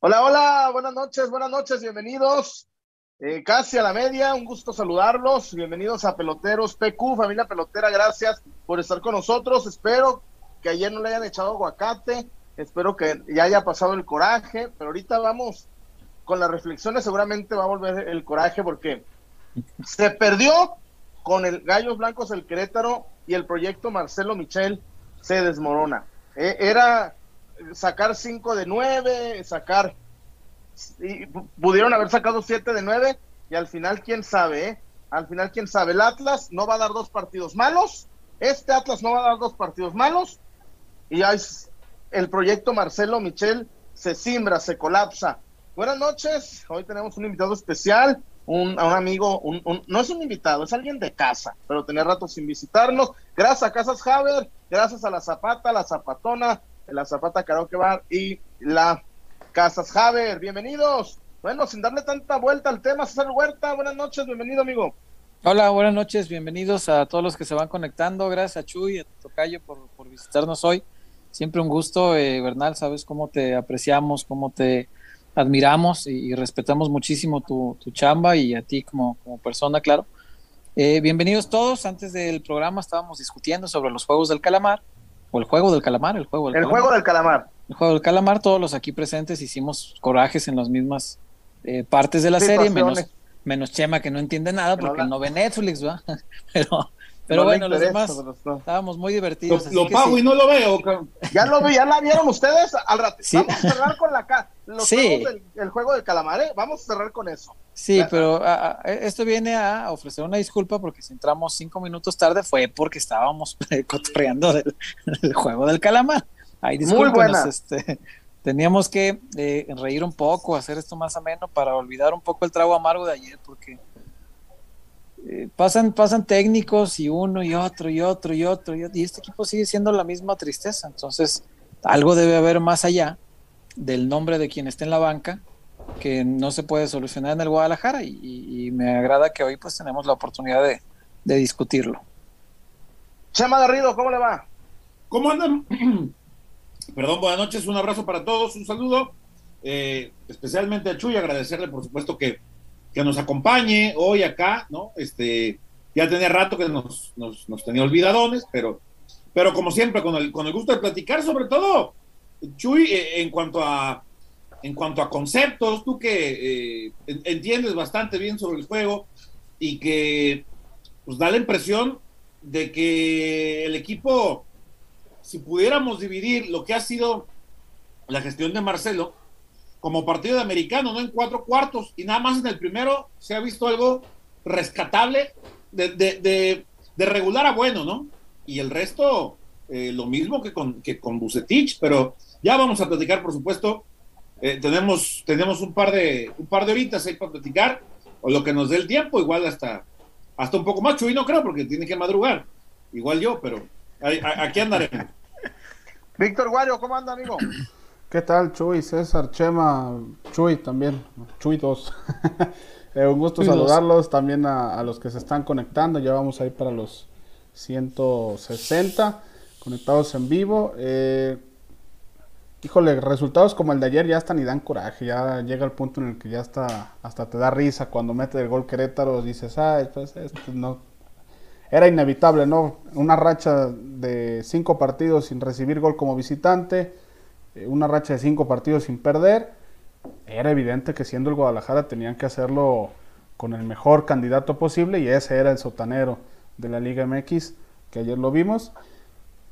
Hola, hola, buenas noches, buenas noches, bienvenidos. Eh, casi a la media, un gusto saludarlos. Bienvenidos a Peloteros PQ, familia pelotera, gracias por estar con nosotros. Espero que ayer no le hayan echado aguacate, espero que ya haya pasado el coraje, pero ahorita vamos con las reflexiones, seguramente va a volver el coraje porque se perdió con el Gallos Blancos el Querétaro y el proyecto Marcelo Michel se desmorona. Eh, era sacar 5 de 9, sacar, y pudieron haber sacado 7 de 9 y al final quién sabe, ¿eh? Al final quién sabe, el Atlas no va a dar dos partidos malos, este Atlas no va a dar dos partidos malos y hay el proyecto Marcelo Michel se simbra, se colapsa. Buenas noches, hoy tenemos un invitado especial, un, un amigo, un, no es un invitado, es alguien de casa, pero tenía rato sin visitarnos. Gracias a Casas Haber, gracias a la Zapata, la Zapatona, la Zapata Karaoke Bar y la Casas Haber. Bienvenidos. Bueno, sin darle tanta vuelta al tema, César Huerta, buenas noches, bienvenido amigo. Hola, buenas noches, bienvenidos a todos los que se van conectando. Gracias a Chuy, a Tocayo por, por visitarnos hoy. Siempre un gusto, eh, Bernal, sabes cómo te apreciamos, cómo te admiramos y, respetamos muchísimo tu, chamba y a ti como, como persona, claro. Eh, bienvenidos todos. Antes del programa estábamos discutiendo sobre los juegos del calamar, o el juego del calamar, el juego del el juego del calamar. El juego del calamar, todos los aquí presentes hicimos corajes en las mismas eh, partes de la serie, menos, menos Chema que no entiende nada porque no, ve Netflix, ¿va? Pero, pero bueno, los demás estábamos muy divertidos. Lo, pago y no lo veo. Ya lo vi, ya la vieron ustedes al rato. Vamos a cerrar con la los del, el juego del calamar, ¿eh? Vamos a cerrar con eso. Sí, pero esto viene a ofrecer una disculpa porque si entramos cinco minutos tarde fue porque estábamos cotorreando del, juego del calamar. Ay, Muy buena. Este, teníamos que eh, reír un poco, hacer esto más ameno para olvidar un poco el trago amargo de ayer porque eh, pasan, pasan técnicos y uno y otro y otro y otro y, este equipo sigue siendo la misma tristeza. Entonces, algo debe haber más allá del nombre de quien esté en la banca que no se puede solucionar en el Guadalajara y, me agrada que hoy pues tenemos la oportunidad de, discutirlo. Chema Garrido, ¿cómo le va? ¿Cómo andan? Perdón, buenas noches, un abrazo para todos, un saludo, eh, especialmente a Chuy, agradecerle por supuesto que que nos acompañe hoy acá, ¿no? Este, ya tenía rato que nos, nos, tenía olvidadones, pero, pero como siempre, con el, con el gusto de platicar, sobre todo, Chuy, eh, en cuanto a en cuanto a conceptos, tú que eh, entiendes bastante bien sobre el juego y que pues da la impresión de que el equipo, si pudiéramos dividir lo que ha sido la gestión de Marcelo, como partido de americano, ¿no? En cuatro cuartos y nada más en el primero se ha visto algo rescatable de, de, regular a bueno, ¿no? Y el resto, eh, lo mismo que con, que con Bucetich, pero ya vamos a platicar, por supuesto. Eh, tenemos, tenemos un par de un par de horitas ahí para platicar, o lo que nos dé el tiempo, igual hasta, hasta un poco más. Chuy no creo, porque tiene que madrugar. Igual yo, pero aquí andaremos. Víctor Guario, ¿cómo anda, amigo? ¿Qué tal, Chuy, César, Chema, Chuy también, Chuy 2? Eh, un gusto saludarlos también a, los que se están conectando. Ya vamos a ir para los 160 conectados en vivo. Eh, híjole, resultados como el de ayer ya están y dan coraje. Ya llega el punto en el que ya está, hasta te da risa cuando mete el gol Querétaro. Dices, ah, pues esto no. Era inevitable, ¿no? Una racha de cinco partidos sin recibir gol como visitante eh, una racha de cinco partidos sin perder, era evidente que siendo el Guadalajara tenían que hacerlo con el mejor candidato posible y ese era el sotanero de la Liga MX, que ayer lo vimos.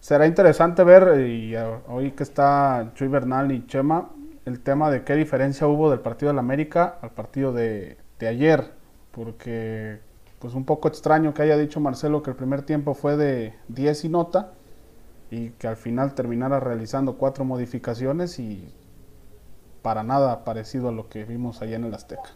Será interesante ver, y hoy que está Chuy Bernal y Chema, el tema de qué diferencia hubo del partido del América al partido de, de ayer, porque pues un poco extraño que haya dicho Marcelo que el primer tiempo fue de 10 y nota, y que al final terminara realizando cuatro modificaciones y para nada parecido a lo que vimos allá en el Azteca.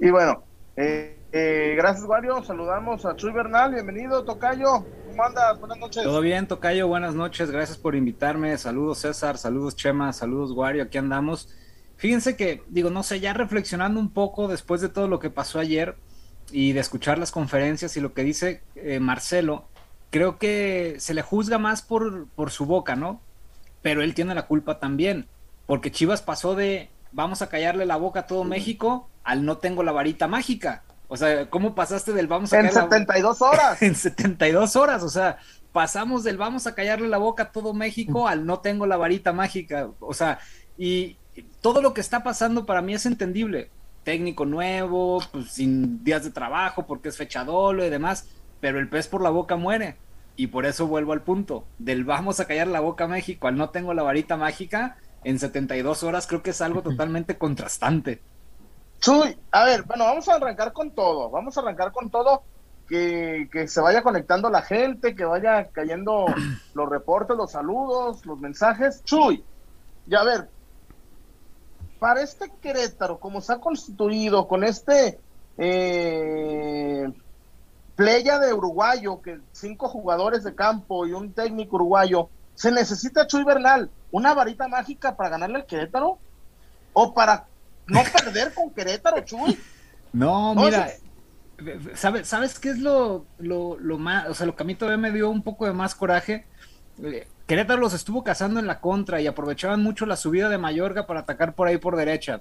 Y bueno, eh, eh, gracias Wario, saludamos a Chuy Bernal, bienvenido Tocayo, ¿cómo andas? Buenas noches. Todo bien Tocayo, buenas noches, gracias por invitarme, saludos César, saludos Chema, saludos Wario, aquí andamos. Fíjense que, digo, no sé, ya reflexionando un poco después de todo lo que pasó ayer y de escuchar las conferencias y lo que dice eh, Marcelo, creo que se le juzga más por, por su boca, ¿no? Pero él tiene la culpa también. porque Chivas pasó de vamos a callarle la boca a todo México al no tengo la varita mágica. O sea, ¿cómo pasaste del vamos a En 72 horas. en 72 horas, o sea, pasamos del vamos a callarle la boca a todo México al no tengo la varita mágica. O sea, y todo lo que está pasando para mí es entendible. Técnico nuevo, pues sin días de trabajo porque es fechadolo y demás, pero el pez por la boca muere. Y por eso vuelvo al punto, del vamos a callar la boca a México al no tengo la varita mágica, en 72 horas creo que es algo totalmente contrastante. Chuy, a ver, bueno, vamos a arrancar con todo, vamos a arrancar con todo, que, que se vaya conectando la gente, que vaya cayendo los reportes, los saludos, los mensajes. Chuy, ya a ver, para este Querétaro, como se ha constituido con este eh, playa de uruguayo, que cinco jugadores de campo y un técnico uruguayo, ¿se necesita Chuy Bernal una varita mágica para ganarle al Querétaro? ¿O para no perder con Querétaro, Chuy? No, mira, ¿sabes, ¿sabes qué es lo, lo, lo, más, o sea, lo que a mí todavía me dio un poco de más coraje? Eh, Querétaro los estuvo cazando en la contra y aprovechaban mucho la subida de Mayorga para atacar por ahí por derecha.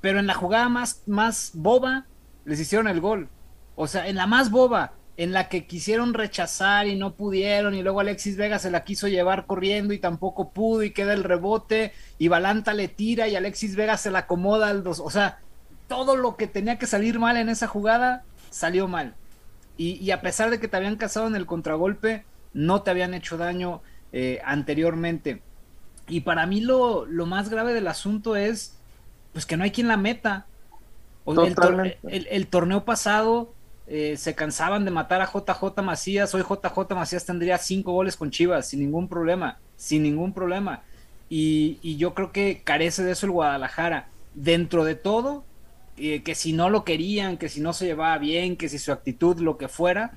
Pero en la jugada más, más boba, les hicieron el gol. O sea, en la más boba, en la que quisieron rechazar y no pudieron, y luego Alexis Vega se la quiso llevar corriendo y tampoco pudo, y queda el rebote, y Balanta le tira y Alexis Vega se la acomoda al dos. O sea, todo lo que tenía que salir mal en esa jugada salió mal. Y, y a pesar de que te habían cazado en el contragolpe, no te habían hecho daño eh, anteriormente. Y para mí lo, lo, más grave del asunto es pues que no hay quien la meta. El, tor el, el, torneo pasado eh, se cansaban de matar a JJ Macías. Hoy JJ Macías tendría cinco goles con Chivas sin ningún problema, sin ningún problema. Y, y yo creo que carece de eso el Guadalajara. Dentro de todo, eh, que si no lo querían, que si no se llevaba bien, que si su actitud, lo que fuera,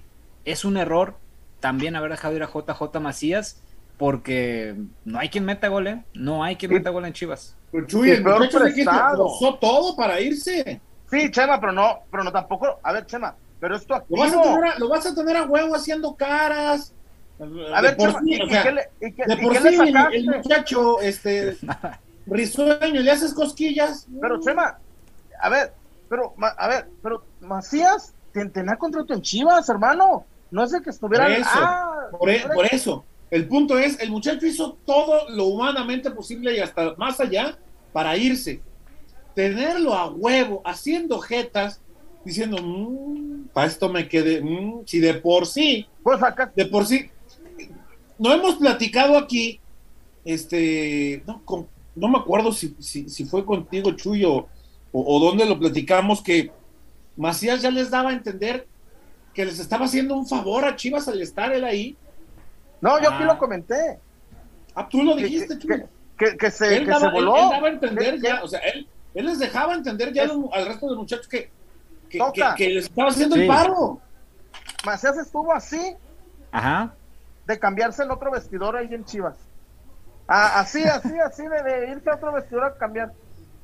es un error también haber dejado ir a JJ Macías porque no hay quien meta gol, ¿eh? No hay quien meta gol en Chivas. Pero Chuy, el muchacho todo para irse. Sí, Chema, pero no, pero no tampoco. A ver, Chema, pero esto aquí. Lo vas a tener a, lo vas a, tener a huevo haciendo caras. A ver, Chema, sí, ¿y, qué le, y qué, de por sí, el, el, muchacho, este, risueño, le haces cosquillas. Pero, Chema, a ver, pero, a ver, pero Macías tenía contrato en Chivas, hermano. No es el que estuviera. Por eso, ah, por, e, por eso. El punto es, el muchacho hizo todo lo humanamente posible y hasta más allá para irse. Tenerlo a huevo, haciendo jetas, diciendo, mmm, para esto me quedé, mmm, si de por sí, pues acá. de por sí, no hemos platicado aquí, este, no, con, no me acuerdo si, si, si, fue contigo, Chuyo, o, o dónde lo platicamos, que Macías ya les daba a entender que les estaba haciendo un favor a Chivas al estar él ahí no, yo aquí lo comenté. Ah, tú lo dijiste, que, que, que, se, él que daba, se voló. Él, él daba a entender ya, o sea, él, él, les dejaba entender ya es, al resto de los muchachos que, que, que, les estaba haciendo sí. el paro. Macías estuvo así Ajá. de cambiarse el otro vestidor ahí en Chivas. Ah, así, así, así, de, de, irse a otro vestidor a cambiar.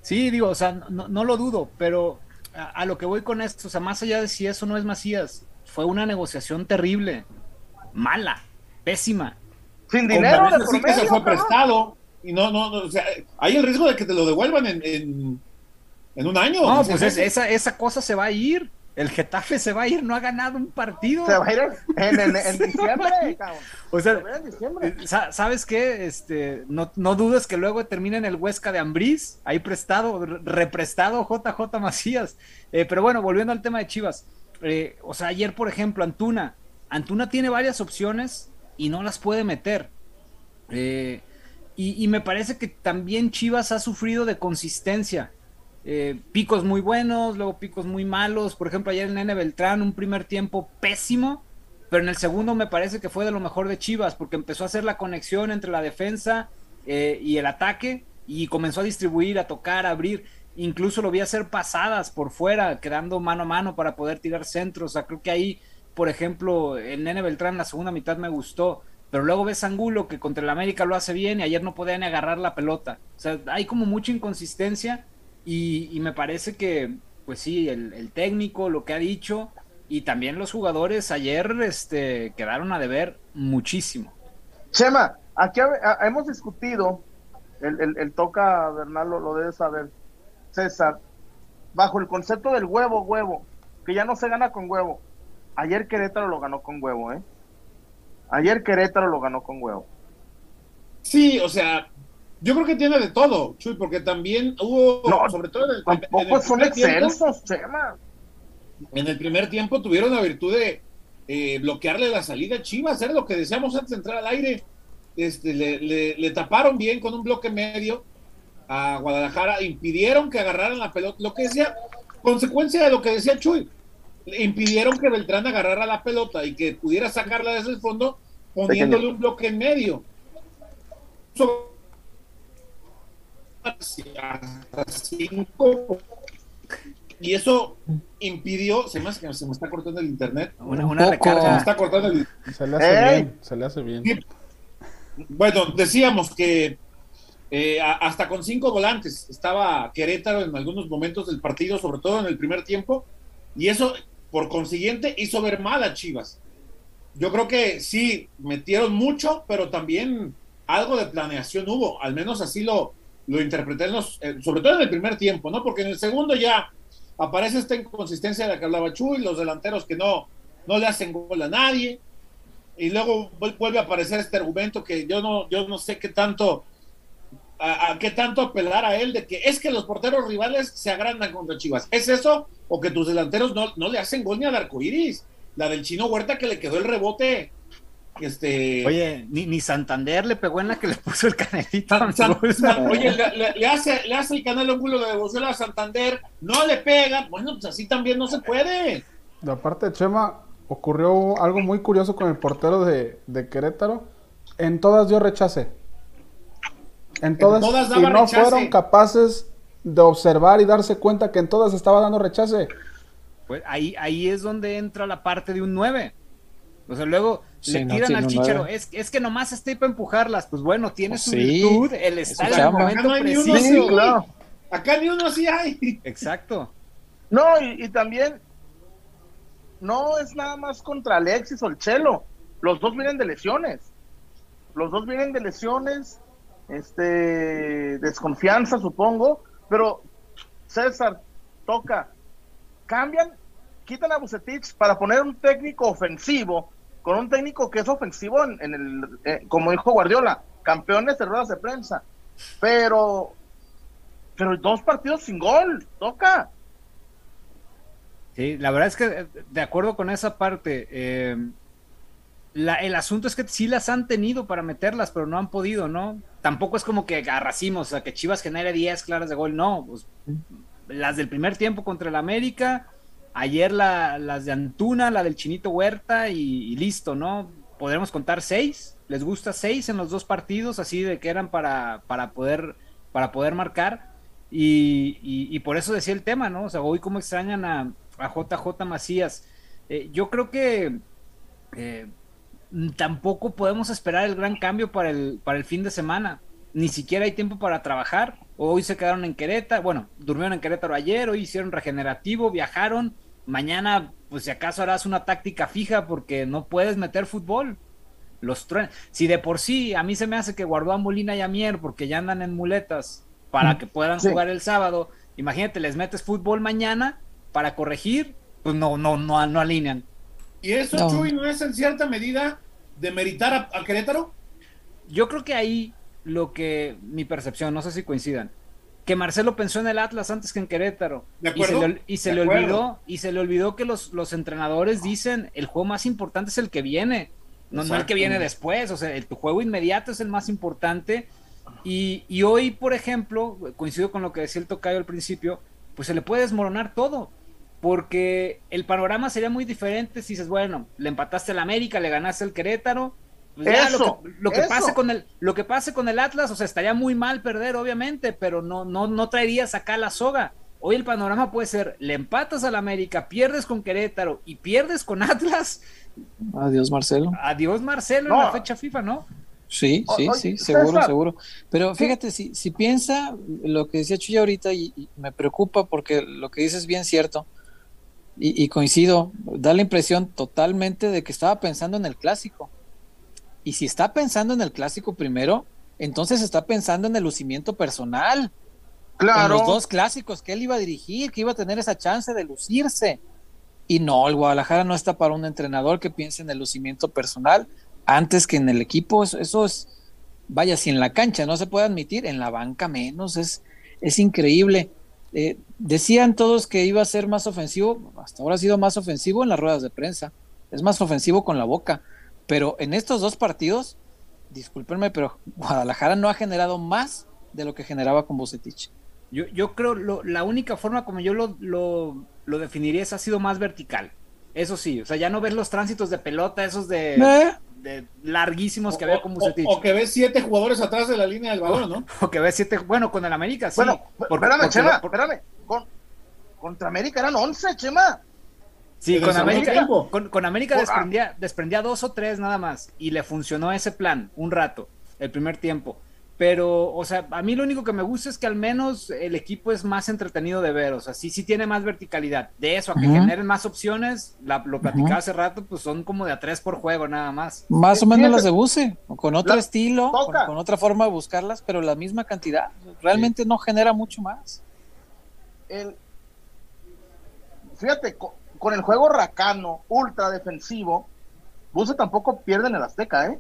Sí, digo, o sea, no, no lo dudo, pero a, a, lo que voy con esto, o sea, más allá de si eso no es Macías, fue una negociación terrible, mala pésima. Sin dinero, de sí que se fue ¿no? prestado. Y no, no, no, o sea, hay el riesgo de que te lo devuelvan en, en, en un año. No, pues es, esa, esa cosa se va a ir. El Getafe se va a ir, no ha ganado un partido. Se va a ir en, en, en diciembre, cabrón. O sea, en diciembre. ¿sabes qué? Este, no, no dudes que luego termine en el Huesca de Ambriz, ahí prestado, represtado JJ Macías. Eh, pero bueno, volviendo al tema de Chivas. Eh, o sea, ayer, por ejemplo, Antuna. Antuna tiene varias opciones y no las puede meter. Eh, y, y, me parece que también Chivas ha sufrido de consistencia. Eh, picos muy buenos, luego picos muy malos. Por ejemplo, ayer el Nene Beltrán, un primer tiempo pésimo, pero en el segundo me parece que fue de lo mejor de Chivas, porque empezó a hacer la conexión entre la defensa eh, y el ataque, y comenzó a distribuir, a tocar, a abrir. Incluso lo vi hacer pasadas por fuera, quedando mano a mano para poder tirar centros. O sea, creo que ahí por ejemplo, el Nene Beltrán la segunda mitad me gustó, pero luego ves Angulo que contra el América lo hace bien y ayer no podía ni agarrar la pelota. O sea, hay como mucha inconsistencia y, y me parece que, pues sí, el, el, técnico, lo que ha dicho y también los jugadores ayer este, quedaron a deber muchísimo. Chema, aquí hemos discutido el, toca Bernal lo, debe saber. César, bajo el concepto del huevo, huevo, que ya no se gana con huevo. Ayer Querétaro lo ganó con huevo, ¿eh? Ayer Querétaro lo ganó con huevo. Sí, o sea, yo creo que tiene de todo, Chuy, porque también hubo, sobre todo en el, tampoco son excelsos, En el primer tiempo tuvieron la virtud de eh, bloquearle la salida a Chivas, era lo que decíamos antes de entrar al aire. Este, le, taparon bien con un bloque medio a Guadalajara, impidieron que agarraran la pelota, lo que decía, consecuencia de lo que decía Chuy, impidieron que Beltrán agarrara la pelota y que pudiera sacarla desde el fondo poniéndole un bloque en medio. Y eso impidió, se me, se me está cortando el internet. Una, recarga. Se me está cortando el Se le hace bien, se le hace bien. Bueno, decíamos que eh, hasta con cinco volantes estaba Querétaro en algunos momentos del partido, sobre todo en el primer tiempo, y eso, por consiguiente, hizo ver mal a Chivas. Yo creo que sí, metieron mucho, pero también algo de planeación hubo, al menos así lo, lo interpreté, eh, sobre todo en el primer tiempo, ¿no? Porque en el segundo ya aparece esta inconsistencia de la que hablaba Chuy, los delanteros que no, no le hacen gol a nadie, y luego vuelve a aparecer este argumento que yo no, yo no sé qué tanto, a, qué tanto apelar a él de que es que los porteros rivales se agrandan contra Chivas. ¿Es eso? O que tus delanteros no, no le hacen gol ni al arcoiris. La del chino Huerta que le quedó el rebote. Este... Oye, ni, ni Santander le pegó en la que le puso el canelito. oye, le, hace, le hace el canelo un de devoción a Santander, no le pega. Bueno, pues así también no se puede. De parte de Chema, ocurrió algo muy curioso con el portero de, Querétaro. En todas dio rechace. En todas, y no fueron capaces de observar y darse cuenta que en todas estaba dando rechace. Pues ahí, ahí es donde entra la parte de un 9. O sea, luego le tiran al chichero. Es, es, que nomás está ahí para empujarlas. Pues bueno, tiene su virtud, el estar en el momento preciso. Acá ni uno así hay. Exacto. No, y, y, también no es nada más contra Alexis o el Chelo. Los dos vienen de lesiones. Los dos vienen de lesiones, este, desconfianza, supongo. Pero César, toca, cambian, quitan a Bucetich para poner un técnico ofensivo, con un técnico que es ofensivo en, el, eh, como dijo Guardiola, campeones de ruedas de prensa. Pero, pero dos partidos sin gol, toca. Sí, la verdad es que de acuerdo con esa parte, eh, el asunto es que sí las han tenido para meterlas, pero no han podido, ¿no? Tampoco es como que agarracimos, o sea, que Chivas genere 10 claras de gol, no. Pues, las del primer tiempo contra el América, ayer las de Antuna, la del Chinito Huerta y, listo, ¿no? Podremos contar seis, les gusta seis en los dos partidos, así de que eran para, para, poder, para poder marcar. Y, por eso decía el tema, ¿no? O sea, hoy como extrañan a, a JJ Macías. Eh, yo creo que eh, tampoco podemos esperar el gran cambio para el, para el fin de semana. Ni siquiera hay tiempo para trabajar. Hoy se quedaron en Querétaro, bueno, durmieron en Querétaro ayer, hoy hicieron regenerativo, viajaron. Mañana, pues si acaso harás una táctica fija porque no puedes meter fútbol. Los Si de por sí a mí se me hace que guardó a Molina y a Mier porque ya andan en muletas para que puedan jugar el sábado. Imagínate, les metes fútbol mañana para corregir, pues no, no, no, no alinean. ¿Y eso, Chuy, no es en cierta medida de meritar a, Querétaro? Yo creo que ahí lo que mi percepción, no sé si coincidan, que Marcelo pensó en el Atlas antes que en Querétaro. y se le, y se le olvidó, y se le olvidó que los, los, entrenadores dicen el juego más importante es el que viene, no, no el que viene después. O sea, el, tu juego inmediato es el más importante. Y, y, hoy, por ejemplo, coincido con lo que decía el tocayo al principio, pues se le puede desmoronar todo porque el panorama sería muy diferente si dices, bueno, le empataste al América, le ganaste al Querétaro, pues lo que, pase con el lo que pase con el Atlas, o sea, estaría muy mal perder obviamente, pero no no no traerías acá la soga. Hoy el panorama puede ser, le empatas al América, pierdes con Querétaro y pierdes con Atlas. Adiós Marcelo. Adiós Marcelo en la fecha FIFA, ¿no? Sí, sí, sí, seguro, seguro. Pero fíjate, si, si piensa lo que decía Chuya ahorita y, me preocupa porque lo que dices es bien cierto y, coincido, da la impresión totalmente de que estaba pensando en el clásico. Y si está pensando en el clásico primero, entonces está pensando en el lucimiento personal. Claro. En los dos clásicos que él iba a dirigir, que iba a tener esa chance de lucirse. Y no, el Guadalajara no está para un entrenador que piense en el lucimiento personal antes que en el equipo. Eso, es, vaya, si en la cancha no se puede admitir, en la banca menos. Es, es increíble. Eh, decían todos que iba a ser más ofensivo, hasta ahora ha sido más ofensivo en las ruedas de prensa. Es más ofensivo con la boca. Pero en estos dos partidos, discúlpenme, pero Guadalajara no ha generado más de lo que generaba con Bucetich. Yo, yo creo lo, la única forma como yo lo, lo, lo, definiría es ha sido más vertical. Eso sí, o sea, ya no ves los tránsitos de pelota, esos de, ¿Eh? de larguísimos que o, había con Bucetich. O, o, que ves siete jugadores atrás de la línea del balón, ¿no? O, que ves siete, bueno, con el América, sí. Bueno, por, espérame, Chema, por... espérame. Con, contra América eran once, Chema. Sí, con América, con, con América, desprendía, desprendía dos o tres nada más y le funcionó ese plan un rato, el primer tiempo. Pero, o sea, a mí lo único que me gusta es que al menos el equipo es más entretenido de ver, o sea, sí, sí tiene más verticalidad. De eso, a que uh -huh. generen más opciones, la, lo platicaba uh -huh. hace rato, pues son como de a tres por juego nada más. Más o menos las de Buse, con otro la, estilo, con, con, otra forma de buscarlas, pero la misma cantidad. Realmente sí. no genera mucho más. El, fíjate, con el juego racano, ultra defensivo, Buse tampoco pierde en el Azteca, ¿eh?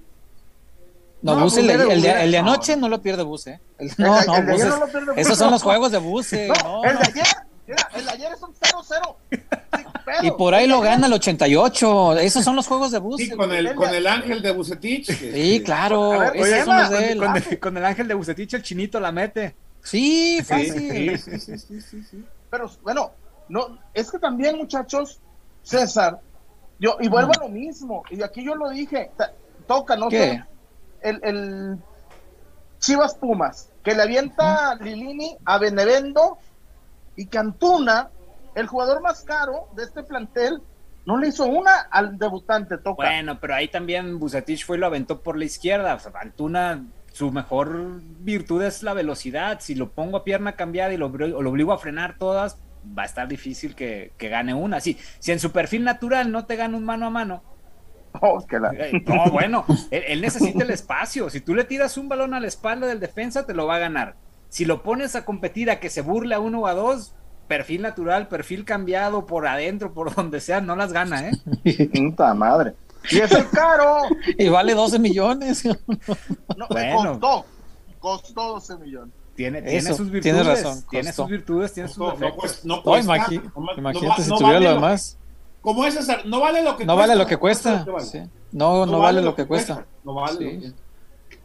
No, no Buse, el, el, de, el, de, anoche no, no lo pierde Buse. El, no, no, el Buse, no pierde esos son los juegos de Buse. No, el de ayer, mira, el de ayer es un 0-0. y por ahí lo gana el 88. Esos son los juegos de Buse. Sí, con el, con el ángel de Bucetich. Sí, claro. Ver, esos oye, son los de él. Con, el, con el ángel de Bucetich, el chinito la mete. Sí, fácil. Sí, sí, sí, sí, sí. Pero bueno, no, es que también, muchachos, César, yo, y vuelvo a lo mismo, y aquí yo lo dije, toca, no el, el Chivas Pumas, que le avienta Lilini a Benevendo y Cantuna, el jugador más caro de este plantel, no le hizo una al debutante, toca. Bueno, pero ahí también Bucetich fue y lo aventó por la izquierda. O sea, Antuna, su mejor virtud es la velocidad. Si lo pongo a pierna cambiada y lo, lo obligo a frenar todas, va a estar difícil que, que gane una. Sí, si en su perfil natural no te gana un mano a mano, Oh, que la... No, bueno, él, él, necesita el espacio. Si tú le tiras un balón a la espalda del defensa, te lo va a ganar. Si lo pones a competir a que se burle a uno o a dos, perfil natural, perfil cambiado por adentro, por donde sea, no las gana, ¿eh? Puta madre. Y es el caro. y vale 12 millones. no, bueno. costó, costó 12 millones. Tiene, tiene sus virtudes. Tienes razón. Tiene sus virtudes, tiene sus defectos. No, no, imagi imagínate si tuviera lo demás como es César, no vale lo que no cuesta. Vale lo que cuesta. Vale. Sí. No, no, no, vale, lo que, que cuesta. cuesta. No vale. Sí. Lo que...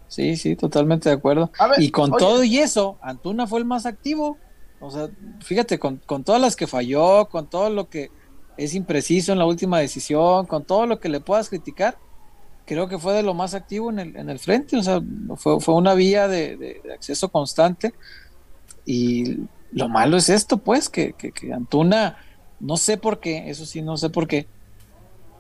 sí, sí, totalmente de acuerdo. Ver, y con oye. todo y eso, Antuna fue el más activo. O sea, fíjate, con, con, todas las que falló, con todo lo que es impreciso en la última decisión, con todo lo que le puedas criticar, creo que fue de lo más activo en el, en el frente. O sea, fue, fue una vía de, acceso constante. Y lo malo es esto, pues, que, que, que Antuna no sé por qué, eso sí, no sé por qué.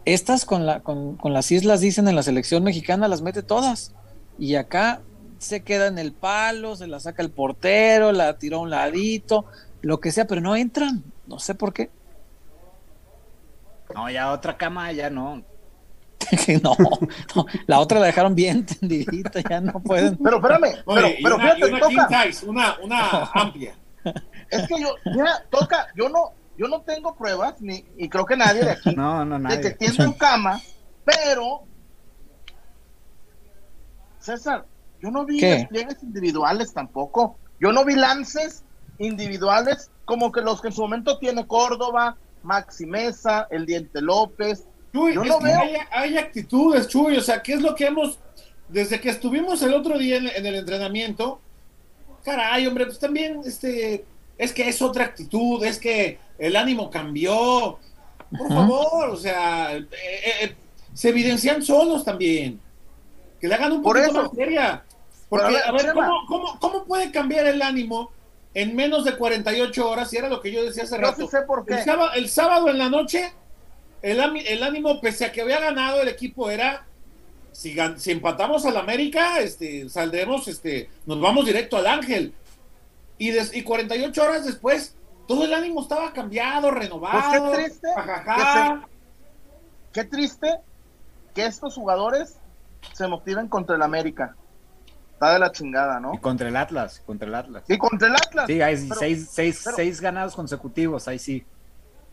Estas con, la, con, con, las islas, dicen en la selección mexicana, las mete todas. Y acá se queda en el palo, se la saca el portero, la tiró a un ladito, lo que sea, pero no entran. No sé por qué. No, ya otra cama, ya no. no, no, la otra la dejaron bien tendidita, ya no pueden. Pero espérame, pero, Oye, pero una, fíjate, una, toca. size, una, una amplia. Es que yo, mira, toca, yo no, yo no tengo pruebas, ni, y creo que nadie de aquí, no, no, nadie. de que tiene cama, pero, César, yo no vi ¿Qué? despliegues individuales tampoco. Yo no vi lances individuales como que los que en su momento tiene Córdoba, Maxi Mesa, el Diente López. Chuy, yo es no que veo. Hay, hay, actitudes, Chuy, o sea, ¿qué es lo que hemos, desde que estuvimos el otro día en, en el entrenamiento? Caray, hombre, pues también, este, es que es otra actitud, es que el ánimo cambió. Por uh -huh. favor, o sea, eh, eh, se evidencian solos también. Que le hagan un Por poquito eso. más seria. Porque, Pero, a ver, ¿cómo, cómo, ¿cómo, puede cambiar el ánimo en menos de 48 horas? Y era lo que yo decía hace no rato. sé por qué. El, sábado, el sábado en la noche, el, el, ánimo, pese a que había ganado el equipo, era. Si, si empatamos al América, este, saldremos, este, nos vamos directo al Ángel. Y, des, y 48 horas después, todo el ánimo estaba cambiado, renovado. Pues qué triste. Jajaja. Qué triste que estos jugadores se motiven contra el América. está de la chingada, ¿no? Y contra el Atlas, contra el Atlas. Y contra el Atlas. Sí, hay seis, seis, seis ganados consecutivos, ahí sí.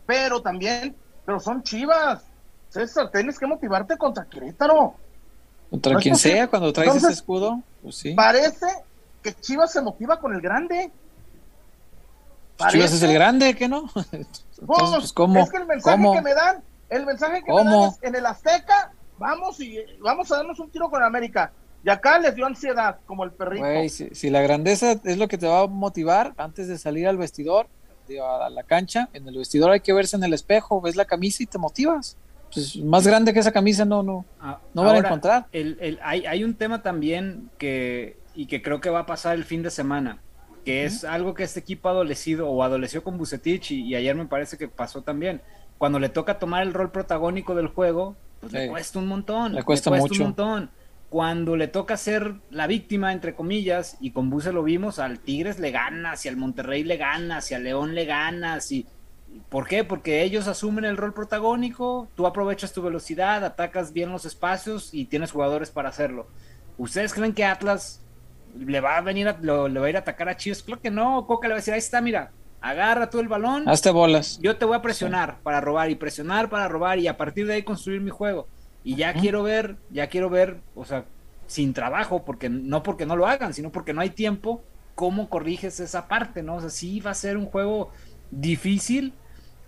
Pero también, pero son chivas. César, tienes que motivarte contra Querétaro. Contra quien sea, cuando traes ese escudo, pues sí. Parece que Chivas se motiva con el grande. Pues Chivas es el grande, ¿qué no? pues, ¿cómo? Es que el mensaje que me dan, el mensaje que me dan es en el Azteca, vamos y vamos a darnos un tiro con América. Y acá les dio ansiedad, como el perrito. si, la grandeza es lo que te va a motivar antes de salir al vestidor, a la cancha, en el vestidor hay que verse en el espejo, ves la camisa y te motivas. Pues más grande que esa camisa no, no, ah, no van a encontrar. El, hay, hay un tema también que, y que creo que va a pasar el fin de semana, que es algo que este equipo ha adolecido o adoleció con Bucetich y, ayer me parece que pasó también. Cuando le toca tomar el rol protagónico del juego, pues le cuesta un montón. Le cuesta, mucho. un montón. Cuando le toca ser la víctima, entre comillas, y con Buce lo vimos, al Tigres le gana, si al Monterrey le gana, si al León le gana, si ¿Por qué? Porque ellos asumen el rol protagónico, tú aprovechas tu velocidad, atacas bien los espacios y tienes jugadores para hacerlo. ¿Ustedes creen que Atlas le va a venir a, le va a ir a atacar a Chivas? Claro que no, Coca le va a decir, ahí está, mira, agarra tú el balón. Hazte bolas. Yo te voy a presionar para robar y presionar para robar y a partir de ahí construir mi juego. Y ya quiero ver, ya quiero ver, o sea, sin trabajo, porque no porque no lo hagan, sino porque no hay tiempo, cómo corriges esa parte, ¿no? O sea, sí va a ser un juego difícil,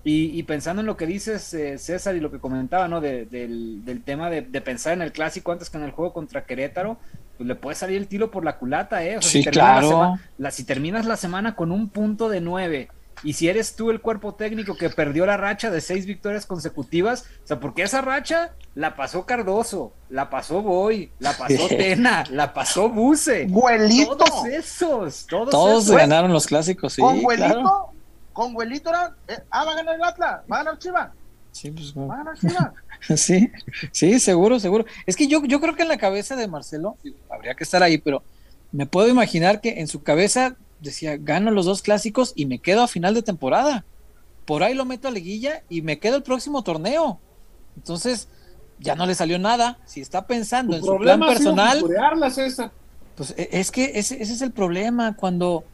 y, pensando en lo que dices, eh, César, y lo que comentaba, ¿no? del, tema de, pensar en el clásico antes que en el juego contra Querétaro, pues le puede salir el tiro por la culata, ¿eh? sí, claro. La, si terminas la semana con un punto de nueve, y si eres tú el cuerpo técnico que perdió la racha de seis victorias consecutivas, o sea, porque esa racha la pasó Cardoso, la pasó Boy, la pasó Tena, la pasó Buse. Güelito. Todos esos, todos, todos ganaron los clásicos, sí. Con Güelito con Huelito eh, ah, va a ganar el Atlas, va a ganar Chivas. Sí, pues, va a ganar Chivas. sí, sí, seguro, seguro. Es que yo, yo creo que en la cabeza de Marcelo, habría que estar ahí, pero me puedo imaginar que en su cabeza decía, gano los dos clásicos y me quedo a final de temporada. Por ahí lo meto a liguilla y me quedo el próximo torneo. Entonces, ya no le salió nada. Si está pensando en su plan personal. Pues e, es que ese, ese es el problema. Cuando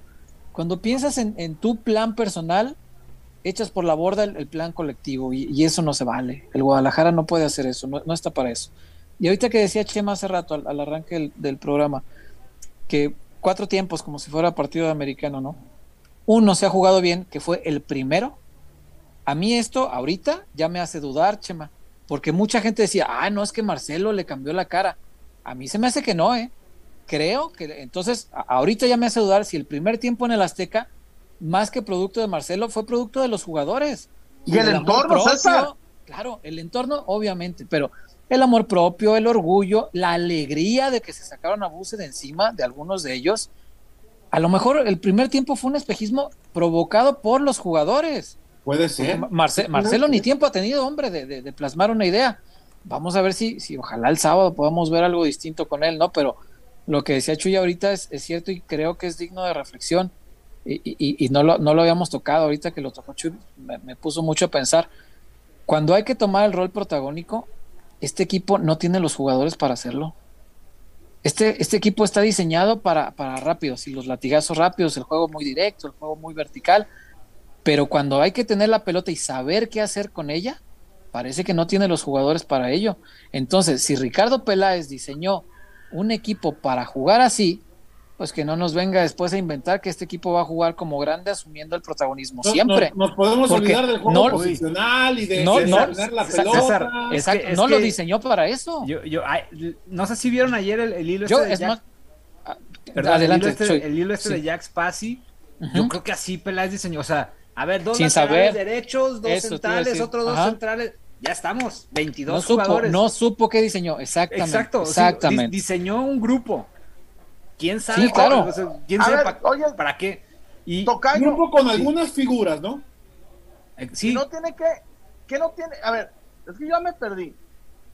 cuando piensas en, tu plan personal, echas por la borda el, plan colectivo y, eso no se vale. El Guadalajara no puede hacer eso, no, está para eso. Y ahorita que decía Chema hace rato, al, arranque del, programa, que cuatro tiempos como si fuera partido de americano, ¿no? Uno se ha jugado bien, que fue el primero. A mí esto ahorita ya me hace dudar, Chema, porque mucha gente decía, ah, no, es que Marcelo le cambió la cara. A mí se me hace que no, ¿eh? creo que entonces ahorita ya me hace dudar si el primer tiempo en el Azteca, más que producto de Marcelo, fue producto de los jugadores. Y, el entorno, propio, Claro, el entorno, obviamente, pero el amor propio, el orgullo, la alegría de que se sacaron a Buse de encima de algunos de ellos. A lo mejor el primer tiempo fue un espejismo provocado por los jugadores. Puede ser. Marcelo ni tiempo ha tenido, hombre, de, de, plasmar una idea. Vamos a ver si, si ojalá el sábado podamos ver algo distinto con él, ¿no? Pero lo que decía Chuy ahorita es, cierto y creo que es digno de reflexión. Y, no, lo, no lo habíamos tocado ahorita que lo tocó Chuy, me, puso mucho a pensar. Cuando hay que tomar el rol protagónico, este equipo no tiene los jugadores para hacerlo. Este, este equipo está diseñado para, para rápidos, y los latigazos rápidos, el juego muy directo, el juego muy vertical, pero cuando hay que tener la pelota y saber qué hacer con ella, parece que no tiene los jugadores para ello. Entonces, si Ricardo Peláez diseñó un equipo para jugar así, pues que no nos venga después a inventar que este equipo va a jugar como grande asumiendo el protagonismo siempre. nos podemos olvidar del juego posicional y de, no, tener la pelota. no lo diseñó para eso. Yo, yo, no sé si vieron ayer el, hilo este de Jack, ah, adelante, el hilo este, de Jack Spassi. Yo creo que así Peláez diseñó, o sea, a ver, dos Sin saber. derechos, dos centrales, otros dos centrales ya estamos, 22 no supo, jugadores. No supo qué diseñó, exactamente. Exacto, exactamente. diseñó un grupo. ¿Quién sabe? Sí, claro. ¿Quién sabe para qué? Y un grupo con algunas figuras, ¿no? Eh, sí. No tiene que, ¿qué no tiene? A ver, es que yo me perdí.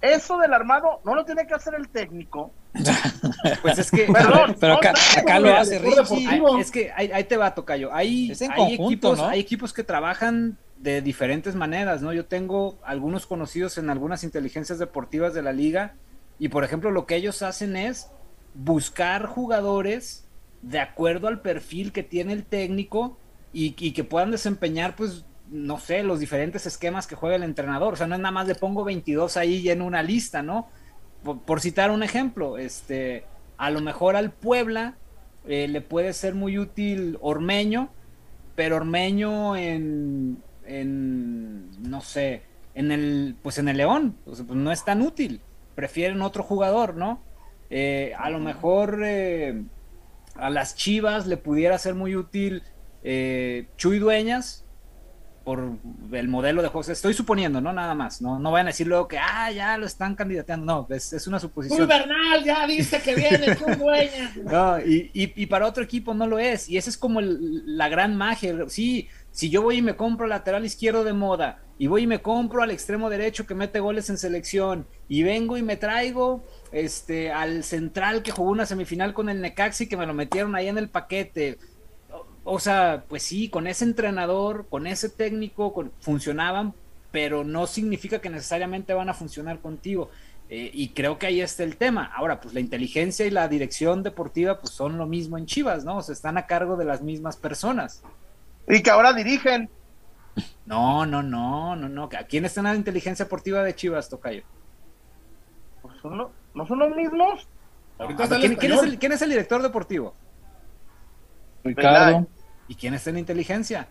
Eso del armado no lo tiene que hacer el técnico. pues es que, perdón, pero acá, lo hace Richie. Es que ahí, te va, Tocayo. Hay, hay, equipos, hay equipos que trabajan de diferentes maneras, ¿no? Yo tengo algunos conocidos en algunas inteligencias deportivas de la liga y por ejemplo lo que ellos hacen es buscar jugadores de acuerdo al perfil que tiene el técnico y, que puedan desempeñar, pues, no sé, los diferentes esquemas que juega el entrenador. O sea, no es nada más le pongo 22 ahí en una lista, ¿no? Por, citar un ejemplo, este, a lo mejor al Puebla eh, le puede ser muy útil Ormeño, pero Ormeño en, en no sé, en el, pues en el León, pues no es tan útil. Prefieren otro jugador, ¿no? Eh, a lo mejor eh, a las Chivas le pudiera ser muy útil eh, Chuy Dueñas por el modelo de juego. Estoy suponiendo, ¿no? Nada más. No, no vayan a decir luego que, ah, ya lo están candidateando. No, es, una suposición. Chuy Bernal, ya dice que viene Chuy Dueñas. no, y, para otro equipo no lo es. Y esa es como la gran magia. Sí, si yo voy y me compro lateral izquierdo de moda, y voy y me compro al extremo derecho que mete goles en selección, y vengo y me traigo este, al central que jugó una semifinal con el Necaxi que me lo metieron ahí en el paquete. O, sea, pues sí, con ese entrenador, con ese técnico, funcionaban, pero no significa que necesariamente van a funcionar contigo. Eh, y creo que ahí está el tema. Ahora, pues la inteligencia y la dirección deportiva pues son lo mismo en Chivas, ¿no? O sea, están a cargo de las mismas personas. Y que ahora dirigen. No, no, no, no, no. ¿A quién está en la inteligencia deportiva de Chivas, Tocayo? Pues son, ¿No son los mismos? ¿quién, es el, director deportivo? Ricardo. ¿Y quién está en inteligencia?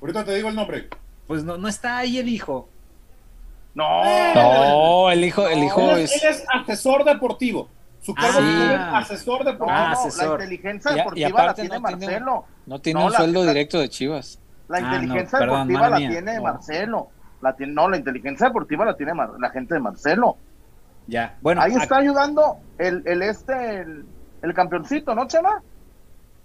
Ahorita te digo el nombre. Pues no, no está ahí el hijo. No, no el hijo, el hijo es... Él es asesor deportivo. Su cargo ah, es asesor deportivo. Ah, la inteligencia deportiva la tiene, Marcelo. No tiene un sueldo directo de Chivas. La ah, inteligencia deportiva la tiene Marcelo. La tiene, no, la inteligencia deportiva la tiene la gente de Marcelo. Ya, bueno. Ahí está ayudando el, el este, el, campeoncito, ¿no, Chema?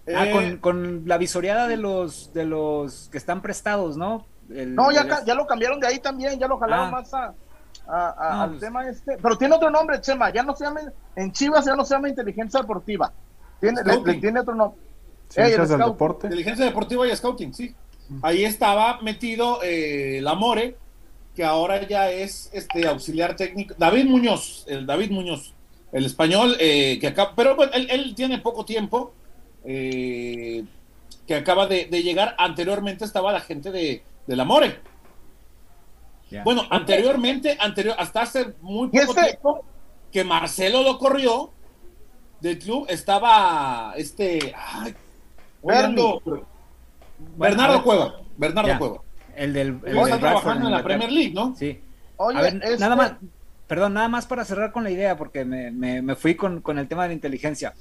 Ah, eh, con, la visoreada de los de los que están prestados, ¿no? no, ya, ya lo cambiaron de ahí también, ya lo jalaron ah. más a, al pues. tema este. Pero tiene otro nombre, Chema, ya no se llama, en Chivas ya no se llama inteligencia deportiva. Tiene, le, tiene otro nombre. Inteligencia deportiva y scouting, sí. Ahí estaba metido eh, el Amore, que ahora ya es este auxiliar técnico, David Muñoz, el David Muñoz, el español, eh, que acá, pero bueno, él, tiene poco tiempo, eh, que acaba de, llegar, anteriormente estaba la gente de, del Amore. Bueno, anteriormente, anterior, hasta hace muy poco este tiempo, que Marcelo lo corrió del club, estaba este, ay, Bernardo Cueva, Bernardo Cueva. El del. El está trabajando en la Premier League, ¿no? Sí. Oye, nada más. Perdón, nada más para cerrar con la idea, porque me, me, fui con, con, el tema de la inteligencia.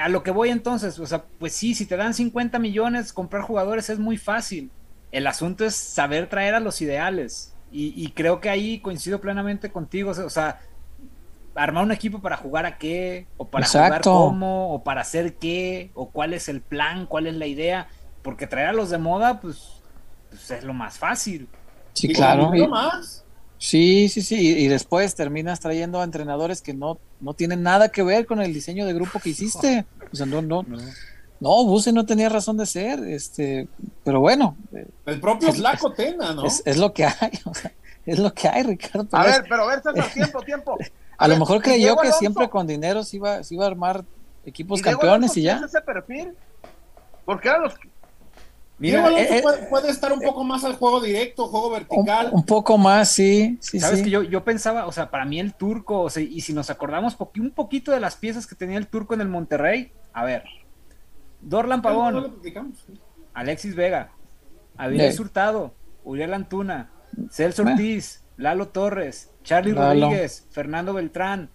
A lo que voy entonces, o sea, pues sí, si te dan 50 millones, comprar jugadores es muy fácil. El asunto es saber traer a los ideales. Y, y creo que ahí coincido plenamente contigo. O sea, armar un equipo para jugar a qué, o para jugar cómo, o para hacer qué, o cuál es el plan, cuál es la idea. Porque traer a los de moda, pues pues, es lo más fácil. Sí, claro. Sí, sí, sí. Y, después terminas trayendo a entrenadores que no, no tienen nada que ver con el diseño de grupo que hiciste. O sea, no, no. No, Buse no tenía razón de ser, este, pero bueno. El propio Flaco Tena, ¿no? Es, lo que hay, es lo que hay, Ricardo. A ver, pero a ver, César, tiempo, tiempo. A, lo mejor creyó que siempre con dinero se iba, se iba a armar equipos campeones y ya. ese perfil? Porque eran los, Mira, eh, eh, puede, estar un poco más al juego directo, juego vertical. Un, poco más, sí. sí Sabes que yo, yo pensaba, o sea, para mí el turco, o sea, y si nos acordamos un poquito de las piezas que tenía el turco en el Monterrey, a ver, Dorlan Pavón, Alexis Vega, Avilés Hurtado, Uriel Antuna, Celso Ortiz, Lalo Torres, Charlie Rodríguez, Fernando Beltrán,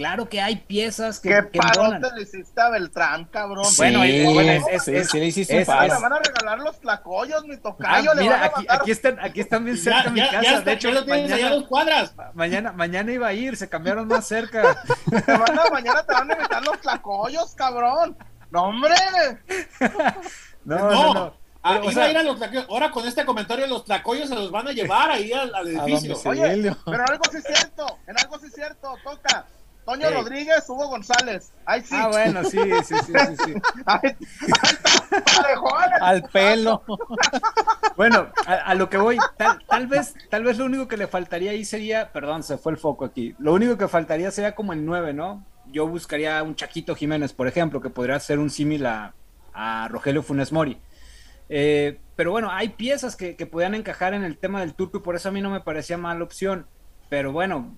Claro que hay piezas que. ¿Qué que parote le hiciste a Beltrán, cabrón? bueno, bueno, es, es, sí, le hiciste es, Me van a regalar los tlacoyos, mi tocayo. Ah, mira, aquí, aquí, están, aquí están bien cerca de mi casa. Ya de hecho, mañana, dos cuadras. Mañana, mañana iba a ir, se cambiaron más cerca. te van a, mañana te van a invitar los tlacoyos, cabrón. ¡No, hombre! no, no. no. Ah, o sea, a ir a los tlacoyos. Ahora con este comentario los tlacoyos se los van a llevar ahí al, al edificio. Oye, pero algo sí es cierto, en algo sí es cierto, toca. Toño Rodríguez, Hugo González. Ahí sí. Ah, bueno, sí, sí, sí, sí. sí. al pelo. bueno, a, lo que voy, tal, vez, tal vez lo único que le faltaría ahí sería, perdón, se fue el foco aquí. Lo único que faltaría sería como el 9, ¿no? Yo buscaría un Chaquito Jiménez, por ejemplo, que podría ser un símil a, Rogelio Funes Mori. Eh, pero bueno, hay piezas que, que podían encajar en el tema del turco y por eso a mí no me parecía mala opción. Pero bueno,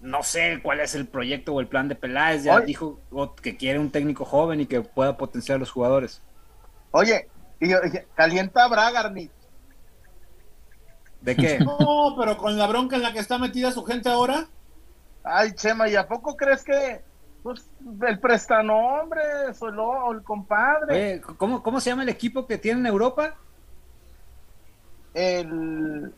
no sé cuál es el proyecto o el plan de Peláez. Ya dijo que quiere un técnico joven y que pueda potenciar a los jugadores. Oye, y, calienta Bragarnit. ¿De qué? No, pero con la bronca en la que está metida su gente ahora. Ay, Chema, ¿y a poco crees que pues, el prestanombre, solo el compadre? ¿cómo, ¿cómo se llama el equipo que tiene en Europa? El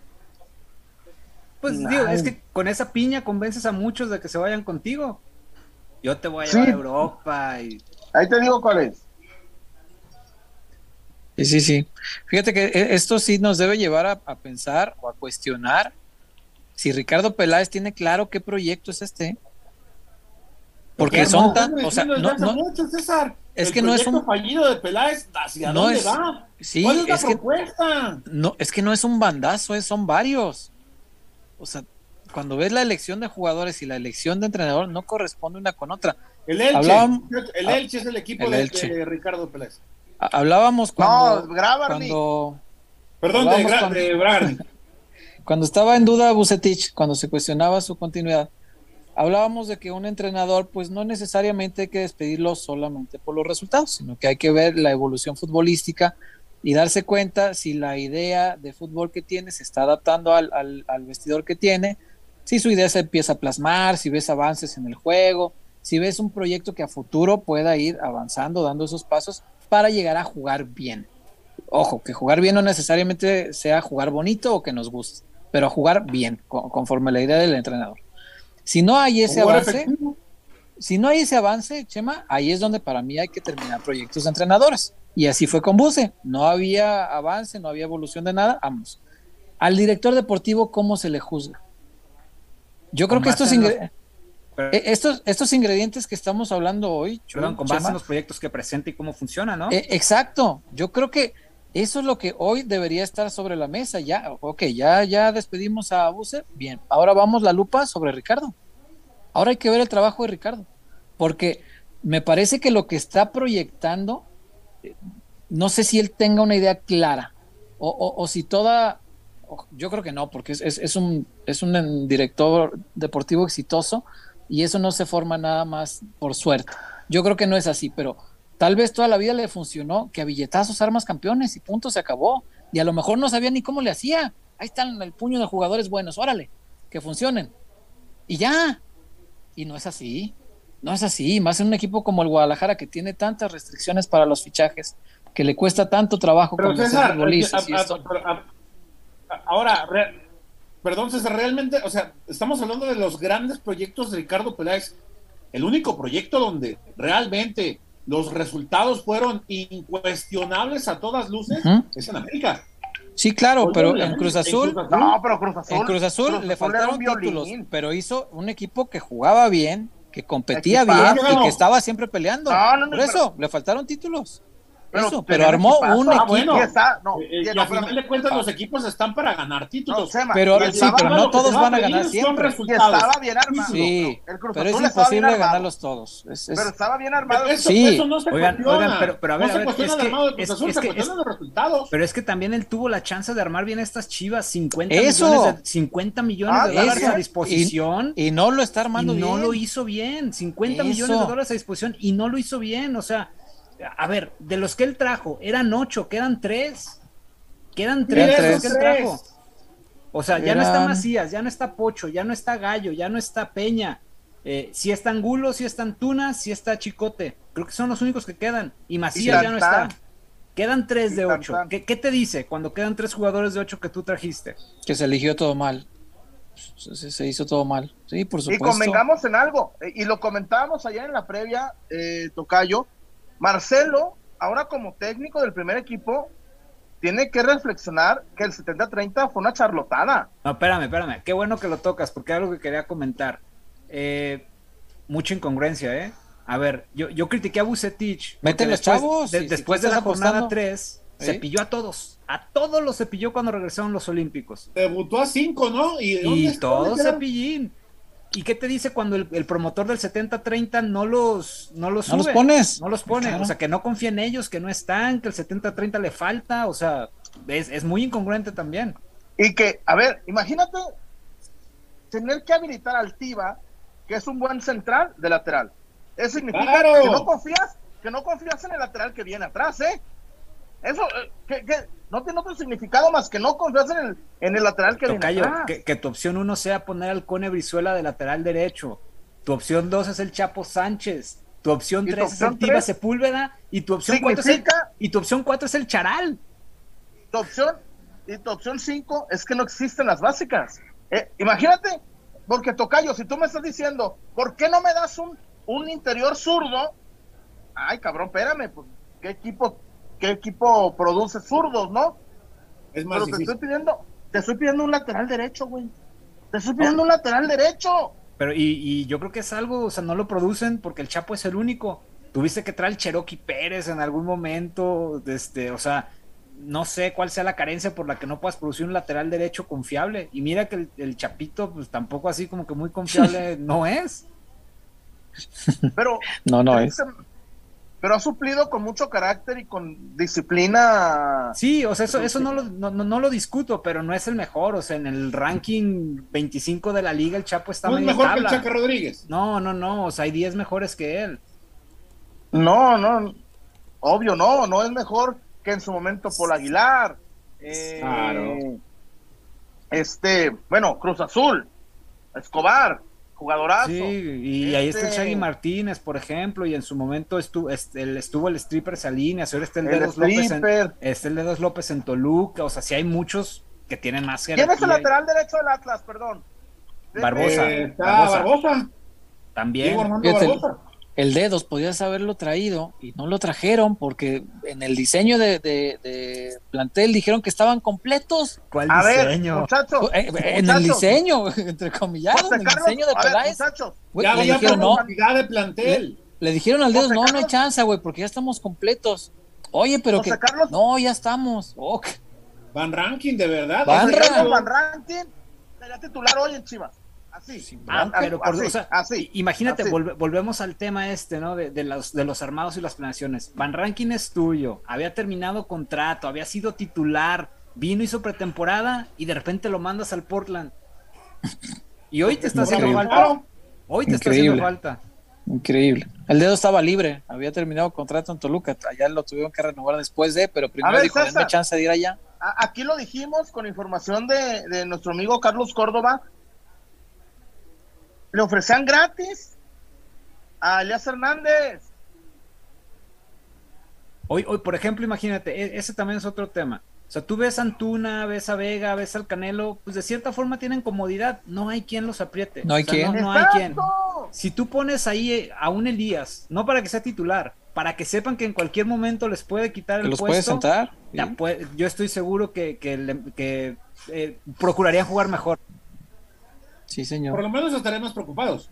pues digo, es que con esa piña convences a muchos de que se vayan contigo. Yo te voy a llevar a Europa y... Ahí te digo cuál es. Sí, sí, sí. Fíjate que e, esto sí nos debe llevar a, pensar o a cuestionar si Ricardo Peláez tiene claro qué proyecto es este. Porque son tan, o sea, no, no mucho, César. Es que no es un fallido de Peláez, ¿hacia no dónde va? Sí, ¿Cuál es, la es propuesta? Que, no, es que no es un bandazo, es, son varios o sea, cuando ves la elección de jugadores y la elección de entrenador, no corresponde una con otra. El Elche, el ah, Elche es el equipo de, Ricardo Pérez. Hablábamos cuando. No, cuando Perdón, de, cuando, cuando estaba en duda Bucetich, cuando se cuestionaba su continuidad, hablábamos de que un entrenador, pues no necesariamente hay que despedirlo solamente por los resultados, sino que hay que ver la evolución futbolística, y darse cuenta si la idea de fútbol que tiene se está adaptando al, al, vestidor que tiene, si su idea se empieza a plasmar, si ves avances en el juego, si ves un proyecto que a futuro pueda ir avanzando, dando esos pasos para llegar a jugar bien. Ojo, que jugar bien no necesariamente sea jugar bonito o que nos guste, pero jugar bien, conforme la idea del entrenador. Si no hay ese avance, si no hay ese avance, Chema, ahí es donde para mí hay que terminar proyectos de entrenadores. Y así fue con Buse. No había avance, no había evolución de nada. Vamos. Al director deportivo, ¿cómo se le juzga? Yo creo que estos, e, estos, estos ingredientes que estamos hablando hoy. Perdón, con base en los proyectos que presenta y cómo funciona, ¿no? E, exacto. Yo creo que eso es lo que hoy debería estar sobre la mesa. Ya, ok, ya, ya despedimos a Buse. Bien, ahora vamos la lupa sobre Ricardo. Ahora hay que ver el trabajo de Ricardo. Porque me parece que lo que está proyectando no sé si él tenga una idea clara o, si toda, yo creo que no, porque es, un, es un director deportivo exitoso y eso no se forma nada más por suerte. Yo creo que no es así, pero tal vez toda la vida le funcionó que a billetazos armas campeones y punto se acabó. Y a lo mejor no sabía ni cómo le hacía. Ahí están el puño de jugadores buenos, órale, que funcionen. Y ya. Y no es así. No es así, más en un equipo como el Guadalajara que tiene tantas restricciones para los fichajes, que le cuesta tanto trabajo con los futbolistas. ahora, perdón César, realmente, o sea, estamos hablando de los grandes proyectos de Ricardo Peláez. El único proyecto donde realmente los resultados fueron incuestionables a todas luces es en América. Sí, claro, pero en Cruz Azul, no, pero Cruz Azul, en Cruz Azul le faltaron títulos, pero hizo un equipo que jugaba bien, que competía bien y que estaba siempre peleando. Por eso, le faltaron títulos. Pero, eso, pero, armó un ah, equipo. no, y, a final de cuentas los equipos están para ganar títulos. pero, sí, pero no todos van a ganar siempre. estaba bien armado. Sí, pero es imposible ganarlos todos. Pero estaba bien armado. Eso, sí. eso no se oigan, oigan, pero, pero a ver, no a ver, es que, es, Azul, se es, los resultados. Pero es que también él tuvo la chance de armar bien estas chivas, 50 millones de, 50 millones de dólares a disposición. Y, no lo está armando bien. No lo hizo bien, 50 millones de dólares a disposición y no lo hizo bien, o sea a ver, de los que él trajo, eran ocho, quedan tres. Quedan tres, de los que él trajo. O sea, ya no está Macías, ya no está Pocho, ya no está Gallo, ya no está Peña. Eh, si está Angulo, si está Antuna, si está Chicote. Creo que son los únicos que quedan. Y Macías ya no está. Quedan tres de ocho. ¿Qué, te dice cuando quedan tres jugadores de ocho que tú trajiste? Que se eligió todo mal. Se, hizo todo mal. Sí, por supuesto. Y convengamos en algo. Eh, y lo comentábamos allá en la previa, eh, Tocayo Marcelo, ahora como técnico del primer equipo, tiene que reflexionar que el 70-30 fue una charlotada. No, espérame, espérame. Qué bueno que lo tocas, porque es algo que quería comentar. Eh, mucha incongruencia, ¿eh? A ver, yo, yo critiqué a Bucetich. Meten los chavos. después de la jornada 3, se pilló a todos. A todos los cepilló cuando regresaron los Olímpicos. Debutó a 5, ¿no? Y, todos cepillín. ¿Y qué te dice cuando el, promotor del 70-30 no los, no los No los pones. No los pone. O sea, que no confía en ellos, que no están, que el 70-30 le falta. O sea, es, es muy incongruente también. Y que, a ver, imagínate tener que habilitar al Tiva, que es un buen central, de lateral. Eso significa que no confías, que no confías en el lateral que viene atrás, ¿eh? Eso, eh, que, no tiene otro significado más que no confías en el, en el lateral que viene atrás. Que, que, tu opción uno sea poner al Cone Brizuela de lateral derecho. Tu opción dos es el Chapo Sánchez. Tu opción tres es el Tiva Sepúlveda. Y tu opción cuatro es el, y tu opción cuatro es el Charal. Tu opción, y tu opción cinco es que no existen las básicas. Eh, imagínate, porque Tocayo, si tú me estás diciendo, ¿por qué no me das un, un interior zurdo? Ay, cabrón, espérame, pues, ¿qué equipo, qué equipo produce zurdos, no? Es más Pero te estoy pidiendo, te estoy pidiendo un lateral derecho, güey. Te estoy pidiendo un lateral derecho. Pero, y, y yo creo que es algo, o sea, no lo producen porque el Chapo es el único. Tuviste que traer el Cherokee Pérez en algún momento, este, o sea, no sé cuál sea la carencia por la que no puedas producir un lateral derecho confiable. Y mira que el, Chapito, pues tampoco así como que muy confiable no es. Pero no, no es. Pero ha suplido con mucho carácter y con disciplina. Sí, o sea, eso, eso no, lo, no, lo discuto, pero no es el mejor. O sea, en el ranking 25 de la liga, el Chapo está ¿No es mejor que el Chaca Rodríguez? No, no, no. O sea, hay 10 mejores que él. No, no. Obvio, no. No es mejor que en su momento Paul Aguilar. Eh, claro. Este, bueno, Cruz Azul, Escobar, jugadorazo. Sí, y ahí está el Shaggy este, Martínez, por ejemplo, y en su momento estuvo, este, estuvo el stripper Salinas, ahora está el, Dedos López en, está el Dedos López en Toluca, o sea, sí hay muchos que tienen más ¿Quién es el lateral derecho del Atlas, perdón? Barbosa. Eh, Barbosa. También. Barbosa el dedos podías haberlo traído y no lo trajeron porque en el diseño de, plantel dijeron que estaban completos. ¿Cuál diseño? Eh, en el diseño, entre comillas, en el diseño de Peláez. ya le dijeron, no, de plantel. Le, dijeron al dedos, no, no hay chance, güey, porque ya estamos completos. Oye, pero que no, ya estamos. Van Ranking, de verdad. Van, Ranking sería titular hoy en Chivas. Ah, pero por, imagínate, volvemos al tema este, ¿no? De, los, de los armados y las planeaciones. Van Rankin es tuyo, había terminado contrato, había sido titular, vino, hizo pretemporada y de repente lo mandas al Portland. Y hoy te está haciendo falta. Hoy te está haciendo falta. Increíble. El dedo estaba libre, había terminado contrato en Toluca, allá lo tuvieron que renovar después de, pero primero dijo, denme chance de ir allá. Aquí lo dijimos con información de, de nuestro amigo Carlos Córdoba, le ofrecían gratis a Elias Hernández. Hoy, hoy, por ejemplo, imagínate, e, ese también es otro tema. O sea, tú ves a Antuna, ves a Vega, ves al Canelo, pues de cierta forma tienen comodidad. No hay quien los apriete. No hay quien. No, hay quien. Si tú pones ahí eh, a un Elías, no para que sea titular, para que sepan que en cualquier momento les puede quitar el los puesto. Puede sentar. yo estoy seguro que, que, eh, procurarían jugar mejor. Sí, señor. Por lo menos estaremos preocupados.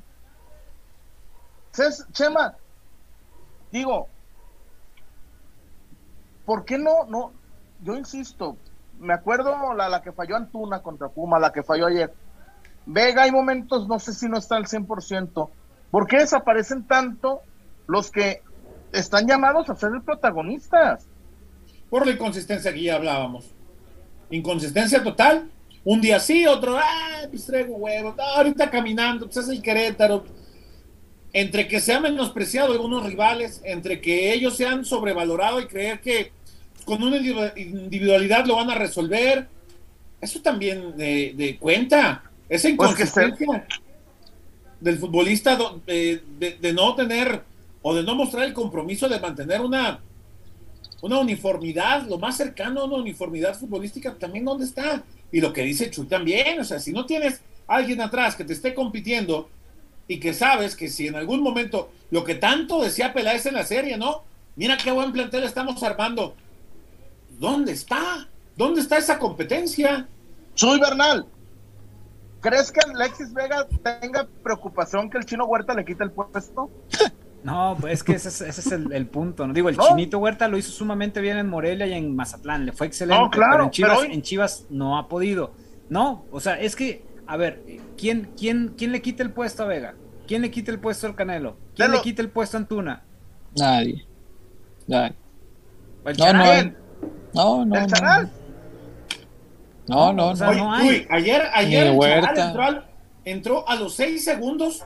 Chema, digo, ¿por qué no? no Yo insisto, me acuerdo la, la que falló Antuna contra Puma, la que falló ayer. Vega, hay momentos, no sé si no está al 100%. ¿Por qué desaparecen tanto los que están llamados a ser protagonistas? Por la inconsistencia que ya hablábamos. Inconsistencia total un día sí, otro, ah, pues traigo huevos, ahorita caminando, pues es el Querétaro. Entre que se ha menospreciado algunos rivales, entre que ellos se han sobrevalorado y creer que con una individualidad lo van a resolver, eso también de, cuenta, esa pues inconsistencia del futbolista de, de, no tener o de no mostrar el compromiso de mantener una, una uniformidad, lo más cercano a una uniformidad futbolística, también dónde está. Y lo que dice Chuy también, o sea, si no tienes alguien atrás que te esté compitiendo y que sabes que si en algún momento lo que tanto decía Peláez en la serie, ¿no? Mira qué buen plantel estamos armando. ¿Dónde está? ¿Dónde está esa competencia? Chuy Bernal, ¿crees que Alexis Vega tenga preocupación que el chino Huerta le quite el puesto? No, pues es que ese es, el, punto. ¿no? Digo, el Chinito Huerta lo hizo sumamente bien en Morelia y en Mazatlán, le fue excelente, no, claro, pero, en Chivas, en Chivas no ha podido. No, o sea, es que, a ver, ¿quién, quién, quién le quita el puesto a Vega? ¿Quién le quita el puesto al Canelo? ¿Quién le quita el puesto a Antuna? Nadie. Nadie. no, no, no, no. ¿El? No, no, no. no hay. ayer, ayer entró, entró, a los seis segundos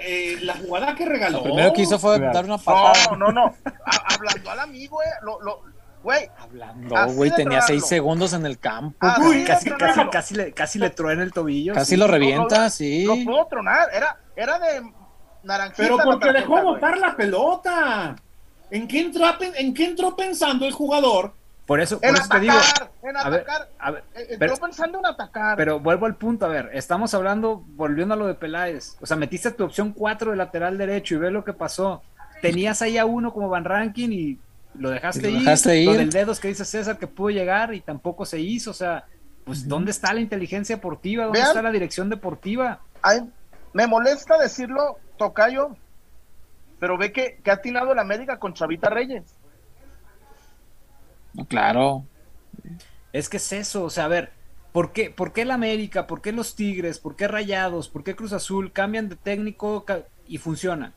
eh, la jugada que regaló. Lo primero que hizo fue dar una patada. No, no, no. hablando al amigo, eh, lo, lo, güey. Hablando, güey, tenía seis segundos en el campo. casi, casi, casi, le, casi le truena el tobillo. Casi lo revienta, sí. No pudo tronar, era, era de naranjita. Pero porque dejó botar la pelota. ¿En qué, entró, ¿En qué entró pensando el jugador por eso, por eso te digo. En atacar. A ver, eh, pero, pensando en atacar. Pero vuelvo al punto, a ver, estamos hablando, volviendo a lo de Peláez. O sea, metiste tu opción 4 de lateral derecho y ve lo que pasó. Tenías ahí a uno como Van Ranking y lo dejaste, ir. Lo del dedos que dice César que pudo llegar y tampoco se hizo. O sea, pues, ¿dónde está la inteligencia deportiva? ¿Dónde está la dirección deportiva? me molesta decirlo, Tocayo, pero ve que, que ha atinado la América con Chavita Reyes. Claro. Es que es eso, o sea, a ver, ¿por qué, ¿por qué el América, por qué los Tigres, por qué Rayados, por qué Cruz Azul cambian de técnico y funciona?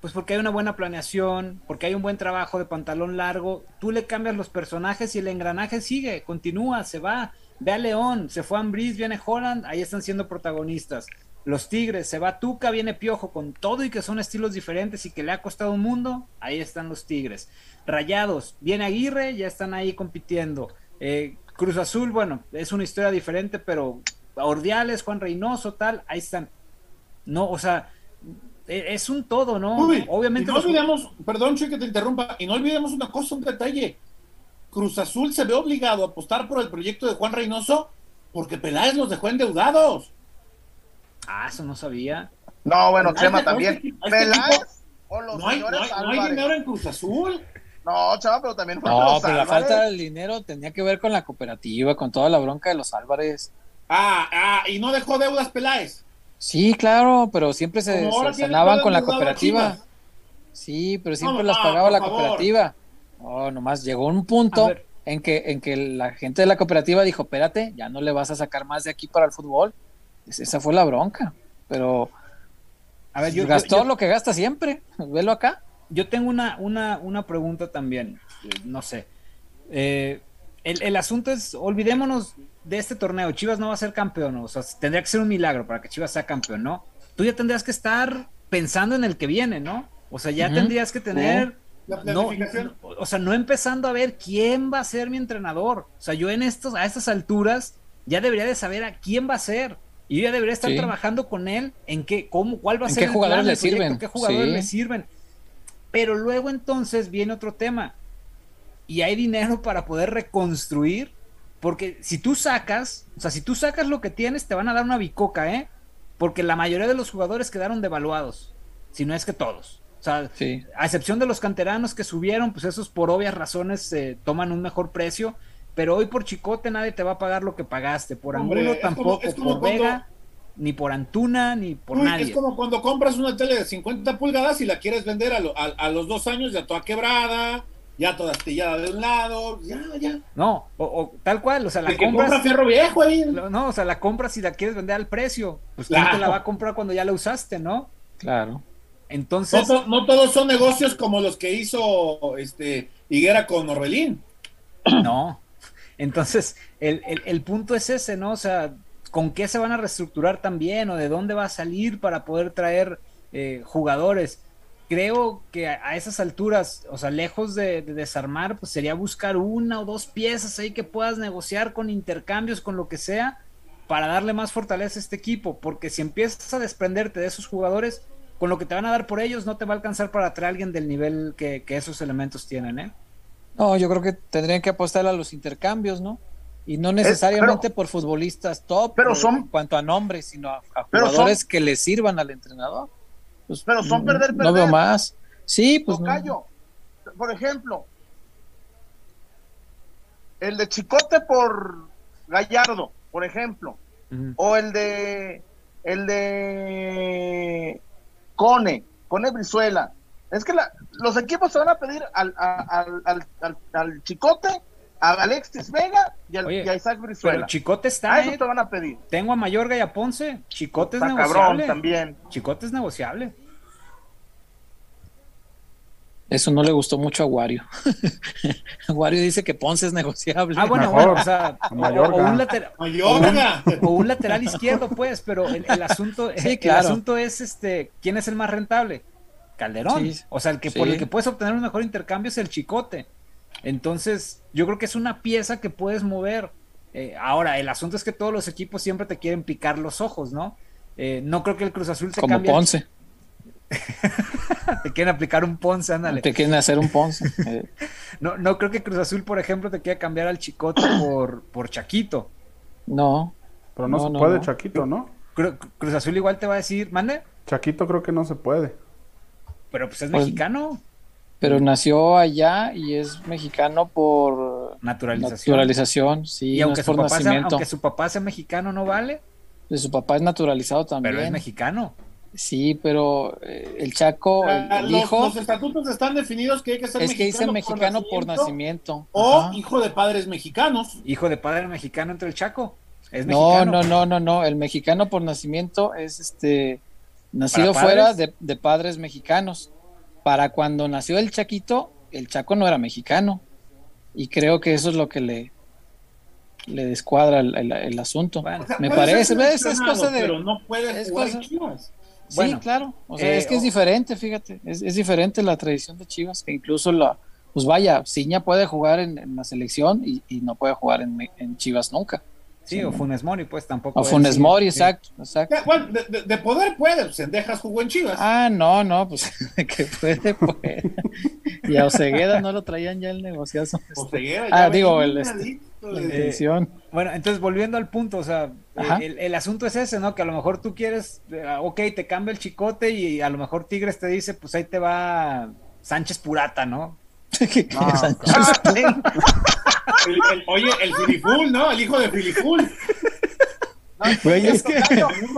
Pues porque hay una buena planeación, porque hay un buen trabajo de pantalón largo, tú le cambias los personajes y el engranaje sigue, continúa, se va. Ve a León, se fue a Ambris, viene Holland, ahí están siendo protagonistas. Los Tigres, se va Tuca, viene Piojo, con todo y que son estilos diferentes y que le ha costado un mundo, ahí están los Tigres. Rayados, viene Aguirre, ya están ahí compitiendo. Eh, Cruz Azul, bueno, es una historia diferente, pero Ordiales, Juan Reynoso, tal, ahí están. No, o sea, e, es un todo, ¿no? Obviamente. no olvidemos, perdón, Chuy, que te interrumpa, y no olvidemos una cosa, un detalle. Cruz Azul se ve obligado a apostar por el proyecto de Juan Reynoso porque Peláez los dejó endeudados. Ah, eso no sabía. No, bueno, Chema también. Peláez o los no hay, no hay, no hay dinero en Cruz Azul. No, chaval, pero también fue No, pero la falta del dinero tenía que ver con la cooperativa, con toda la bronca de los Álvarez. Ah, ah, y no dejó deudas Peláez. Sí, claro, pero siempre se, sanaban con la cooperativa. Sí, pero siempre las pagaba la cooperativa. No, nomás llegó un punto en que, en que la gente de la cooperativa dijo, espérate, ya no le vas a sacar más de aquí para el fútbol. Esa fue la bronca. Pero a ver, yo, gastó lo que gasta siempre. Velo acá yo tengo una, una, una pregunta también, eh, no sé. Eh, el, asunto es, olvidémonos de este torneo, Chivas no va a ser campeón, o sea, tendría que ser un milagro para que Chivas sea campeón, ¿no? Tú ya tendrías que estar pensando en el que viene, ¿no? O sea, ya tendrías que tener... No, o sea, no empezando a ver quién va a ser mi entrenador. O sea, yo en estos, a estas alturas ya debería de saber a quién va a ser. Y yo ya debería estar trabajando con él en qué, cómo, cuál va a ser qué jugadores le sirven. qué jugadores le sirven. Pero luego entonces viene otro tema. Y hay dinero para poder reconstruir. Porque si tú sacas, o sea, si tú sacas lo que tienes, te van a dar una bicoca, ¿eh? Porque la mayoría de los jugadores quedaron devaluados. Si no es que todos. O sea, a excepción de los canteranos que subieron, pues esos por obvias razones se toman un mejor precio. Pero hoy por Chicote nadie te va a pagar lo que pagaste. Por Angulo tampoco. por Vega ni por Antuna, ni por nadie. Es como cuando compras una tele de 50 pulgadas y la quieres vender a, los dos años ya toda quebrada, ya toda astillada de un lado, ya, ya. No, o, tal cual, o sea, la compras. fierro viejo ahí. No, o sea, la compras y la quieres vender al precio. Pues claro. te la va a comprar cuando ya la usaste, ¿no? Claro. Entonces. No, todos son negocios como los que hizo este Higuera con Orbelín. No. Entonces, el, el, punto es ese, ¿no? O sea, con qué se van a reestructurar también o de dónde va a salir para poder traer eh, jugadores. Creo que a, esas alturas, o sea, lejos de, desarmar, pues sería buscar una o dos piezas ahí que puedas negociar con intercambios, con lo que sea, para darle más fortaleza a este equipo, porque si empiezas a desprenderte de esos jugadores, con lo que te van a dar por ellos no te va a alcanzar para traer a alguien del nivel que, que esos elementos tienen, ¿eh? No, yo creo que tendrían que apostar a los intercambios, ¿no? Y no necesariamente por futbolistas top pero son, en cuanto a nombres, sino a, jugadores que le sirvan al entrenador. Pues, pero son perder, perder. No veo más. Sí, pues. Por ejemplo, el de Chicote por Gallardo, por ejemplo. O el de. El de. Cone, Cone Brizuela. Es que los equipos se van a pedir al, al, al, Chicote, a Alexis Vega y, al, a Isaac Brizuela. Pero Chicote está. A eso te van a pedir. Tengo a Mayorga y a Ponce. Chicote es negociable. también. Chicote es negociable. Eso no le gustó mucho a Wario. Wario dice que Ponce es negociable. Ah, bueno, bueno, o sea, o, un lateral, o, un, lateral izquierdo, pues, pero el, asunto, el asunto es este, ¿quién es el más rentable? Calderón. o sea, el que por el que puedes obtener un mejor intercambio es el chicote. Entonces, yo creo que es una pieza que puedes mover. Eh, ahora, el asunto es que todos los equipos siempre te quieren picar los ojos, ¿no? Eh, no creo que el Cruz Azul te Como Ponce. te quieren aplicar un Ponce, ándale. Te quieren hacer un Ponce. Eh. no, no creo que Cruz Azul, por ejemplo, te quiera cambiar al Chicote por, por Chaquito. No. Pero no, se puede, Chaquito, ¿no? Cruz Azul igual te va a decir, mande. Chaquito creo que no se puede. Pero pues es pues, mexicano. Pero nació allá y es mexicano por naturalización. Naturalización, sí. Y aunque, su papá sea, aunque su papá sea mexicano, ¿no vale? Pues su papá es naturalizado también. Pero es mexicano. Sí, pero eh, el Chaco, el, hijo. Los estatutos están definidos que hay que ser es que dice mexicano por nacimiento. o hijo de padres mexicanos. Hijo de padre mexicano entre el Chaco. Es no, no, no, no, no. El mexicano por nacimiento es este nacido fuera de, padres mexicanos. Para cuando nació el Chaquito, el Chaco no era mexicano. Y creo que eso es lo que le, le descuadra el, asunto. Me parece, es, cosa de. Pero no puede jugar Sí, claro. O sea, es que es eh, diferente, fíjate. Es, diferente la tradición de Chivas, que incluso la, pues vaya, Ciña puede jugar en, la selección y, no puede jugar en, Chivas nunca. Sí, o Funes Mori, pues tampoco. O Funes Mori, exacto, exacto. Bueno, de, poder puede, pues Dejas jugó en Chivas. Ah, no, no, pues que puede, puede. y a Osegueda no lo traían ya el negociazo. Osegueda, ah, digo, el, este, la intención. bueno, entonces volviendo al punto, o sea, el, asunto es ese, ¿no? Que a lo mejor tú quieres, eh, ok, te cambia el chicote y a lo mejor Tigres te dice, pues ahí te va Sánchez Purata, ¿no? oye, el Filiful, ¿no? El hijo de Filiful. Güey, es que.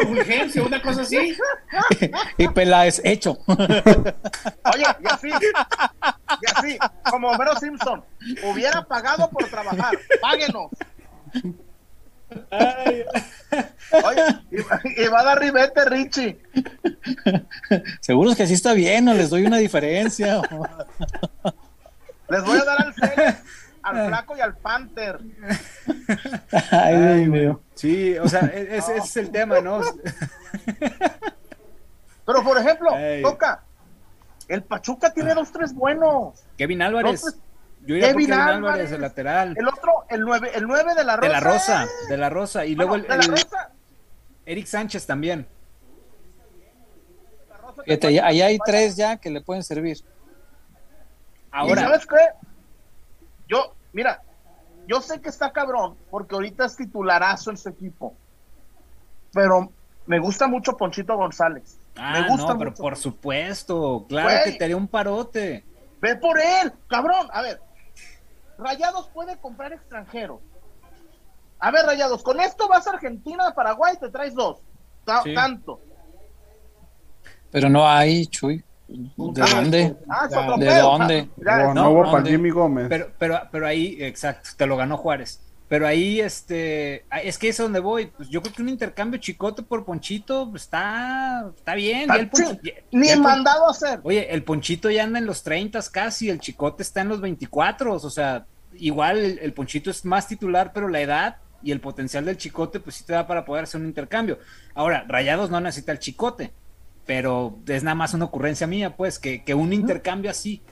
Urgencia, una cosa así. y Peláez, hecho. Oye, y así, y así, como Homero Simpson, hubiera pagado por trabajar, páguenos. Oye, y, va a dar ribete, Richie. Seguro es que así está bien, no les doy una diferencia. Les voy a dar al Félix, al Flaco y al Panther. Ay, Dios mío. Sí, o sea, e-, ese, es el tema, ¿no? Pero, por ejemplo, toca, el Pachuca tiene dos, tres buenos. Kevin Álvarez. Yo iría Kevin, Kevin Álvarez, el lateral. El otro, el 9, el 9 de la Rosa. De la Rosa, de la Rosa. Y luego el, Eric Sánchez también. Fíjate, ahí hay tres ya que le pueden servir. Ahora. sabes qué? Yo, mira, yo sé que está cabrón, porque ahorita es titularazo en su equipo. Pero me gusta mucho Ponchito González. Ah, me gusta no, pero por supuesto, claro que te haría un parote. Ve por él, cabrón. A ver, Rayados puede comprar extranjeros. A ver, Rayados, con esto vas a Argentina, Paraguay, te traes dos. Tanto. Pero no hay, Chuy. ¿De ah, dónde? Ah, ¿De dónde? no, hubo para Jimmy Gómez. Pero, pero, pero ahí, exacto, te lo ganó Juárez. Pero ahí, este, es que es donde voy. Pues yo creo que un intercambio chicote por Ponchito pues, está, está bien. ni he mandado a hacer. Oye, el Ponchito ya anda en los 30 casi, el chicote está en los 24. O sea, igual el, el, Ponchito es más titular, pero la edad y el potencial del chicote, pues sí te da para poder hacer un intercambio. Ahora, Rayados no necesita el chicote pero es nada más una ocurrencia mía, pues, que, un intercambio así.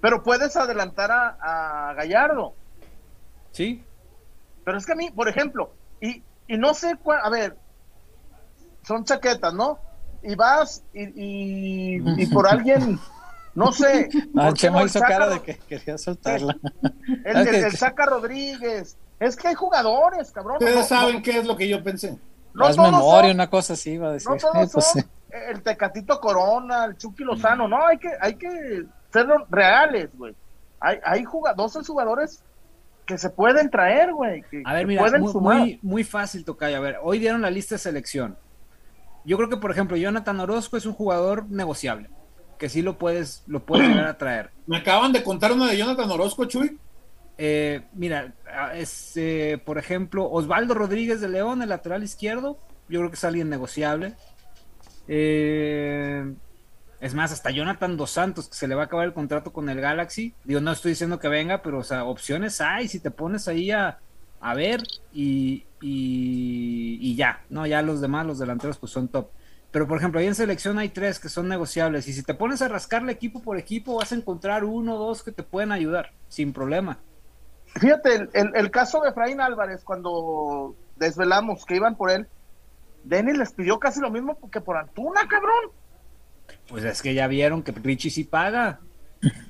Pero puedes adelantar a, Gallardo. Sí. Pero es que a mí, por ejemplo, y, y no sé cuál, a ver, son chaquetas, ¿no? Y vas y, y, por alguien, no sé. Ah, Chema hizo cara de que quería soltarla. El, el, Saca Rodríguez. Es que hay jugadores, cabrón. Ustedes saben qué es lo que yo pensé. No es memoria, una cosa así iba a decir. No todos pues el Tecatito Corona, el Chucky Lozano, no, hay que, hay que ser reales, güey. Hay, hay jugadores, 12 jugadores que se pueden traer, güey. a ver, mira, muy, muy, muy, fácil, Tocayo. A ver, hoy dieron la lista de selección. Yo creo que, por ejemplo, Jonathan Orozco es un jugador negociable. que sí lo puedes, lo puedes llegar a traer. Me acaban de contar una de Jonathan Orozco, Chuy. Eh, mira, es, eh, por ejemplo, Osvaldo Rodríguez de León, el lateral izquierdo, yo creo que es alguien negociable. Eh, es más, hasta Jonathan Dos Santos, que se le va a acabar el contrato con el Galaxy. Digo, no estoy diciendo que venga, pero o sea, opciones hay. Si te pones ahí a, a ver y, y, ya, no, ya los demás, los delanteros, pues son top. Pero por ejemplo, ahí en selección hay tres que son negociables. Y si te pones a rascarle equipo por equipo, vas a encontrar uno o dos que te pueden ayudar, sin problema. Fíjate, el, el, caso de Efraín Álvarez, cuando desvelamos que iban por él, Denny les pidió casi lo mismo que por Antuna, cabrón. Pues es que ya vieron que Richie sí paga.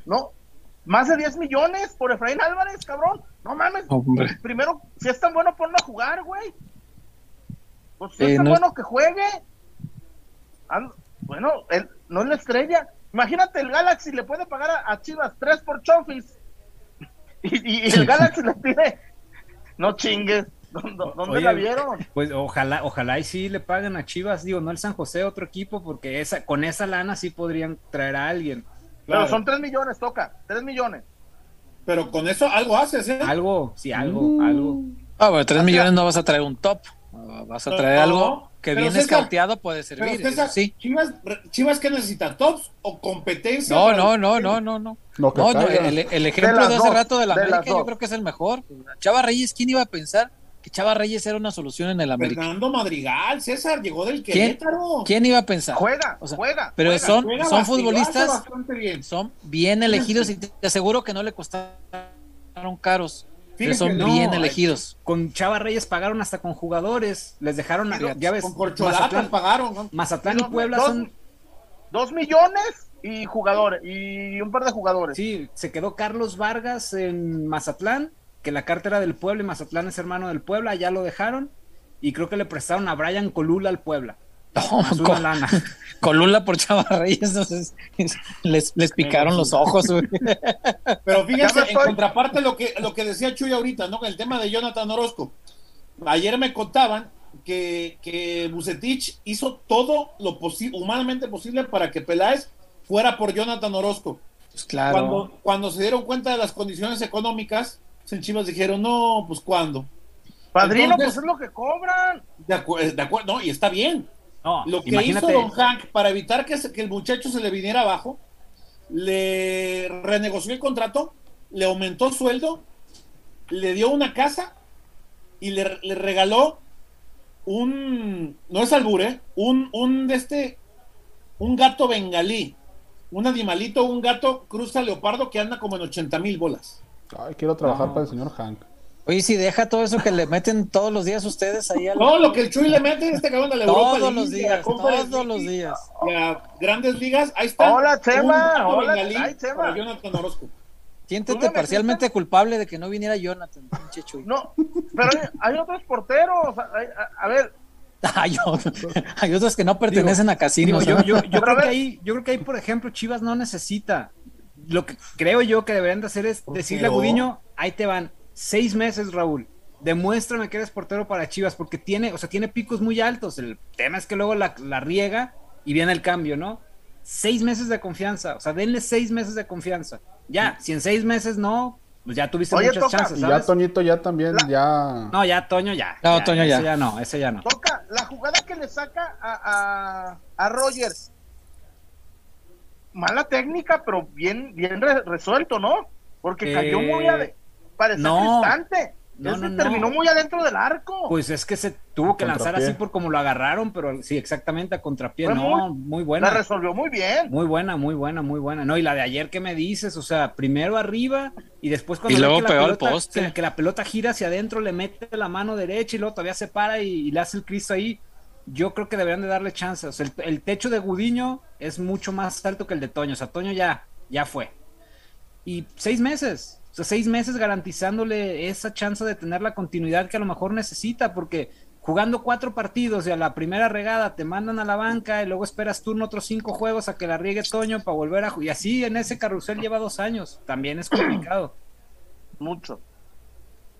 No, más de 10 millones por Efraín Álvarez, cabrón. No mames. Hombre. Primero, si es tan bueno, ponlo a jugar, güey. Pues si eh, es tan no... bueno que juegue. And, bueno, él no es la estrella. Imagínate, el Galaxy le puede pagar a, a Chivas 3 por Chofis. Y, y, el Galaxy le pide. No chingues. ¿Dónde, dónde Oye, la vieron? Pues ojalá, ojalá y sí le paguen a Chivas, digo, no el San José, otro equipo, porque esa, con esa lana sí podrían traer a alguien. Claro. Pero son 3 millones, toca, 3 millones. Pero con eso algo haces, ¿eh? Algo, sí, algo, uh. algo. Ah, bueno, 3 millones no vas a traer un top, vas a traer no, algo que bien César, escauteado puede servir. César, sí. Chivas, Chivas qué necesita, tops o competencia. No, no, no, no, no, no. No, no, no el, el, ejemplo de, de hace dos, rato de la de América yo creo que es el mejor. Chava Reyes, ¿quién iba a pensar que Chava Reyes era una solución en el América? Fernando Madrigal, César, llegó del Querétaro. ¿Quién, ¿Quién iba a pensar? Juega, o sea, juega. Pero juega, son, juega son futbolistas, bien. son bien elegidos y te aseguro que no le costaron caros. Fíjense, son no, bien elegidos. Con Chava Reyes pagaron hasta con jugadores, les dejaron, Fíjate, ya ves, con Corcholatas pagaron. ¿no? Mazatlán y Puebla dos, son dos millones y jugadores y un par de jugadores. Sí, se quedó Carlos Vargas en Mazatlán, que la carta era del Puebla y Mazatlán es hermano del Puebla, ya lo dejaron y creo que le prestaron a Brian Colula al Puebla. Col lana. Colula por Chava Reyes, entonces, les, les picaron los ojos. Güey. Pero fíjense, en contraparte lo que, lo que decía Chuy ahorita, ¿no? El tema de Jonathan Orozco. Ayer me contaban que, que Bucetich hizo todo lo posi humanamente posible para que Peláez fuera por Jonathan Orozco. Pues claro. Cuando, cuando se dieron cuenta de las condiciones económicas, en Chivas dijeron, no, pues ¿cuándo? Padrino, Entonces, pues es lo que cobran. De, acu de acuerdo, no, y está bien. No, lo que imagínate... hizo Don Hank para evitar que, se, que, el muchacho se le viniera abajo, le renegoció el contrato, le aumentó sueldo, le dio una casa y le, le regaló un, no es albure, ¿eh? un, un de este, un gato bengalí, un animalito, un gato cruza leopardo que anda como en 80 mil bolas. Ay, quiero trabajar no. para el señor Hank. Oye, si deja todo eso que le meten todos los días ustedes ahí al... No, lo que el Chuy le mete este cabrón de la Europa. Todos los días, todos los días. A grandes ligas, ahí está. Hola, Chema. Hola, ay, Chema. Jonathan Orozco. Siéntete parcialmente culpable de que no viniera Jonathan, pinche Chuy. No, pero hay, hay otros porteros. Hay, a, a, ver. Hay, hay, otros que no pertenecen digo, a casinos. Digo, yo, yo, yo, creo que ahí, yo creo que ahí, por ejemplo, Chivas no necesita. Lo que creo yo que deberían de hacer es decirle a Gudiño, ahí te van seis meses, Raúl. Demuéstrame que eres portero para Chivas, porque tiene, o sea, tiene picos muy altos. El tema es que luego la, la riega y viene el cambio, ¿no? Seis meses de confianza, o sea, denle seis meses de confianza. Ya, si en seis meses no, pues ya tuviste Oye, muchas toca. chances. ¿sabes? Ya Toñito ya también, la... ya. No, ya Toño ya. No, ya, Toño ya. Ese ya no, ese ya no. Toca, la jugada que le saca a, a, a Rogers. Mala técnica, pero bien, bien re resuelto, ¿no? Porque cayó eh... muy a parecía no. distante. No, no, no, terminó muy adentro del arco. Pues es que se tuvo que lanzar así por como lo agarraron, pero sí, exactamente a contrapié. no, muy, muy, buena. La resolvió muy bien. Muy buena, muy buena, muy buena. No, y la de ayer que me dices, o sea, primero arriba y después cuando y luego que, pegó la pelota, el poste. Que, que, la pelota gira hacia adentro, le mete la mano derecha y luego todavía se para y, y le hace el Cristo ahí. Yo creo que deberían de darle chances. O sea, el, el, techo de Gudiño es mucho más alto que el de Toño. O sea, Toño ya, ya fue. Y seis meses o sea, seis meses garantizándole esa chance de tener la continuidad que a lo mejor necesita, porque jugando cuatro partidos y a la primera regada te mandan a la banca y luego esperas turno otros cinco juegos a que la riegue Toño para volver a jugar. Y así en ese carrusel lleva dos años. También es complicado. Mucho.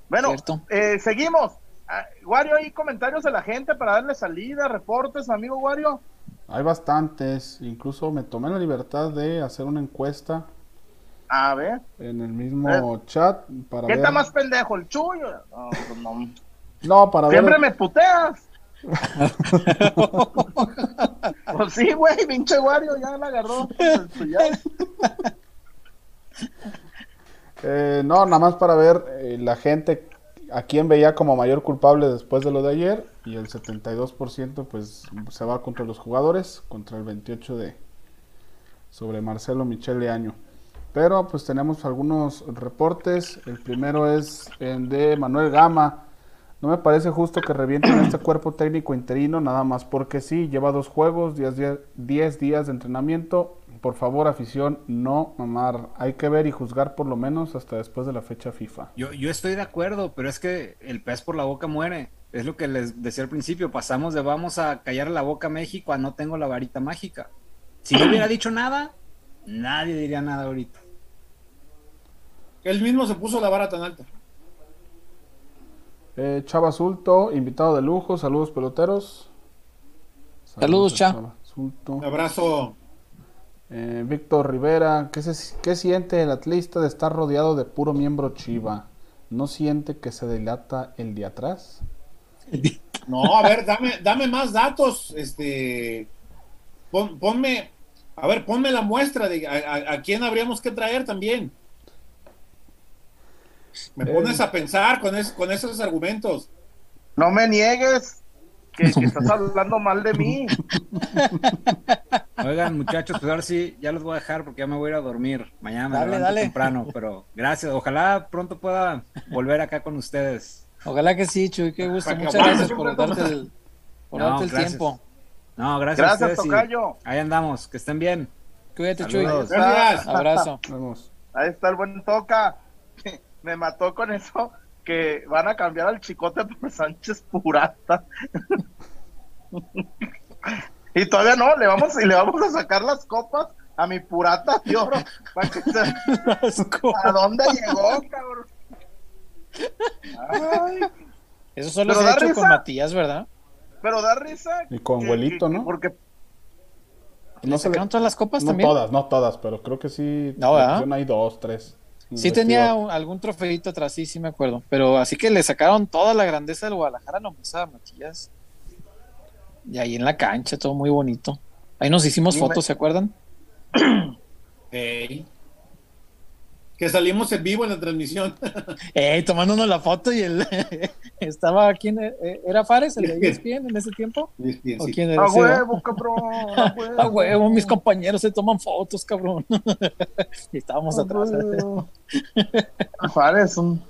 Bueno, eh, seguimos. Uh, Wario, hay comentarios de la gente para darle salida, reportes, amigo Wario. Hay bastantes. Incluso me tomé la libertad de hacer una encuesta. A ver. En el mismo chat. Para ¿Qué está más pendejo, el chuyo? No, pues no. no para Siempre me puteas. pues sí, güey, pinche Wario ya la agarró. eh, no, nada más para ver eh, la gente a quién veía como mayor culpable después de lo de ayer y el 72% pues se va contra los jugadores, contra el 28 de sobre Marcelo Michele Año. Pero pues tenemos algunos reportes. El primero es el de Manuel Gama. No me parece justo que revienten este cuerpo técnico interino, nada más porque sí, lleva dos juegos, 10 días de entrenamiento por favor, afición, no mamar. Hay que ver y juzgar por lo menos hasta después de la fecha FIFA. Yo, yo estoy de acuerdo, pero es que el pez por la boca muere. Es lo que les decía al principio. Pasamos de vamos a callar la boca a México a no tengo la varita mágica. Si no hubiera dicho nada, nadie diría nada ahorita. Él mismo se puso la vara tan alta. Eh, Chava Sulto, invitado de lujo. Saludos, peloteros. Saludos, Chava. Un abrazo. Eh, Víctor Rivera, ¿qué, se, ¿qué siente el atlista de estar rodeado de puro miembro chiva? ¿No siente que se delata el de atrás? No, a ver, dame, dame más datos. Este, ponme, a ver, ponme la muestra de a, quién habríamos que traer también. Me pones eh. a pensar con, con esos argumentos. No me niegues que, estás hablando mal de mí. Oigan, muchachos, pues ahora sí, ya los voy a dejar porque ya me voy a ir a dormir. Mañana me dale, temprano, pero gracias. Ojalá pronto pueda volver acá con ustedes. Ojalá que sí, Chuy, qué gusto. Muchas gracias por darte el, por darte el tiempo. No, gracias, gracias a ustedes. Ahí andamos, que estén bien. Cuídate, Chuy. Gracias. Abrazo. Ahí está el buen toca. Me mató con eso que van a cambiar al chicote por Sánchez Purata. y todavía no, le vamos, y le vamos a sacar las copas a mi Purata de oro. Para que ¿A dónde llegó, cabrón? Eso solo se ha hecho con Matías, ¿verdad? Pero da risa. Y con abuelito, ¿no? Porque ¿No se todas las copas no también? todas, no todas, pero creo que sí. No, Hay dos, tres. Sí tenía algún trofeito atrás, sí, sí me acuerdo. Pero así que le sacaron toda la grandeza del Guadalajara nomás a Matías. Y ahí en la cancha, todo muy bonito. Ahí nos hicimos fotos, ¿se acuerdan? Que salimos en vivo en la transmisión. Ey, tomándonos la foto y él estaba quién eh, era Fares el de ESPN en ese tiempo. ¿O quién era? A huevo, cabrón. A huevo. mis compañeros se toman fotos, cabrón. y estábamos atrás. Fares, un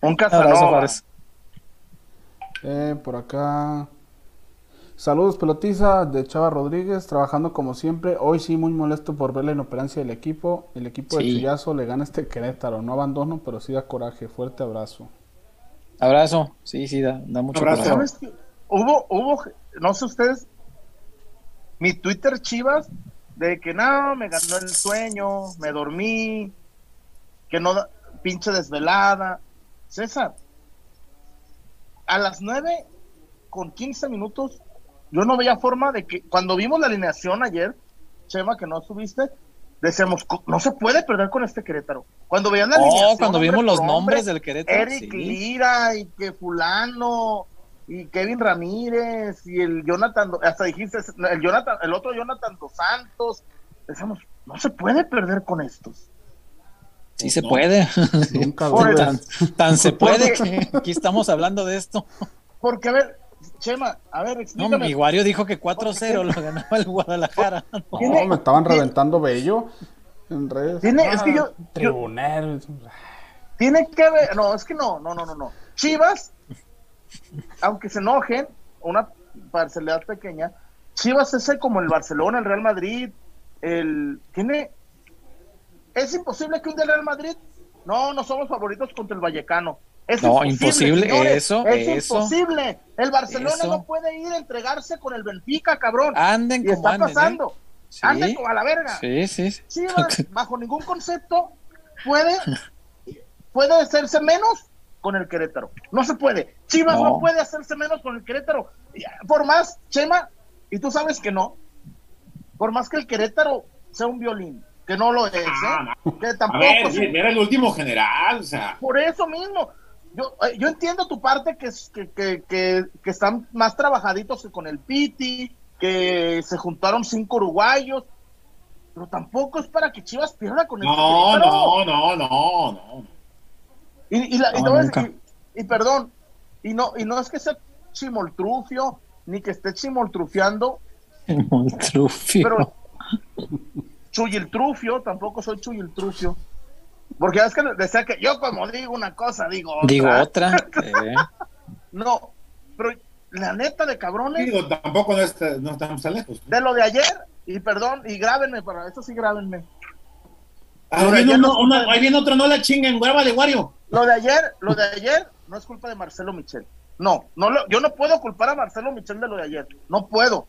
un Casanova. Eh, por acá Saludos pelotiza de Chava Rodríguez, trabajando como siempre. Hoy sí muy molesto por ver la inoperancia del equipo. El equipo de Chillazo le gana este Querétaro. No abandono, pero sí da coraje. Fuerte abrazo. Abrazo, sí, sí, da, mucho abrazo. Hubo, hubo, no sé ustedes, mi Twitter Chivas, de que no, me ganó el sueño, me dormí, que no, pinche desvelada. César, a las nueve con 15 minutos yo no veía forma de que cuando vimos la alineación ayer, Chema, que no subiste, decíamos, no se puede perder con este Querétaro. Cuando veían la oh, cuando vimos los nombres del Querétaro. Eric Lira y que fulano y Kevin Ramírez y el Jonathan, hasta dijiste, el Jonathan, el otro Jonathan dos Santos, decíamos, no se puede perder con estos. Sí se puede. tan, se puede que aquí estamos hablando de esto. Porque, a ver, Chema, a ver, explícame. No, mi Wario dijo que 4-0 lo ganaba el Guadalajara. No, me estaban reventando bello en redes. Tiene, es que yo. Tribunal. tiene que ver. No, es que no, no, no, no, no. Chivas, aunque se enojen, una parcialidad pequeña, Chivas es como el Barcelona, el Real Madrid, el. Tiene. Es imposible que un del Real Madrid. No, no somos favoritos contra el Vallecano. Es no, imposible, eso, es imposible. El Barcelona no puede ir a entregarse con el Benfica, cabrón. Anden y está ¿eh? pasando. Anden como a la verga. Sí, sí. Chivas, bajo ningún concepto, puede, puede hacerse menos con el Querétaro. No se puede. Chivas no, puede hacerse menos con el Querétaro. Por más, Chema, Y tú sabes que no. Por más que el Querétaro sea un violín, que no lo es, ¿eh? Ah, Que tampoco. A ver, era el último general, o sea. Por eso mismo. Yo, eh, yo entiendo tu parte que, que, que, que, que están más trabajaditos que con el Piti, que se juntaron cinco uruguayos, pero tampoco es para que Chivas pierda con el No, no, no, no, no. Y, y, la, y, no, y, y, perdón, y no, y no es que sea chimoltrufio, ni que esté chimoltrufiando. Chimoltrufio. Pero Chuyiltrufio, tampoco soy Chuyiltrufio. Porque es que decía que yo como digo una cosa, digo otra. Digo otra. eh. No, pero la neta de cabrones. Digo, tampoco no, está, no estamos tan lejos. De lo de ayer, y perdón, y grábenme, para eso sí grábenme. Ah, ahí, viene uno, una, ahí viene otro, no la chinguen, de Wario. Lo de ayer, lo de ayer no es culpa de Marcelo Michel. No, no lo, yo no puedo culpar a Marcelo Michel de lo de ayer. No puedo.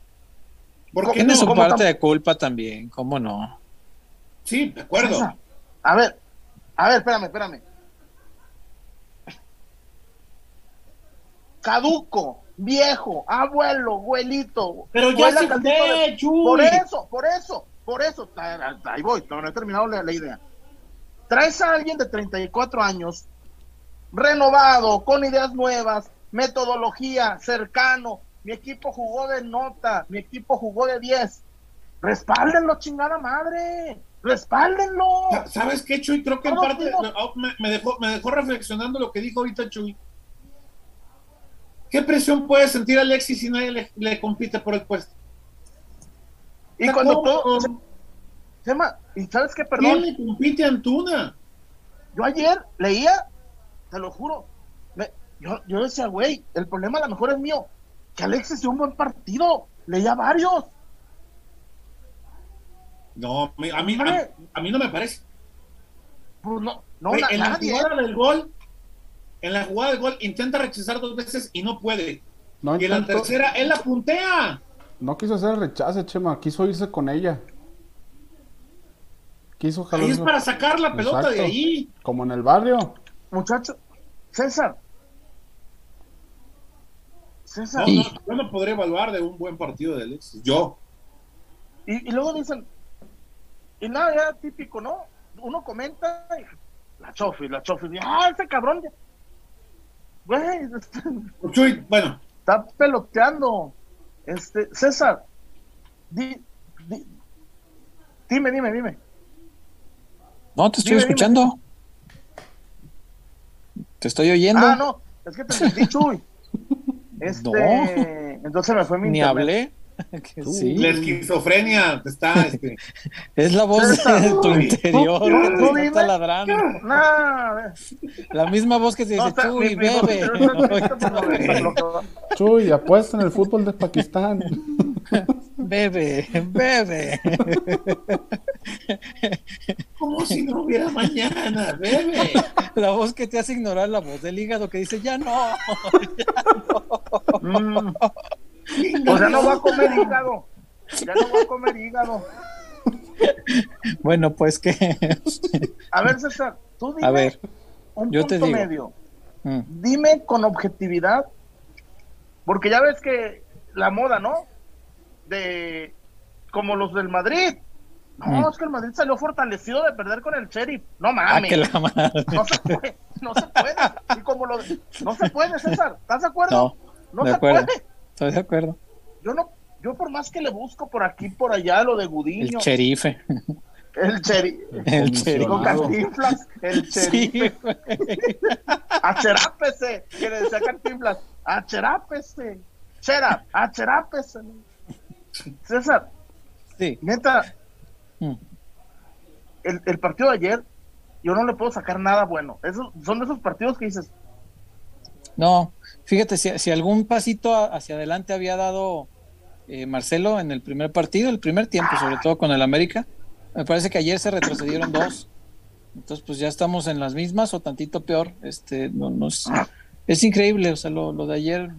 Porque tiene no? su parte de culpa también, ¿cómo no? Sí, de acuerdo. A ver, a ver, espérame, espérame. Caduco, viejo, abuelo, abuelito. Pero ya se fue, Por eso, por eso, por eso. Ahí voy, no he terminado la, la idea. Traes a alguien de 34 años, renovado, con ideas nuevas, metodología, cercano. Mi equipo jugó de nota, mi equipo jugó de 10. Respáldenlo, chingada madre. Respáldenlo. ¿Sabes qué, Chuy? Creo que en parte me, me, dejó, me dejó reflexionando lo que dijo ahorita Chuy. ¿Qué presión puede sentir Alexis si nadie le, le compite por el puesto? Y cuando todo. Se, Chema, ¿y sabes qué? Perdón. ¿Quién le compite a Antuna? Yo ayer leía, te lo juro, me, yo, yo decía, güey, el problema a lo mejor es mío, que Alexis dio un buen partido, leía varios. No, a mí, a mí, a, a mí no me parece. Pues no, no, na- en nadie. la jugada del gol, en la jugada del gol intenta rechazar dos veces y no puede. No, y en la tercera él la puntea. no quiso hacer el rechace, Chema, quiso irse con ella. Quiso jalar. Ahí es para sacar la pelota de ahí. Como en el barrio. Muchacho, César. César. No, no, yo no podré evaluar de un buen partido de Alexis. Yo. Y, y luego dicen, y nada, ya típico, ¿no? Uno comenta, y, la chofi, la chofi, y, ah, ese cabrón, ya- güey, Chuy, bueno, está peloteando. Este, César, di, di- dime, dime, dime. No, te estoy Dime, escuchando. Te estoy oyendo. Ah, no, es que te entendí, Chuy. Este, entonces me fue mi Ni internet. hablé. Que sí. la esquizofrenia está. Este, Es la voz de tu interior que te dime. está taladrando. Nah, La misma voz que te dice, no, Chuy, bebe. no Chuy, apuesta en el fútbol de Pakistán. Bebe, bebe. como si no hubiera mañana, bebé. La voz que te hace ignorar la voz del hígado que dice, ya no. Mm. Pues ya no voy a comer hígado. Ya no voy a comer hígado. Bueno, pues que. A ver, César, tú dime A ver, un yo punto te digo. medio. mm, Dime con objetividad, porque ya ves que la moda, ¿no? De como los del Madrid. No, Mm. es que el Madrid salió fortalecido de perder con el Sheriff. No ah, mames. No se puede, no se puede. Y como lo de- no se puede, César. ¿Estás de acuerdo? No, No de se acuerdo. puede. Estoy de acuerdo. Yo no, yo por más que le busco por aquí, por allá, lo de El Gudiño, cherife. el Sheriff, El con cherife. Cantinflas, el Sí, Sheriff, güey. acherápese, que le decía Cantinflas, acherápese, chera, acherápese. César, Sí. neta, Mm. el, el partido de ayer, yo no le puedo sacar nada bueno. Esos, son de esos partidos que dices, No, fíjate, si, algún pasito hacia adelante había dado eh, Marcelo en el primer partido, el primer tiempo, sobre todo con el América, me parece que ayer se retrocedieron dos. Entonces, pues ya estamos en las mismas o tantito peor. Este, no, no es, es increíble, o sea, lo, lo de ayer,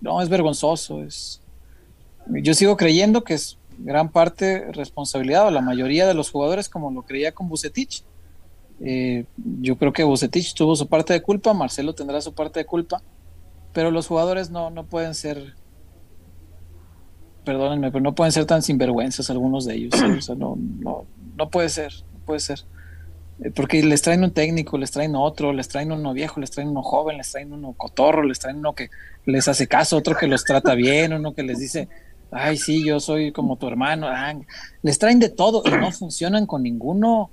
no, es vergonzoso. Es, yo sigo creyendo que es gran parte responsabilidad, o la mayoría de los jugadores, como lo creía con Bucetich. Eh, yo creo que Bucetich tuvo su parte de culpa, Marcelo tendrá su parte de culpa, pero los jugadores no, no pueden ser perdónenme, pero no pueden ser tan sinvergüenzas algunos de ellos. O sea, no, no, no puede ser, no puede ser. Eh, porque les traen un técnico, les traen otro, les traen uno viejo, les traen uno joven, les traen uno cotorro, les traen uno que les hace caso, otro que los trata bien, uno que les dice, ay, sí, yo soy como tu hermano. Ah, les traen de todo y no funcionan con ninguno.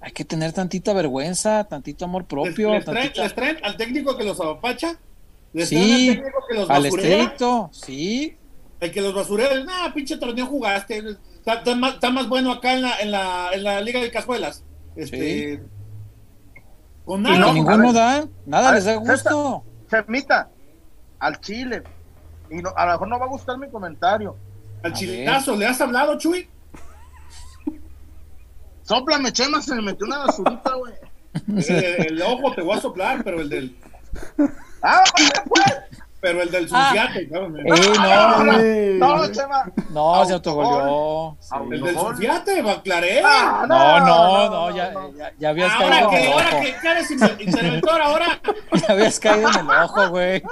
Hay que tener tantita vergüenza, tantito amor propio. ¿Les, traen, al técnico que los apapacha? ¿Les sí, al técnico que los al estricto, sí. El que los basurea, no, pinche torneo jugaste. Está, más, bueno acá en la, en la, en la Liga de Cazuelas. Este, Con nada. ninguno da, nada les da gusto. Semita, al Chile. Y no, a lo mejor no va a gustar mi comentario. Al chilenazo, ¿le has hablado, Chuy? Sóplame, Chema, se me metió una basurita, güey. El, el, ojo te voy a soplar, pero el del. ¡Ah, pues! pero el del Sulfiate, ah. no, no, no, Chema. No, se autogolió. El del Sulfiate, Baclaré. Ah, no, no, no, ya, ya, habías caído en el ojo. Ahora que eres interventor, ahora. Ya habías caído en el ojo, güey.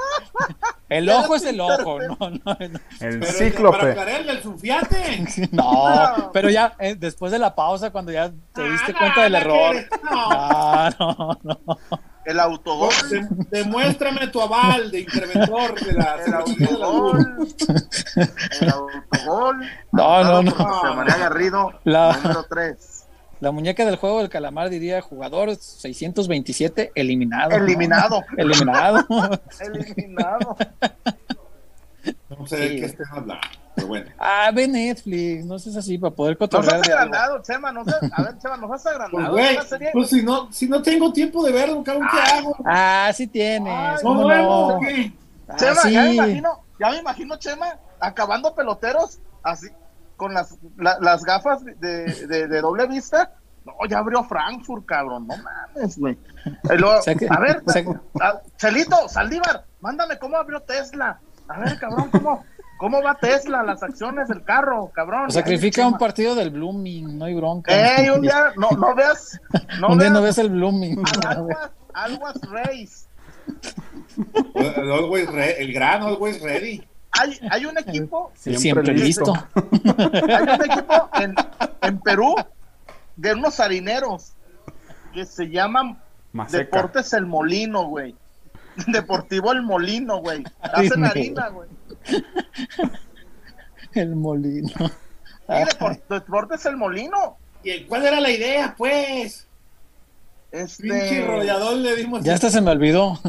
El ojo es el ojo, no, no. no. El cíclope. Para el del. No, pero ya eh, después de la pausa, cuando ya te diste cuenta del error. No, no, no el autogol. demuéstrame tu aval de interventor de la el autogol. el autogol. No, no, no. María Garrido, la, número 3. La muñeca del juego del calamar diría jugador 627 eliminado. Eliminado. Eliminado. eliminado. No sé de qué estés hablando. Pero bueno. Ah, ve Netflix, no seas así para poder cotorrear. No seas agrandado, Chema, no seas, a ver, Chema, no seas agrandado. Pues, güey, pues si no, si no tengo tiempo de verlo, ¿qué ah, hago? Ah, sí tienes. Ay, ¿Cómo no? ¿qué? Ah, Chema, sí. ya me imagino, ya me imagino, Chema, acabando peloteros, así, con las, la, las gafas de, de, de, doble vista. No, ya abrió Frankfurt, cabrón, no mames, güey. a ver, Chelito, Saldívar, mándame cómo abrió Tesla. A ver, cabrón, ¿cómo? ¿Cómo va Tesla? Las acciones del carro, cabrón. sacrifica un partido del Blooming, no hay bronca. Ey, un día no, no veas. No un día no ves el Blooming. Always, race. el gran Always Ready. Hay, hay un equipo. Siempre, listo. Hay un equipo en, en Perú de unos harineros que se llaman Deportes El Molino, güey. Deportivo El Molino, güey. Hacen harina, güey. El Molino. Sí, Deportes El Molino. ¿Y cuál era la idea, pues? Este... le dimos. Ya hasta se me olvidó.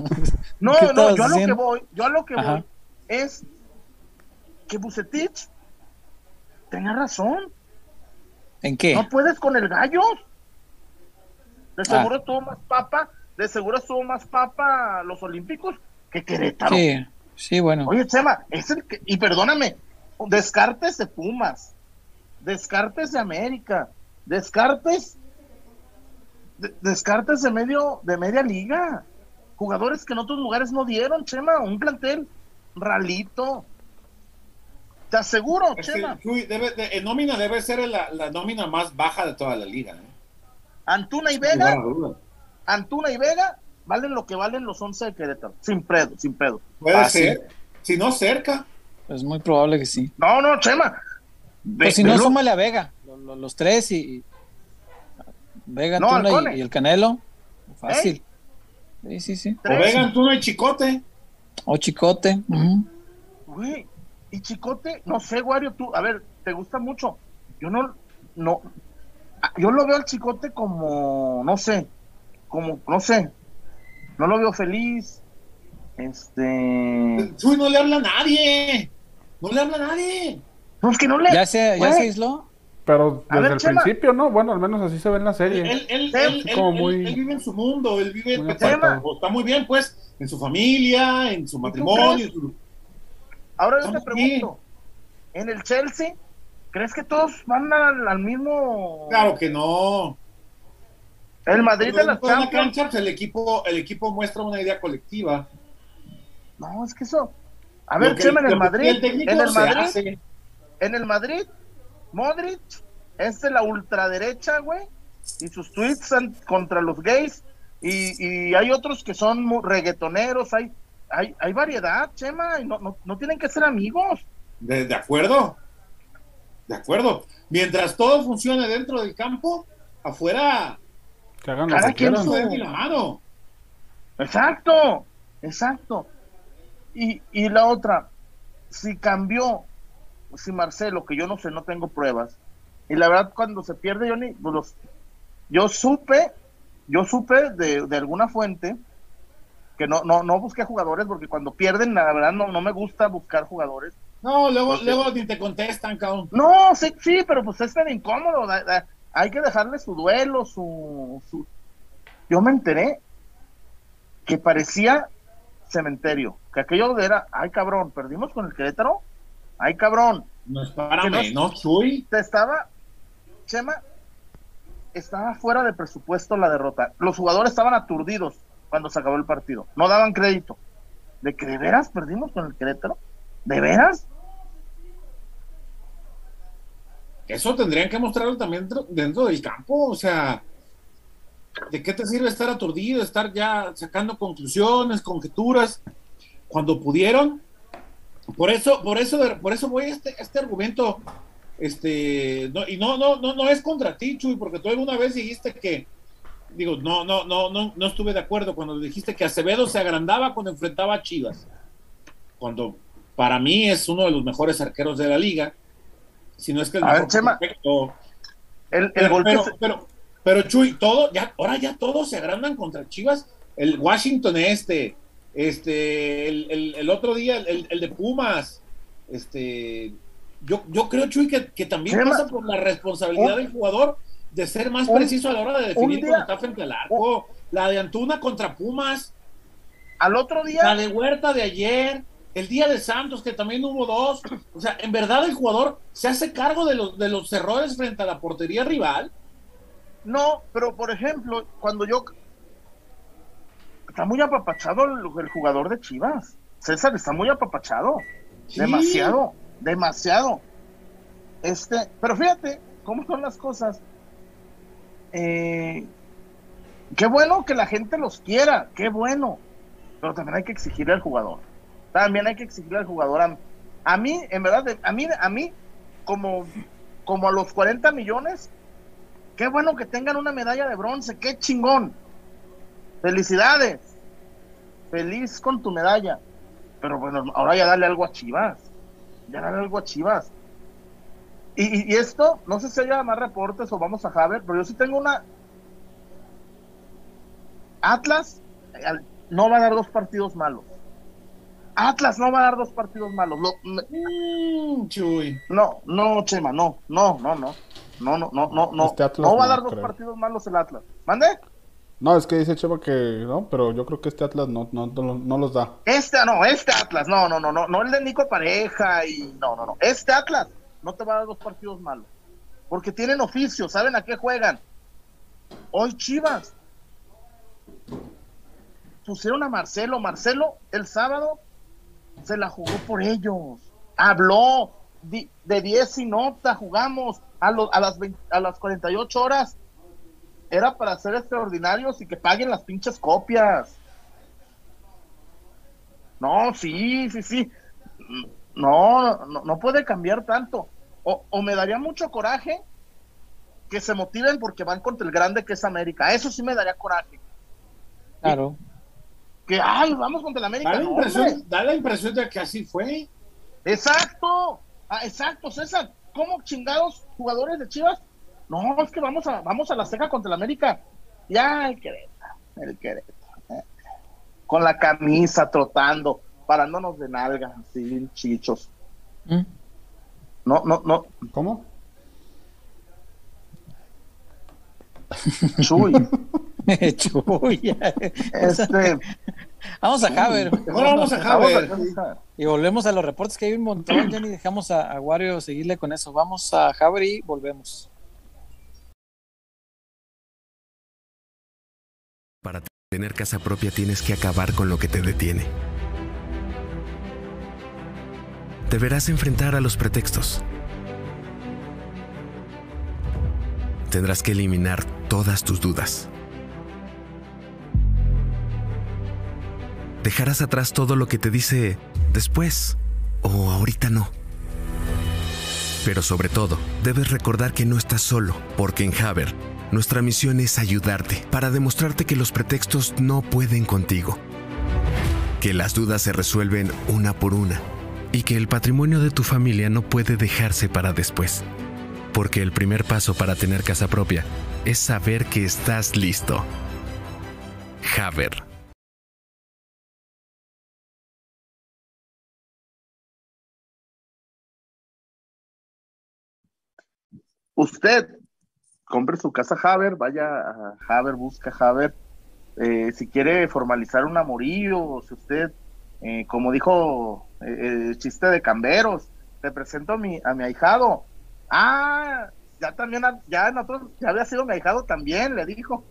No, no, yo a lo que voy, yo a lo que voy es que Bucetich tenga razón. ¿En qué? No puedes con el gallo. De ah. seguro estuvo más papa, de seguro estuvo más papa los olímpicos que Querétaro. Sí, sí, bueno. Oye, Chema, es el que, y perdóname, Descartes de Pumas, Descartes de América, Descartes, Descartes de medio, de media liga, jugadores que en otros lugares no dieron, Chema, un plantel ralito. Te aseguro, Chema. debe, nómina debe ser la, nómina más baja de toda la liga. ¿eh? Antuna y Vega, Antuna y Vega valen lo que valen los 11 de Querétaro, sin pedo, sin pedo. Puede ser, si no cerca. Es muy probable que sí. No, no, Chema. pues si no, súmale a Vega, los, tres y, Vega, Antuna y, el Canelo. Fácil. Sí, sí, sí. O Vega, Antuna y Chicote. O Chicote. Güey, y Chicote, no sé, Wario, tú, a ver, te gusta mucho. Yo no, no, yo lo veo al Chicote como, no sé, como, no sé, no lo veo feliz. Este. Uy, no le habla a nadie. No le habla a nadie. No, es que no le. ¿Ya se, ya se aisló? Pero desde el principio, ¿no? Bueno, al menos así se ve en la serie. Él, él, él, él vive en su mundo, él vive, está, muy bien, pues, en su familia, en su matrimonio. Ahora yo te pregunto, ¿en el Chelsea crees que todos van al, mismo? Claro que no. El Madrid de las Champions. Pues, el equipo, el equipo muestra una idea colectiva. No, es que eso. A ver, Chema, en el Madrid. en el Madrid. En el Madrid, Modric es de la ultraderecha, güey. Y sus tweets contra los gays. Y, y hay otros que son reggaetoneros. Hay, hay, hay variedad, Chema. Y no, no, no tienen que ser amigos. De, acuerdo. De acuerdo. Mientras todo funcione dentro del campo, afuera. Que hagan cada quien su... la mano. Exacto, exacto. Y, y la otra, si cambió, si Marcelo, que yo no sé, no tengo pruebas, y la verdad cuando se pierde Johnny, pues yo supe, yo supe de, de alguna fuente que no, no, no busqué jugadores porque cuando pierden, la verdad no, no me gusta buscar jugadores. No, luego, luego ni te contestan, cabrón. No, sí, sí, pero pues es tan incómodo. Hay que dejarle su duelo, su, su... Yo me enteré que parecía cementerio, que aquello era, ay cabrón, perdimos con el Querétaro, ay cabrón. No, espárame, no, soy. Te estaba, Chema, estaba fuera de presupuesto la derrota. Los jugadores estaban aturdidos cuando se acabó el partido. No daban crédito. ¿De que de veras perdimos con el Querétaro? ¿De veras? Eso tendrían que mostrarlo también dentro, del campo. O sea, ¿de qué te sirve estar aturdido, estar ya sacando conclusiones, conjeturas, cuando pudieron? Por eso, por eso, por eso voy a este, este argumento, este, y no, no, no, no es contra ti, Chuy, porque tú alguna vez dijiste que, digo, no, no, no, no, no estuve de acuerdo cuando dijiste que Acevedo se agrandaba cuando enfrentaba a Chivas. Cuando para mí es uno de los mejores arqueros de la liga. Si no es que el mejor el, pero, pero, pero, Chuy, todo, ya, ahora ya todos se agrandan contra Chivas. El Washington este, este, el, el, otro día, el, el, de Pumas, este, yo, yo creo, Chuy, que, que también pasa por la responsabilidad del jugador de ser más preciso a la hora de definir cuando está frente al arco. La de Antuna contra Pumas. Al otro día. La de Huerta de ayer. El día de Santos, que también hubo dos. O sea, en verdad el jugador se hace cargo de los, de los errores frente a la portería rival. No, pero por ejemplo, cuando yo. Está muy apapachado el, jugador de Chivas. César está muy apapachado. Demasiado, demasiado. Este, pero fíjate cómo son las cosas eh, qué bueno que la gente los quiera, qué bueno, pero también hay que exigirle al jugador. También hay que exigirle al jugador. A, mí, en verdad, a mí, a mí, como, como a los 40 millones, qué bueno que tengan una medalla de bronce, qué chingón. Felicidades. Feliz con tu medalla. Pero bueno, ahora ya dale algo a Chivas. Ya dale algo a Chivas. Y, esto, no sé si haya más reportes o vamos a Javier, pero yo sí tengo una. Atlas no va a dar dos partidos malos. Atlas no va a dar dos partidos malos. Mm, no, no, Chema, no, no, no, no. No, no, no, no, no. Este no va a dar dos partidos malos el Atlas. ¿Mande? No, es que dice Chema que no, pero yo creo que este Atlas no, no, no, los da. Este, no, este Atlas, no, no, no, no, no el de Nico Pareja y no, no, no. Este Atlas no te va a dar dos partidos malos. Porque tienen oficio, saben a qué juegan. Hoy Chivas pusieron a Marcelo. Marcelo el sábado se la jugó por ellos. Habló de 10 y nota, jugamos a, a, las a las 48 horas. Era para ser extraordinarios y que paguen las pinches copias. No, sí, sí, sí. No, no, no puede cambiar tanto o, me daría mucho coraje que se motiven porque van contra el grande que es América. Eso sí me daría coraje. Claro. Que, ay, vamos contra el América. Da la, impresión, de que así fue. Exacto. Ah, exacto, César. ¿Cómo chingados jugadores de Chivas? No, es que vamos a, vamos a la ceja contra el América. Ya, el Querétaro, el Querétaro. Eh. Con la camisa trotando, parándonos de nalgas, así, chichos. ¿Mm? No, no, no. ¿Cómo? Chuy. Chuy. Este... Vamos a Javer. vamos a Javer. Y volvemos a los reportes que hay un montón, Jenny. Dejamos a, a Wario seguirle con eso. Vamos a Javer y volvemos. Para tener casa propia tienes que acabar con lo que te detiene deberás enfrentar a los pretextos. Tendrás que eliminar todas tus dudas. Dejarás atrás todo lo que te dice después o ahorita no. Pero sobre todo, debes recordar que no estás solo, porque en Haber, nuestra misión es ayudarte para demostrarte que los pretextos no pueden contigo, que las dudas se resuelven una por una y que el patrimonio de tu familia no puede dejarse para después. Porque el primer paso para tener casa propia es saber que estás listo. Haber. Usted compre su casa Haber, vaya a Haber, busca Haber. Eh, si quiere formalizar un amorío, si usted, eh, como dijo eh, el chiste de Camberos, te presento a mi, a mi ahijado. Ah, ya también, ya nosotros, ya había sido mi ahijado también, le dijo.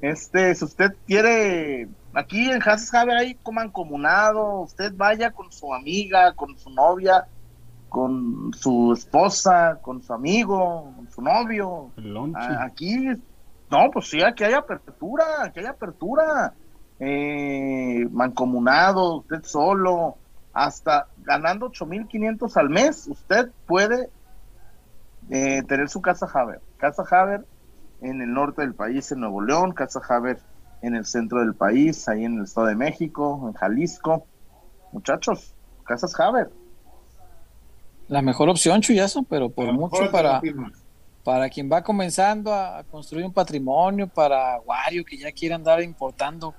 Este, si usted quiere, aquí en Haber hay como mancomunado, usted vaya con su amiga, con su novia, con su esposa, con su amigo, con su novio. Aquí, no, pues sí, aquí hay apertura, aquí hay apertura. Eh, mancomunado, usted solo, hasta ganando 8.500 al mes, usted puede eh, tener su casa Haber. Casa Haber en el norte del país, en Nuevo León, Casa Haber en el centro del país, ahí en el Estado de México, en Jalisco. Muchachos, Casas Haber. La mejor opción, Chuyazo, pero por mucho para, para quien va comenzando a construir un patrimonio, para Wario que ya quiere andar importando,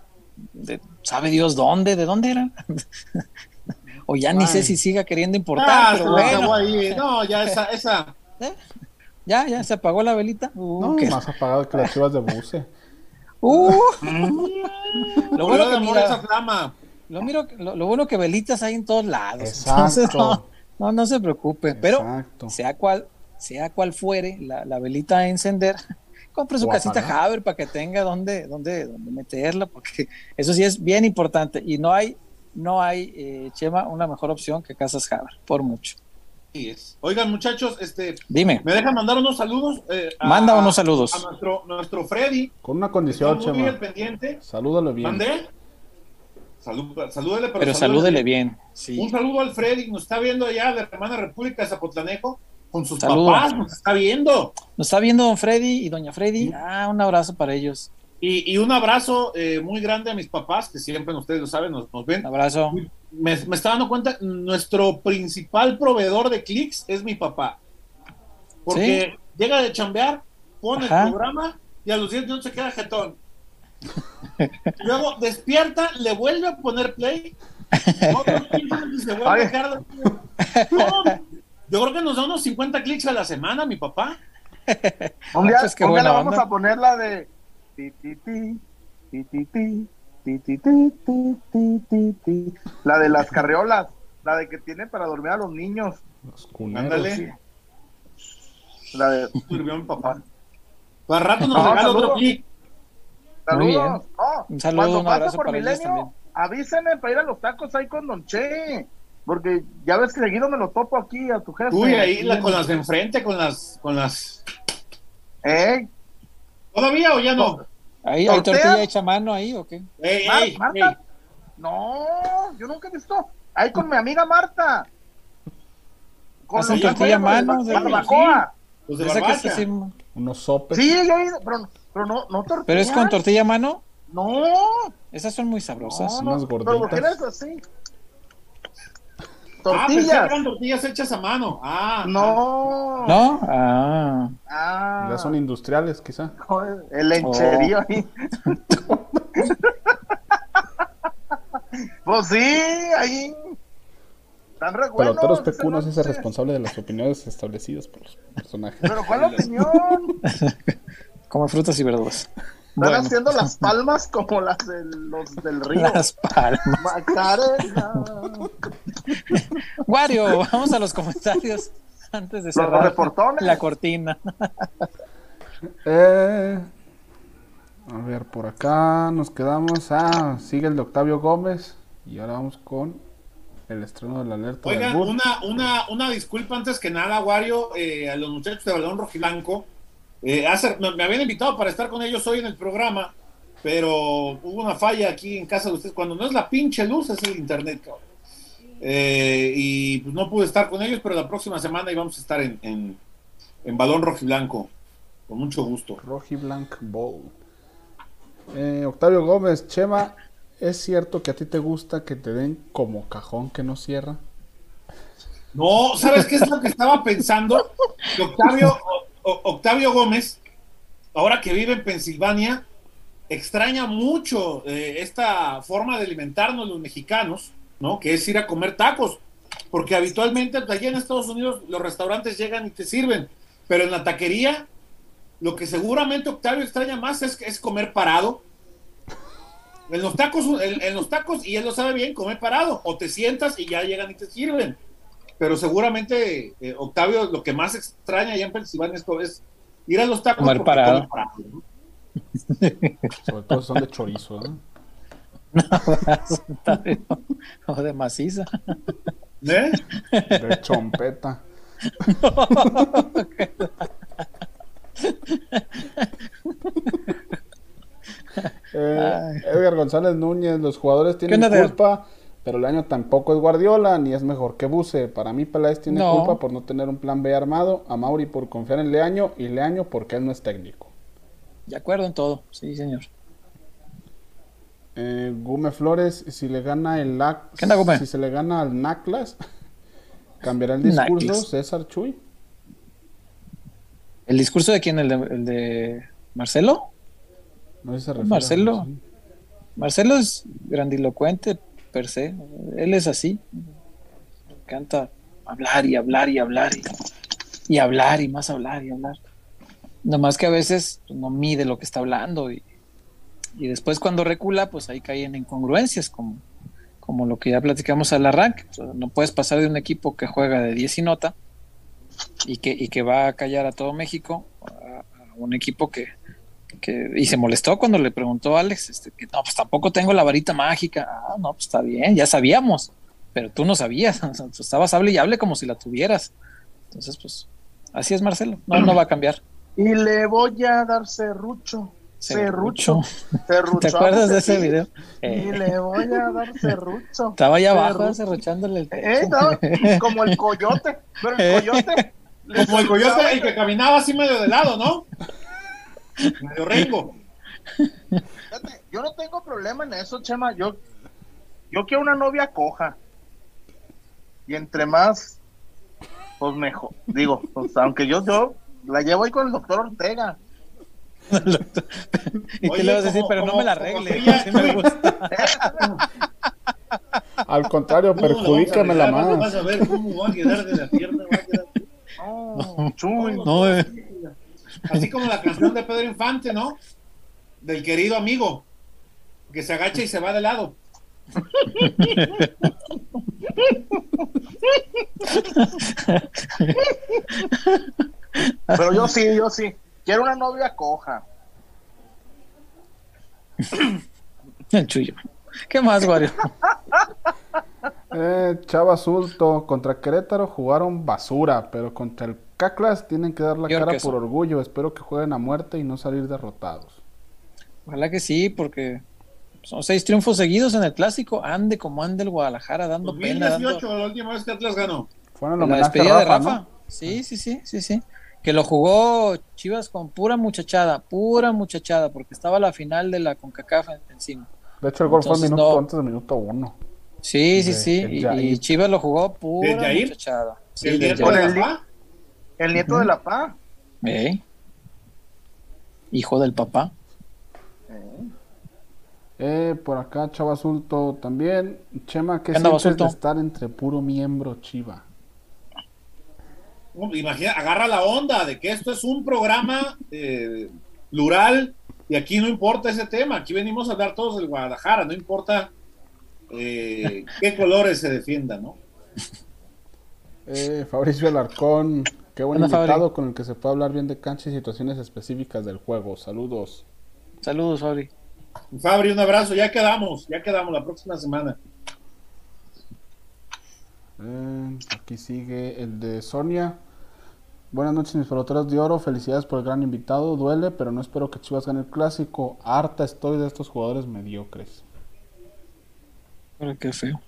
sabe Dios dónde, de dónde era. o ya ni sé si siga queriendo importar, ah, pero bueno. No, ya esa, esa. ¿Eh? Ya, ya se apagó la velita. Uh, no, más apagado que las chivas de buce. Uh. lo bueno que mira, esa flama. Lo, miro, lo, bueno que velitas hay en todos lados. Exacto. no, no, se preocupe. Pero sea cual, sea cual fuere la, la velita a encender, compre su casita Haber para que tenga donde, donde, donde meterla, porque eso sí es bien importante. Y no hay, no hay, eh, Chema, una mejor opción que casas Haber, por mucho. Oigan, muchachos, este. Dime. ¿Me dejan mandar unos saludos? Eh, Manda unos saludos. A nuestro, nuestro Freddy. Con una condición, Chema. pendiente. Salúdalo bien. ¿Mandé? Salúdele, pero, salúdele bien. Un saludo al Freddy, nos está viendo allá de la hermana República de Zapotlanejo con sus papás, nos está viendo. Nos está viendo don Freddy y doña Freddy. Ah, un abrazo para ellos. Y, un abrazo eh, muy grande a mis papás, que siempre ustedes lo saben, nos, ven. Un abrazo. Me, me está dando cuenta, nuestro principal proveedor de clics es mi papá. Porque llega de chambear, pone el programa y a los 10 minutos se queda jetón. Luego despierta, le vuelve a poner play. y se vuelve a dejar yo creo que nos da unos 50 clics a la semana, mi papá. Un día, pues un día vamos a poner la de la de las carreolas, la de que tiene para dormir a los niños. Los Ándale. La de durmió mi papá. Para rato nos regala otro clic. Saludos. un saludo, un abrazo por Milenio, avísenme para ir a los tacos ahí con Don Che. Porque ya ves que seguido me lo topo aquí a tu jefe. Uy, ahí la, con las de enfrente, con las, con las. ¿Eh? ¿Todavía o ya no? ¿Ahí hay tortilla hecha mano ahí o qué? Marta. No, yo nunca he visto. Ahí con mi amiga Marta. Con ¿Hacen tortilla a mano? De barbacoa. Pues de barbacoa. Sí, Unos sopes. Sí, yo he ido, pero, pero no, no tortilla. ¿Pero es con tortilla a mano? No. Esas son muy sabrosas. No, no, unas Pero así. Ah, tortillas. Ah, tortillas hechas a mano. Ah. No. ¿No? Ah. ah. Ya son industriales, quizá. El lencherío oh. ahí. pues sí, ahí. Están re. Pero Toros PQ no es responsable de las opiniones establecidas por los personajes. Pero ¿cuál opinión? Como frutas y verduras. Están haciendo las palmas como las de los del río. Las palmas. Macarena. Wario, vamos a los comentarios antes de cerrar la cortina. Eh, a ver, por acá nos quedamos. Ah, sigue el de Octavio Gómez. Y ahora vamos con el estreno de la alerta. Oigan, una, una, una disculpa antes que nada, Wario, eh, a los muchachos de Balón Rojiblanco eh, me, habían invitado para estar con ellos hoy en el programa, pero hubo una falla aquí en casa de ustedes. Cuando no es la pinche luz, es el internet, cabrón. Eh, y pues no pude estar con ellos, pero la próxima semana íbamos a estar en, en, en Balón Rojiblanco. Con mucho gusto. Rojiblanc Bowl. Eh, Octavio Gómez, Chema, ¿es cierto que a ti te gusta que te den como cajón que no cierra? No, ¿sabes qué es lo que estaba pensando? Octavio, Octavio Gómez, ahora que vive en Pensilvania, extraña mucho eh, esta forma de alimentarnos los mexicanos, ¿no? Que es ir a comer tacos, porque habitualmente allá en Estados Unidos los restaurantes llegan y te sirven, pero en la taquería lo que seguramente Octavio extraña más es, es comer parado. En los tacos, en, los tacos, y él lo sabe bien, comer parado, o te sientas y ya llegan y te sirven. Pero seguramente eh, Octavio lo que más extraña allá en Pensilvania es, ir a los tacos comer parado. Sobre todo son de chorizo, ¿no? o de maciza. ¿Eh? De chompeta. eh, Edgar González Núñez, los jugadores tienen culpa, pero el año tampoco es Guardiola, ni es mejor que Buse. Para mí Peláez tiene culpa por no tener un plan B armado, a Mauri por confiar en Leaño y Leaño porque él no es técnico. De acuerdo en todo, sí, señor. Eh, Gume Flores, si le gana el si se le gana al Naclas, cambiará el discurso César Chuy. ¿El discurso de quién? ¿El de, el de Marcelo? No se Marcelo. Marcelo es grandilocuente per se. Él es así. Me encanta hablar y hablar y hablar y, hablar y más hablar y hablar. Nomás que a veces pues, no mide lo que está hablando y, después cuando recula, pues ahí caen incongruencias, como, como lo que ya platicamos al arranque. no puedes pasar de un equipo que juega de 10 y nota y que, y que va a callar a todo México, a, un equipo que, que, y se molestó cuando le preguntó a Alex, este, que no, pues tampoco tengo la varita mágica. Ah, no, pues está bien, ya sabíamos, pero tú no sabías, estabas hable y hable como si la tuvieras. Entonces, pues, así es Marcelo, no, no va a cambiar. Y le voy a dar serrucho. Serrucho. ¿Te acuerdas de ese video? Y eh. le voy a dar serrucho. Estaba allá abajo serruchándole el eh, como el coyote. Pero el eh. coyote. Como el coyote el que caminaba así medio de lado, ¿no? Medio rengo. Yo no tengo problema en eso, Chema. Yo, yo quiero una novia coja. Y entre más, pues mejor. Digo, pues, aunque yo, yo la llevo ahí con el doctor Ortega. y te le vas a decir, pero no me la arregle. me gusta. Al contrario, perjudícamela más. Vas a ver cómo va a quedar de la pierna. Va a quedar... Oh, chuy. No, eh. Así como la canción de Pedro Infante, ¿no? Del querido amigo, que se agacha y se va de lado. Pero yo sí, yo sí. Quiero una novia coja. El chuyo. ¿Qué más, Wario? eh, Chava Sulto, contra Querétaro jugaron basura, pero contra el Caclas tienen que dar la cara por orgullo. Espero que jueguen a muerte y no salir derrotados. Ojalá que sí, porque son seis triunfos seguidos en el clásico. Ande como ande el Guadalajara dando 2018, pena. la última vez que Atlas ganó. Fueron la despedida de Rafa. Sí, sí, sí, sí, sí que lo jugó Chivas con pura muchachada, pura muchachada, porque estaba la final de la CONCACAF encima. De hecho, el gol fue minuto antes del minuto uno. Sí, sí, sí, y, Chivas lo jugó pura muchachada. ¿El, nieto de? ¿El nieto de la PA? ¿Eh? Hijo del papá. Eh, por acá Chava Azulto también. Chema, ¿qué sientes de estar entre puro miembro Chiva? Imagina, agarra la onda de que esto es un programa eh, plural y aquí no importa ese tema, aquí venimos a hablar todos del Guadalajara, no importa eh, qué colores se defiendan, ¿no? Eh, Fabricio Alarcón, qué buen invitado con el que se puede hablar bien de cancha y situaciones específicas del juego. Saludos. Saludos, Fabri. Fabri, un abrazo, ya quedamos, ya quedamos la próxima semana. aquí sigue el de Sonia. Buenas noches, mis peloteros de oro. Felicidades por el gran invitado. Duele, pero no espero que Chivas gane el clásico. Harta estoy de estos jugadores mediocres. Pero qué feo.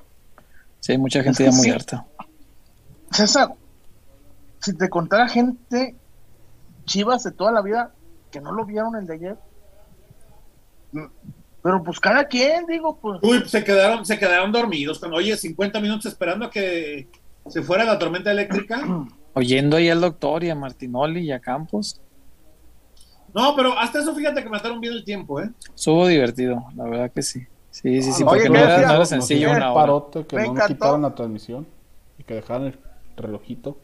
Sí, hay mucha gente ya muy harta. César, si te contara gente chivas de toda la vida que no lo vieron el de ayer, mm, pero pues cada quien, digo, pues. Uy, se quedaron, se quedaron dormidos. Cuando, oye, 50 minutos esperando a que se fuera la tormenta eléctrica. Oyendo ahí al doctor y a Martinoli y a Campos. No, pero hasta eso fíjate que mataron bien el tiempo, ¿eh? Estuvo divertido, la verdad que sí. Sí, sí, sí, porque no, era, sencillo una parote que no quitaron la transmisión y que dejaron el relojito.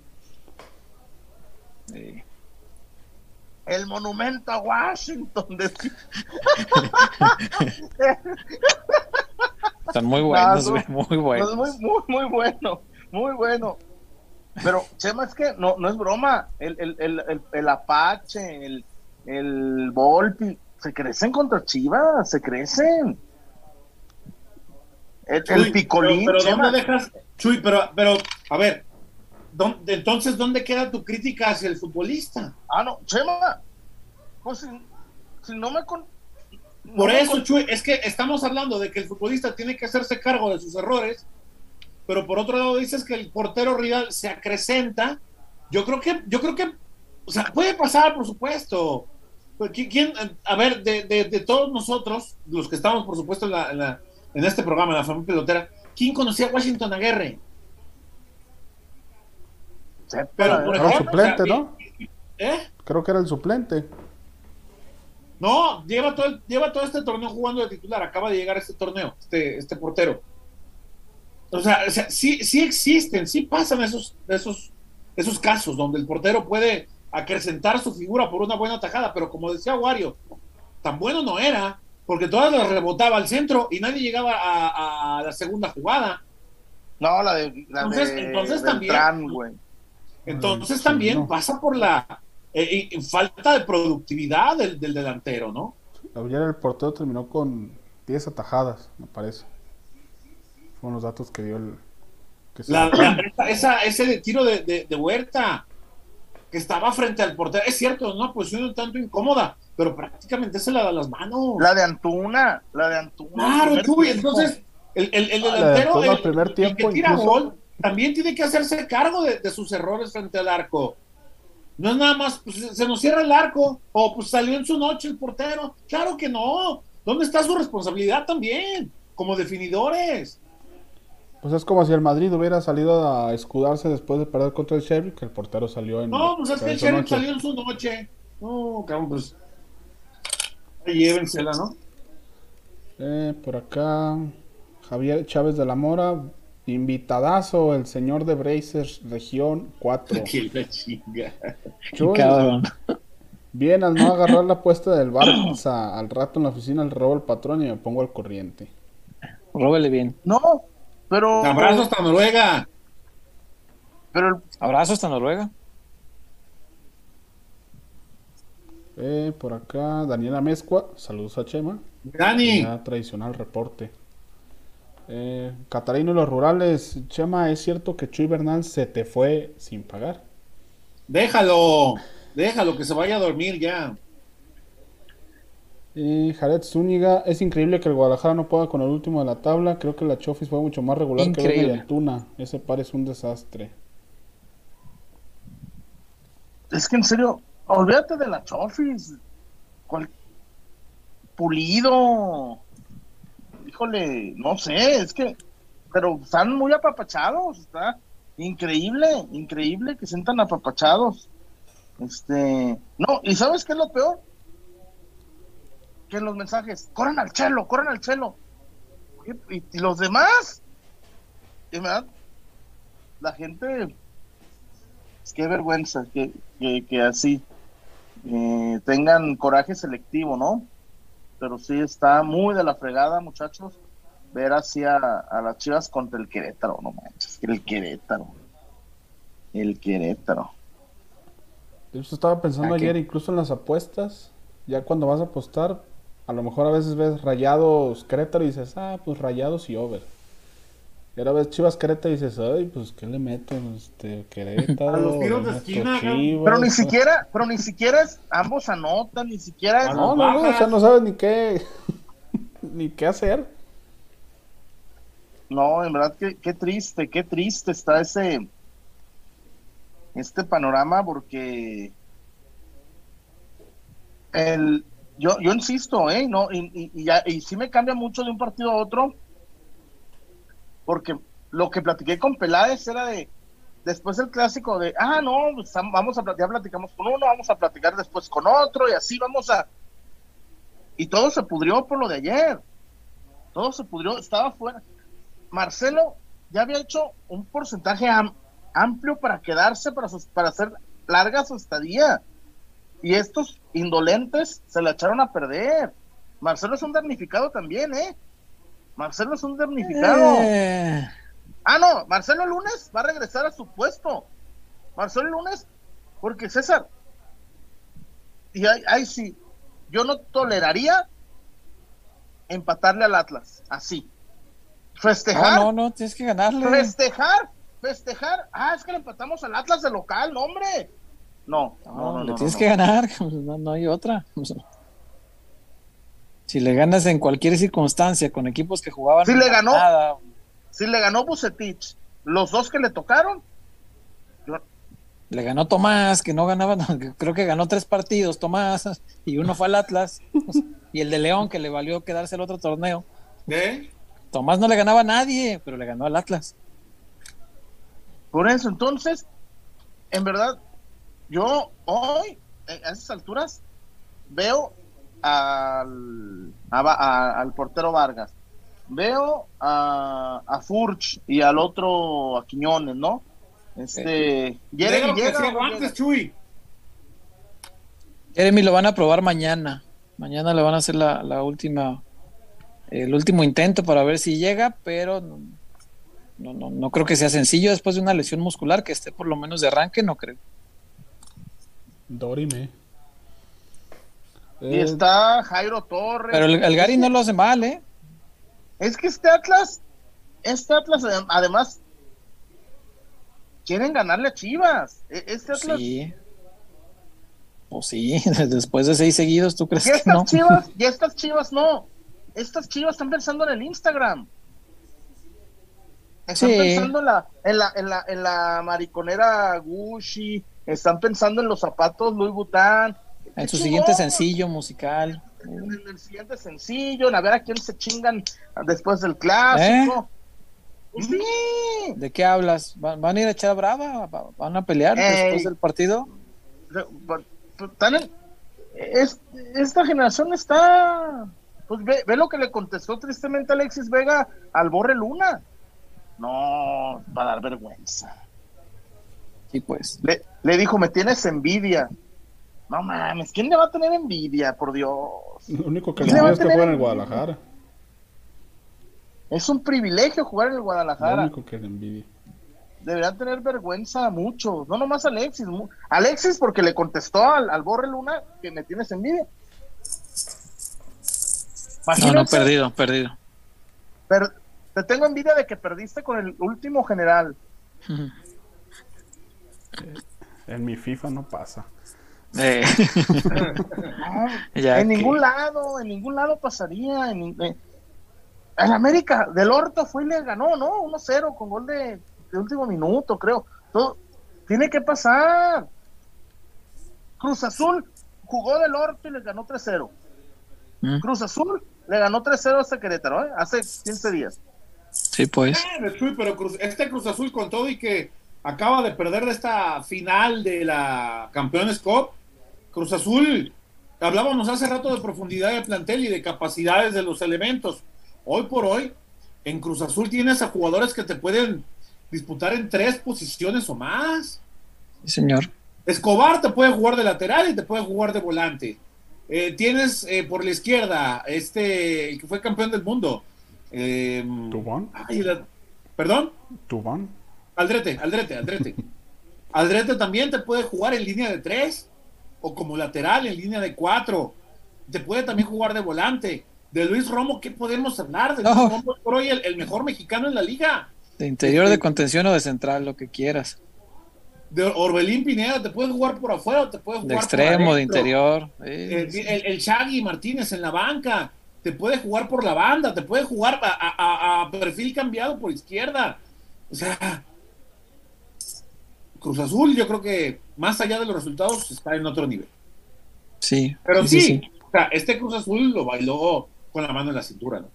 El monumento a Washington. Están muy buenos, muy buenos. Muy, muy, muy bueno, muy bueno. Pero, Chema, es que no, no es broma. El, el, el, el, Apache, el, el Volpi, se crecen contra Chivas, se crecen. El, Picolín. Pero, ¿dónde dejas? Chuy, pero, pero, a ver, entonces, ¿dónde queda tu crítica hacia el futbolista? Ah, no, Chema. Pues si, no me. Con, Por eso, Chuy, es que estamos hablando de que el futbolista tiene que hacerse cargo de sus errores, pero por otro lado dices que el portero rival se acrecenta. Yo creo que, yo creo que, o sea, puede pasar, por supuesto. Pues, ¿Quién, a ver, de, de, todos nosotros, los que estamos, por supuesto, en, la, en, este programa, en la familia pelotera, ¿quién conocía a Washington Aguirre? Pero, por ejemplo, era suplente, ¿no? ¿Eh? Creo que era el suplente. No, lleva todo, lleva todo este torneo jugando de titular. Acaba de llegar a este torneo, este, este portero. O sea, sí, sí existen, sí pasan esos, esos, esos casos donde el portero puede acrecentar su figura por una buena tajada, pero como decía Wario, tan bueno no era, porque todas las rebotaba al centro y nadie llegaba a, la segunda jugada. No, la de. La entonces, entonces también. Entonces también pasa por la eh, falta de productividad del, delantero, ¿no? Ayer el portero terminó con 10 atajadas, me parece. Fueron los datos que dio el. esa, ese tiro de, Huerta que estaba frente al portero, es cierto, ¿no? Pues un tanto incómoda, pero prácticamente se la da las manos. La de Antuna, la de Antuna. Claro, entonces el, el, ah, delantero, el, primer tiempo, que tira gol, también tiene que hacerse cargo de, sus errores frente al arco. No es nada más, pues, se nos cierra el arco, o pues salió en su noche el portero. Claro que no. ¿Dónde está su responsabilidad también? Como definidores. Pues es como si el Madrid hubiera salido a escudarse después de perder contra el Sheriff, que el portero salió en. No, pues es que el Sheriff salió en su noche. No, cabrón, pues. Llévensela, ¿no? Eh, por acá. Javier Chávez de la Mora. Invitadazo, el señor de Brazers, región 4. Bien, al no agarrar la apuesta del Barça, al rato en la oficina le robo el patrón y me pongo al corriente. Róbele bien. No, pero. Abrazo hasta Noruega. Pero Abrazo hasta Noruega. Eh, por acá, Daniela Mezcua, saludos a Chema. Dani. tradicional reporte. Eh, Catarino y los rurales, Chema, ¿es cierto que Chuy Bernal se te fue sin pagar? Déjalo, déjalo que se vaya a dormir ya. Eh, Jared Zúñiga, es increíble que el Guadalajara no pueda con el último de la tabla. Creo que la Chofis fue mucho más regular que el y Antuna. Ese par es un desastre. Es que en serio, olvídate de la Chofis. Pulido híjole, no sé, es que, pero están muy apapachados, está increíble, increíble que sientan apapachados. Este, no, y ¿sabes qué es lo peor? Que los mensajes, corran al chelo, corran al chelo. Y, los demás, y la gente, es qué vergüenza que, que, así eh, tengan coraje selectivo, ¿no? Pero sí está muy de la fregada, muchachos, ver así a, las chivas contra el Querétaro, no manches, el Querétaro. El Querétaro. Yo estaba pensando ayer, incluso en las apuestas, ya cuando vas a apostar, a lo mejor a veces ves rayados Querétaro y dices, ah, pues rayados y over. Y ahora ves Chivas Querétaro y dices, ay, pues ¿qué le meto? Este, Querétaro. A los tiros de esquina, pero ni siquiera, pero ni siquiera es, ambos anotan, ni siquiera es. No, no, no, o sea, no sabes ni qué, ni qué hacer. No, en verdad que qué triste, qué triste está ese este panorama porque el yo, yo insisto, ¿eh? No, y, y, y, sí me cambia mucho de un partido a otro, porque lo que platiqué con Peláez era de, después del clásico de, ah, no, pues, vamos a platicar, platicamos con uno, vamos a platicar después con otro, y así vamos a... Y todo se pudrió por lo de ayer. Todo se pudrió, estaba fuera. Marcelo ya había hecho un porcentaje amplio para quedarse, para, para hacer larga su estadía. Y estos indolentes se la echaron a perder. Marcelo es un damnificado también, ¿eh? Marcelo es un damnificado. Eh. Ah, no, Marcelo lunes va a regresar a su puesto. Marcelo lunes, porque César, y ahí, sí, yo no toleraría empatarle al Atlas, así. Festejar. No, no, no, tienes que ganarle. Festejar, festejar. Ah, es que le empatamos al Atlas de local, no, hombre. No, no, no, le tienes que ganar, no, hay otra. Si le ganas en cualquier circunstancia con equipos que jugaban. Si le ganó, si le ganó Bucetich, los dos que le tocaron. Le ganó Tomás, que no ganaba, creo que ganó tres partidos Tomás, y uno fue al Atlas, y el de León, que le valió quedarse el otro torneo. ¿Eh? Tomás no le ganaba a nadie, pero le ganó al Atlas. Por eso, entonces, en verdad, yo hoy, a esas alturas, veo al, al portero Vargas, veo a, a Furch y al otro a Quiñones, ¿no? Este, Jeremy, Jeremy lo van a probar mañana. Mañana le van a hacer la, la última, el último intento para ver si llega, pero no, no, no creo que sea sencillo después de una lesión muscular que esté por lo menos de arranque, no creo. Dorime. Y está Jairo Torres. Pero el, Gary no lo hace mal, ¿eh? Es que este Atlas, este Atlas además quieren ganarle a Chivas. E, este Atlas. Sí. Pues sí, después de seis seguidos, ¿tú crees que no? Chivas, y estas Chivas no. Estas Chivas están pensando en el Instagram. Están pensando en la, en la, en la, en la mariconera Gucci, están pensando en los zapatos Louis Vuitton. En su siguiente sencillo musical. En el siguiente sencillo, en a ver a quién se chingan después del clásico. ¿Eh? Pues sí. ¿De qué hablas? ¿Van, a ir a echar brava? ¿Van a pelear después del partido? esta generación está. Pues ve, ve, lo que le contestó tristemente Alexis Vega al Borre Luna. No, va a dar vergüenza. Sí, pues. Le, dijo, me tienes envidia. No mames, ¿quién le va a tener envidia, por Dios? Lo único que le es que juega en el Guadalajara. Es un privilegio jugar en el Guadalajara. Lo único que le envidia. Debería tener vergüenza mucho. No nomás Alexis. Alexis porque le contestó al, al Borre Luna que me tienes envidia. No, no, perdido, perdido. te tengo envidia de que perdiste con el último general. En mi FIFA no pasa. Eh. en ningún lado, en ningún lado pasaría. En, eh, América del Orto fue y le ganó, ¿no? 1-0 con gol de, último minuto, creo. Todo tiene que pasar. Cruz Azul jugó del Orto y le ganó 3-0. Mm. Cruz Azul le ganó 3-0 a Querétaro, ¿eh? hace 15 días. Sí, pues. Eh, pero este Cruz Azul con todo y que acaba de perder de esta final de la Campeones Cup. Cruz Azul, hablábamos hace rato de profundidad de plantel y de capacidades de los elementos. Hoy por hoy, en Cruz Azul tienes a jugadores que te pueden disputar en tres posiciones o más. Sí, señor. Escobar te puede jugar de lateral y te puede jugar de volante. Eh, tienes eh, por la izquierda este, el que fue campeón del mundo. Eh, ¿Tubón? ¿Perdón? ¿Tubón? Aldrete, Aldrete, Aldrete. Aldrete también te puede jugar en línea de tres o como lateral en línea de cuatro. Te puede también jugar de volante. De Luis Romo, ¿qué podemos hablar? De Luis Romo por hoy el, mejor mexicano en la liga. De interior, de este, contención o de central, lo que quieras. De Orbelín Pineda, te puede jugar por afuera o te puede jugar de extremo, de interior. el, Shaggy Martínez en la banca te puede jugar por la banda, te puede jugar a, a perfil cambiado por izquierda. O sea, Cruz Azul, yo creo que más allá de los resultados está en otro nivel. Sí. Pero sí, O sea, este Cruz Azul lo bailó con la mano en la cintura, ¿no?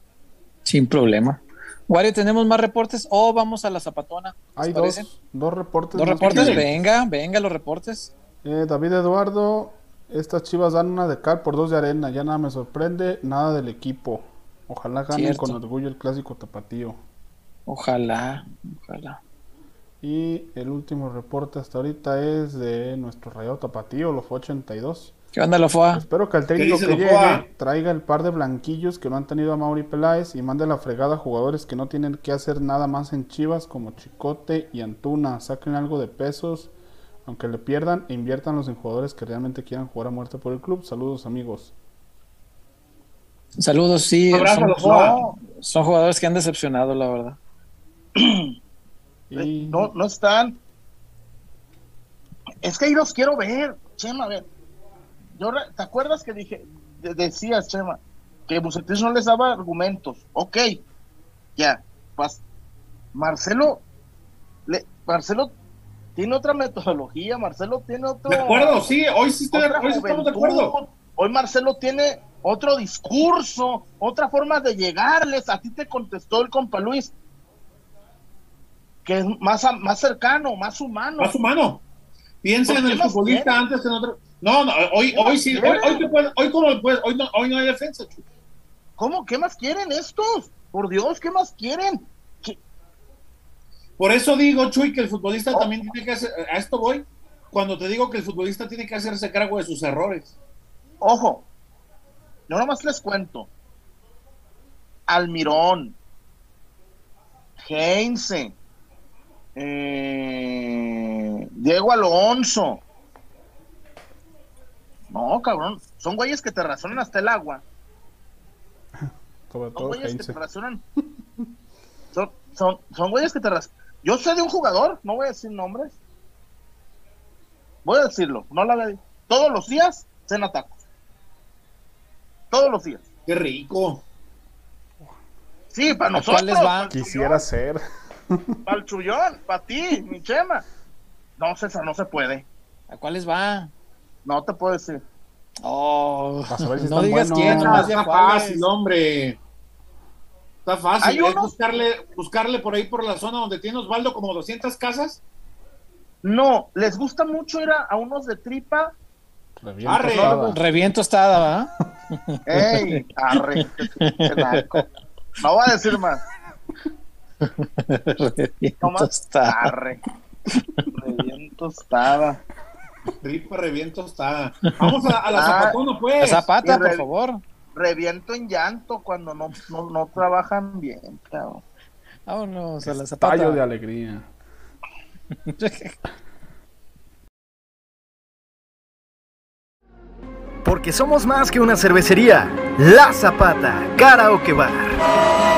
Sin problema. Wario, ¿tenemos más reportes o vamos a la zapatona? Hay dos, dos, reportes. ¿Dos reportes? Venga, venga los reportes. Eh, David Eduardo, estas chivas dan una de cal por dos de arena. Ya nada me sorprende, nada del equipo. Ojalá ganen con orgullo el clásico tapatío. Ojalá, ojalá. Y el último reporte hasta ahorita es de nuestro rayado tapatío, los 82. ¿Qué onda, Lofoa? Espero que el técnico que llegue traiga el par de blanquillos que no han tenido a Mauri Peláez y mande la fregada a jugadores que no tienen que hacer nada más en Chivas como Chicote y Antuna. Saquen algo de pesos, aunque le pierdan, e inviértanlos en jugadores que realmente quieran jugar a muerte por el club. Saludos, amigos. Saludos, sí. son jugadores que han decepcionado, la verdad. No, no están. Es que ahí los quiero ver, Chema, a ver. Yo, ¿Te acuerdas que dije, decías, Chema, que Bucetich no les daba argumentos? Ok, ya, pues, Marcelo, le, Marcelo tiene otra metodología, Marcelo tiene otro. De acuerdo, sí, hoy sí, estoy, hoy estamos de acuerdo. Hoy Marcelo tiene otro discurso, otra forma de llegarles. A ti te contestó el compa Luis, que es más, más cercano, más humano. Más humano. Piensa en el futbolista antes que en otro. No, no, hoy, hoy sí, hoy, hoy, puede, hoy, hoy, no, hoy no hay defensa. ¿Cómo? ¿Qué más quieren estos? Por Dios, ¿qué más quieren? Por eso digo, Chuy, que el futbolista oh. también tiene que hacer, a esto voy, cuando te digo que el futbolista tiene que hacerse cargo de sus errores. Ojo, no nomás les cuento. Almirón, Heinze, eh, Diego Alonso. No, cabrón. Son güeyes que te razonan hasta el agua. son güeyes que te razonan. Son, son, son güeyes que te razonan. Yo sé de un jugador, no voy a decir nombres. Voy a decirlo, no la Todos los días cena tacos. Todos los días. Qué rico. Sí, para nosotros. Quisiera ser. Para el chullón, para ti, mi chema. No, César, no se puede. ¿A cuáles va? No te puedo decir. Oh, no digas quién, no, está fácil, hombre. Está fácil. ¿Es buscarle, buscarle por ahí por la zona donde tiene Osvaldo como 200 casas? No, les gusta mucho ir a, unos de tripa. Reviento arre. Estada. Reviento estada, ¿va? Ey, arre. no voy a decir más. reviento estada. Reviento estada. Rico reviento está. Vamos a, la ah, zapatona, pues. zapata, por favor. Reviento en llanto cuando no, no, trabajan bien, claro. Vámonos a la zapata. Tallo de alegría. Porque somos más que una cervecería. La Zapata, Karaoke Bar.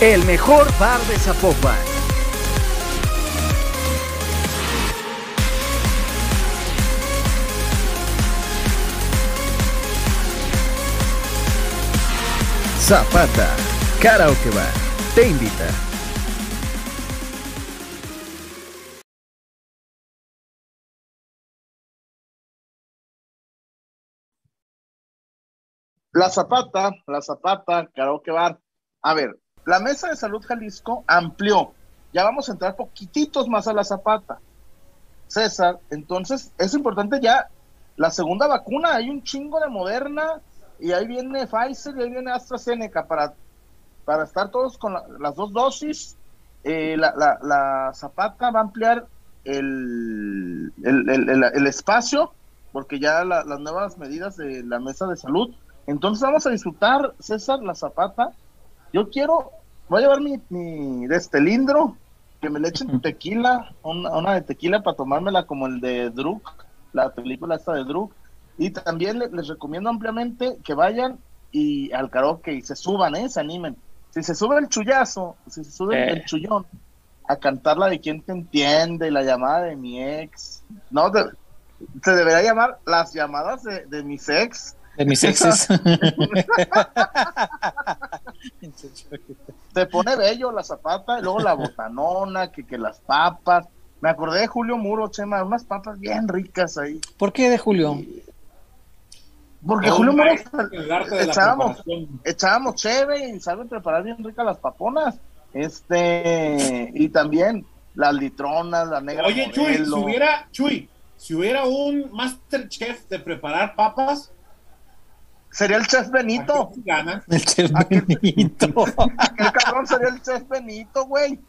El mejor bar de Zapopan Zapata, Karaoke Bar, te invita. La Zapata, la Zapata, Karaoke Bar. A ver, la Mesa de Salud Jalisco amplió. Ya vamos a entrar poquititos más a la Zapata. César, entonces es importante ya la segunda vacuna. Hay un chingo de Moderna, y ahí viene Pfizer y ahí viene AstraZeneca para, para estar todos con las dos dosis. Eh, la, la, Zapata va a ampliar el, el, el, espacio porque ya las nuevas medidas de la mesa de salud Entonces vamos a disfrutar, César, la zapata. Yo quiero, voy a llevar mi, mi de que me le echen tequila, una, de tequila para tomármela como el de Druk, la película esta de Druk. Y también les, recomiendo ampliamente que vayan y al karaoke y se suban, ¿eh? se animen. Si se sube el chullazo, si se sube el chullón a cantar la de quién te entiende, la llamada de mi ex, no, se debería llamar las llamadas de, de mis ex. De mis exes. Se pone bello la zapata y luego la botanona, que, que las papas. Me acordé de Julio Muro, Chema, unas papas bien ricas ahí. ¿Por qué de Julio? Porque Julio Muro echábamos, echábamos cheve y saben preparar bien ricas las paponas. Este, y también las litronas, la negra. Oye, Chuy, si hubiera, Chuy, si hubiera un master chef de preparar papas, sería el chef Benito. El chef Benito. El cabrón sería el chef Benito, güey.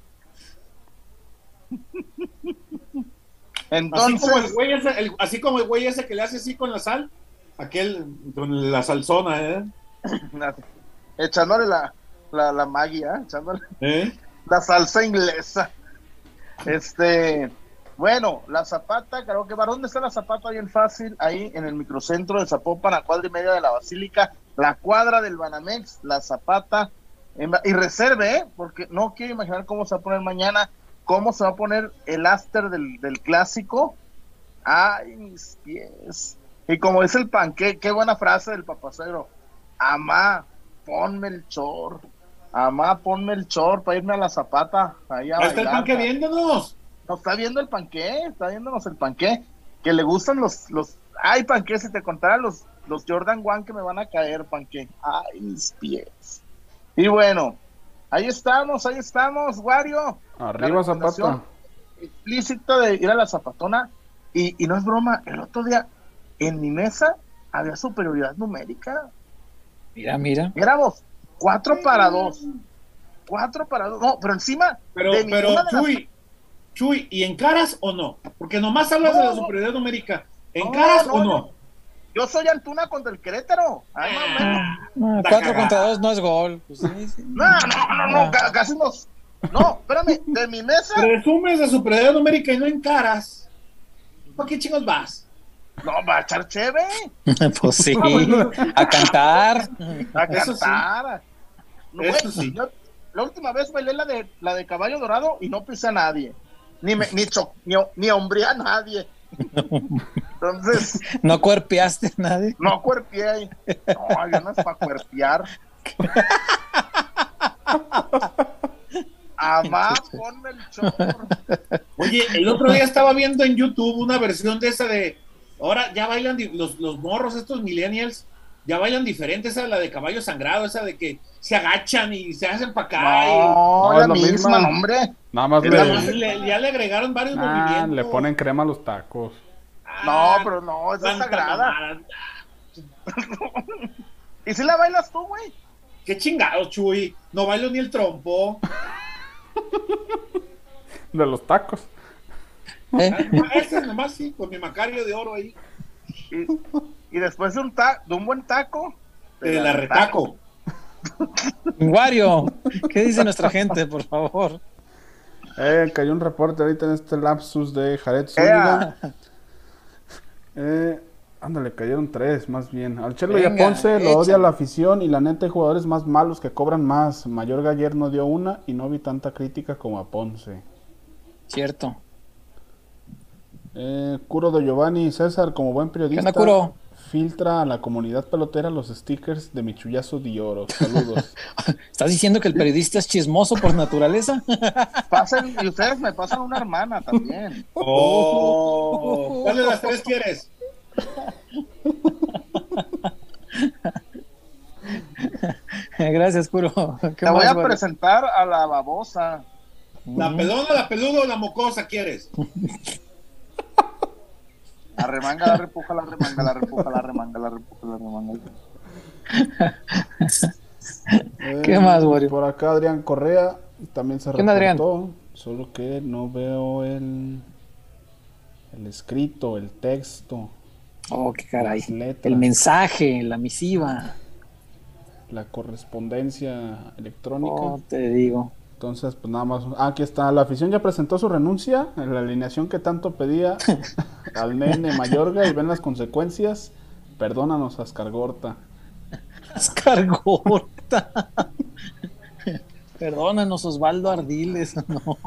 Entonces, así como el güey ese, así como el güey ese que le hace así con la sal, aquel con la salzona, ¿eh? Echándole la, la, la magia, echándole ¿Eh? la salsa inglesa. Este, bueno, la Zapata, creo que, ¿dónde está la Zapata? Bien fácil, ahí en el microcentro de Zapopan, a cuadra y media de la Basílica, la cuadra del Banamex, la Zapata, y reserve, ¿eh? porque no quiero imaginar cómo se va a poner mañana, cómo se va a poner el aster del, clásico. Ay, mis pies. Y como dice el panque, qué buena frase del papacero. Amá, ponme el chor. Amá, ponme el chor para irme a la zapata. Ahí a está el panque viéndonos. No, está viendo el panqué, está viéndonos el panqué, que le gustan los, los, ay panqué, si te contara los, los Jordan One que me van a caer, panqué, ay mis pies. Y bueno, ahí estamos, ahí estamos, Wario. Arriba Zapata. Explícita de ir a la zapatona, y, y no es broma, el otro día en mi mesa había superioridad numérica. Mira, mira. Éramos cuatro para dos. Cuatro para dos. No, pero encima. Pero, pero, Chuy, Chuy, ¿y en caras o no? Porque nomás hablas de la superioridad numérica. ¿En caras o no? Yo soy Antuna contra el Querétaro. Ay, ah, cuatro contra dos no es gol. Pues no, no, no, no, ah. casi nos. No, espérame, de mi mesa. Resumes de superioridad numérica y no en caras. ¿Para qué chingos vas? No, va a echar cheve. pues sí, a cantar. A cantar. No, Eso sí. la última vez bailé la de, la de caballo dorado y no pisé a nadie ni, me, ni, ni, ni hombré a nadie. Entonces. ¿No cuerpeaste a nadie? No cuerpeé. No, yo no es para cuerpear. Amá, ponme el chorro. Oye, el otro día estaba viendo en YouTube una versión de esa de. Ahora ya bailan los, los morros, estos millennials, ya bailan diferentes, esa de la de caballo sangrado, esa de que se agachan y se hacen para acá. No, y... la misma, hombre. Nada más, le... ya le agregaron varios movimientos. Le ponen crema a los tacos. no, pero no, esa es sagrada. ¿Y si la bailas tú, güey? Qué chingado, Chuy. No bailo ni el trompo. de los tacos. ¿Eh? Ese nomás sí, con mi macario de oro ahí. Y, después de un, ta de un buen taco. De la retaco. Wario, ¿qué dice nuestra gente, por favor? Eh, cayó un reporte ahorita en este lapsus de Jared Zúñiga. Eh, ándale, cayeron tres, más bien. Al Chelo y a Ponce lo odia la afición y la neta hay jugadores más malos que cobran más. Mayor Galler no dio una y no vi tanta crítica como a Ponce. Cierto. Eh, Curo de Giovanni César, como buen periodista. ¿Qué Curo? Filtra a la comunidad pelotera los stickers de Michuyazo de Oro. Saludos. ¿Estás diciendo que el periodista es chismoso por naturaleza? Pasen, y ustedes me pasan una hermana también. Oh, ¿Cuál de las tres quieres? Gracias, Curo. Te voy a presentar a la babosa. ¿La pelona, la peluda o la mocosa quieres? Arremanga, la repuja, la remanga, la repuja, la remanga, la repuja, la remanga. ¿Qué más, Wario? Por acá Adrián Correa también se reportó, solo que no veo el el escrito, el texto. Oh, qué caray. El mensaje, la misiva. la correspondencia electrónica. Oh, te digo. Entonces, pues nada más. Ah, aquí está. La afición ya presentó su renuncia en la alineación que tanto pedía al nene Mayorga y ven las consecuencias. Perdónanos, Ascargorta. Ascargorta. Perdónanos, Osvaldo Ardiles. No.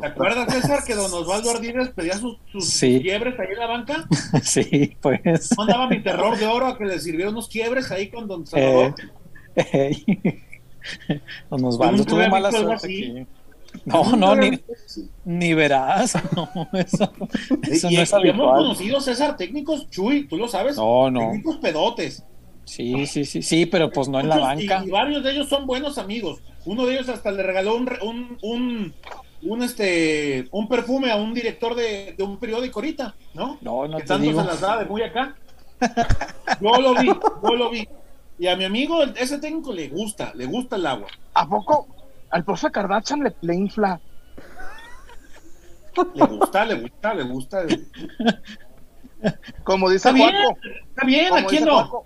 ¿Te acuerdas, César, que don Osvaldo Ardiles pedía sus, quiebres ahí en la banca? Sí, pues. Mandaba mi terror de oro a que le sirviera unos quiebres ahí con don Salvador. Eh, don Osvaldo tuvo mala suerte No, no, ni, ni, verás. No, eso, eso no es habitual. hemos conocido, César, técnicos, Chuy, tú lo sabes. No, no. Técnicos pedotes. Sí, sí, sí, sí, pero pues no en la banca. Y, varios de ellos son buenos amigos. Uno de ellos hasta le regaló un, un, un, un este, un perfume a un director de, de, un periódico ahorita, ¿no? No, no que tanto se las da de muy acá. Yo lo vi, yo lo vi. Y a mi amigo, ese técnico le gusta, le gusta el agua. ¿A poco al profe Kardashian le, le infla? Le gusta, le gusta, le gusta. Como dice está Juanco. Bien, está bien, ¿a quién no?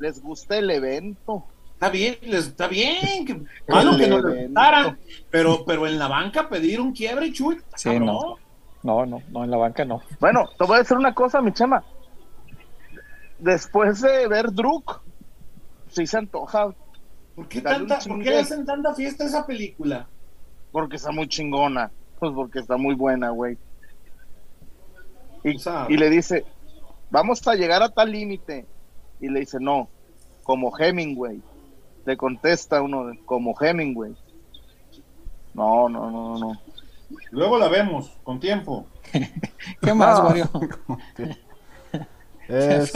les gusta el evento. Está bien, les, está bien, que, malo que no le gustara, pero, pero en la banca pedir un quiebre, chuy. Sí, no. No, no, no, en la banca no. Bueno, te voy a decir una cosa, mi chama. Después de ver Druk, sí se antoja. ¿Por qué, tanta, ¿por qué le hacen tanta fiesta a esa película? Porque está muy chingona. Pues porque está muy buena, güey. Y, y le dice, vamos a llegar a tal límite y le dice, no, como Hemingway. Le contesta uno, como Hemingway. No, no, no, no. Luego la vemos, con tiempo. ¿Qué más, Mario? eh,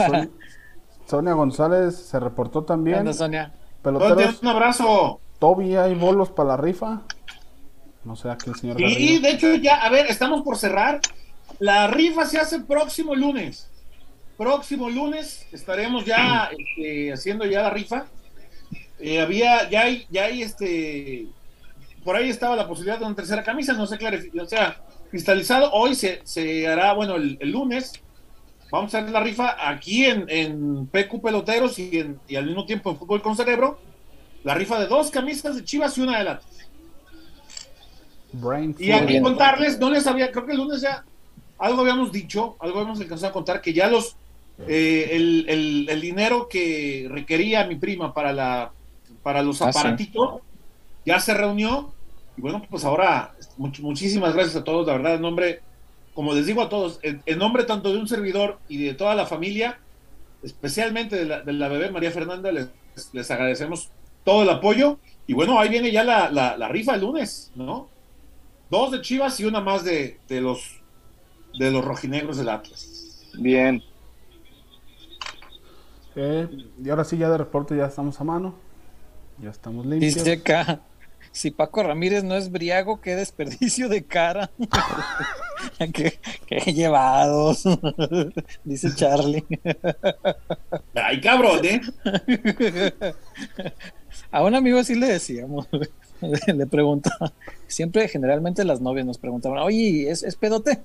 Sonia González se reportó también. Sonia? Peloteros, un abrazo. Toby, hay bolos para la rifa. No sé, aquí el señor. Sí, de hecho, ya, a ver, estamos por cerrar. La rifa se hace el próximo lunes. Próximo lunes estaremos ya este, haciendo ya la rifa. Eh, había, ya hay, ya hay este, por ahí estaba la posibilidad de una tercera camisa, no se clarificó, o sea, cristalizado. Hoy se, se hará, bueno, el, lunes vamos a hacer la rifa aquí en, en PQ Peloteros y, en, y al mismo tiempo en Fútbol con Cerebro. La rifa de dos camisas de Chivas y una de latas. Y aquí contarles, no les había, creo que el lunes ya algo habíamos dicho, algo habíamos alcanzado a contar, que ya los eh, el, dinero que requería mi prima para, la, para los ah, aparatitos ya se reunió. Y bueno, pues ahora muchísimas gracias a todos, la verdad, en nombre, como les digo a todos, en, nombre tanto de un servidor y de toda la familia, especialmente de la, bebé María Fernanda, les, les, agradecemos todo el apoyo. Y bueno, ahí viene ya la, la, rifa el lunes, ¿no? Dos de Chivas y una más de, de los de los rojinegros del Atlas. Bien, y ahora sí, ya de reporte ya estamos a mano. Ya estamos limpios. Dice acá, si Paco Ramírez no es briago, qué desperdicio de cara. qué, llevados, dice Charlie. Ay, cabrón, ¿eh? A un amigo así le decíamos. le preguntaba, siempre generalmente las novias nos preguntaban, oye, ¿es, ¿es, pedote?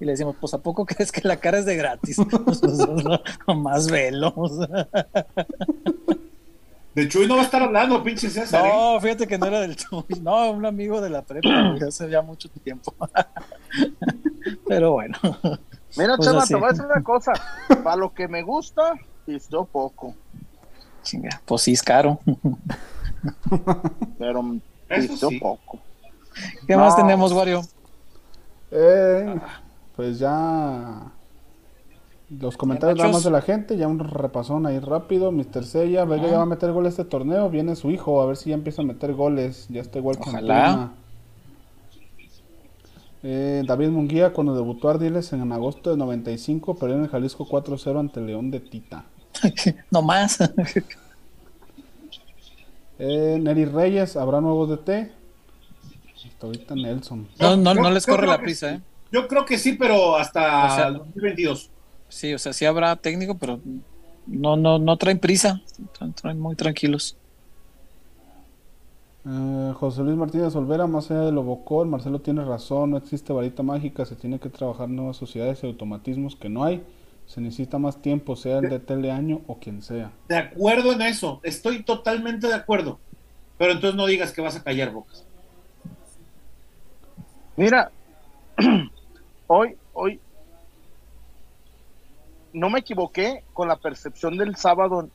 Y le decimos, pues ¿a poco crees que la cara es de gratis? más velos. De Chuy no va a estar hablando, pinche César. No, ¿eh? fíjate que no era del Chuy, no, un amigo de la prepa, hace ya mucho tiempo. Pero bueno. Mira, pues te voy a decir una cosa. Para lo que me gusta, yo poco. Chinga, pues sí es caro. Pero Eso poco. ¿Qué más tenemos, Wario? Eh, pues ya los comentarios nada más de la gente, ya un repasón ahí rápido. Mr. Sella, Vega ya va a meter goles este torneo. Viene su hijo, a ver si ya empieza a meter goles. Ya está igual Ojalá. Eh, David Munguía, cuando debutó Ardiles en agosto de 95, perdió en el Jalisco 4-0 ante León de Tita. no más. Eh, Neri Reyes, ¿habrá nuevo DT? Hasta ahorita Nelson. No, no, no les corre la prisa, ¿eh? Yo creo que sí, pero hasta el 2022. Sí, o sea, sí habrá técnico, pero no, no, no traen prisa. Traen muy tranquilos. Eh, José Luis Martínez Olvera, más allá de lo bocón, Marcelo tiene razón, no existe varita mágica, se tiene que trabajar nuevas sociedades y automatismos que no hay. Se necesita más tiempo, sea el de teleaño o quien sea. De acuerdo en eso, estoy totalmente de acuerdo. Pero entonces no digas que vas a callar bocas. Mira, hoy, hoy, no me equivoqué con la percepción del sábado.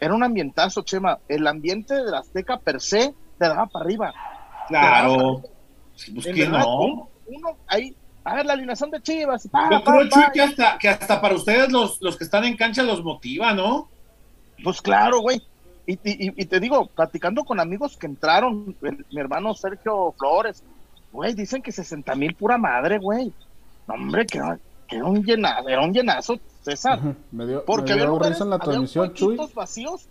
Era un ambientazo, Chema. El ambiente de la Azteca per se te daba para arriba. Claro. Pues que no. Uno, ahí, a ver, la alineación de Chivas. Yo creo, Chuy, que hasta, que hasta para ustedes los, los que están en cancha los motiva, ¿no? Pues claro, güey. Y, y, y, te digo, platicando con amigos que entraron, mi hermano Sergio Flores, güey, dicen que 60 mil pura madre, güey. No, hombre, que, que era un llenazo, era un llenazo, César. me dio, porque me dio risa en la transmisión, Chuy. vacíos.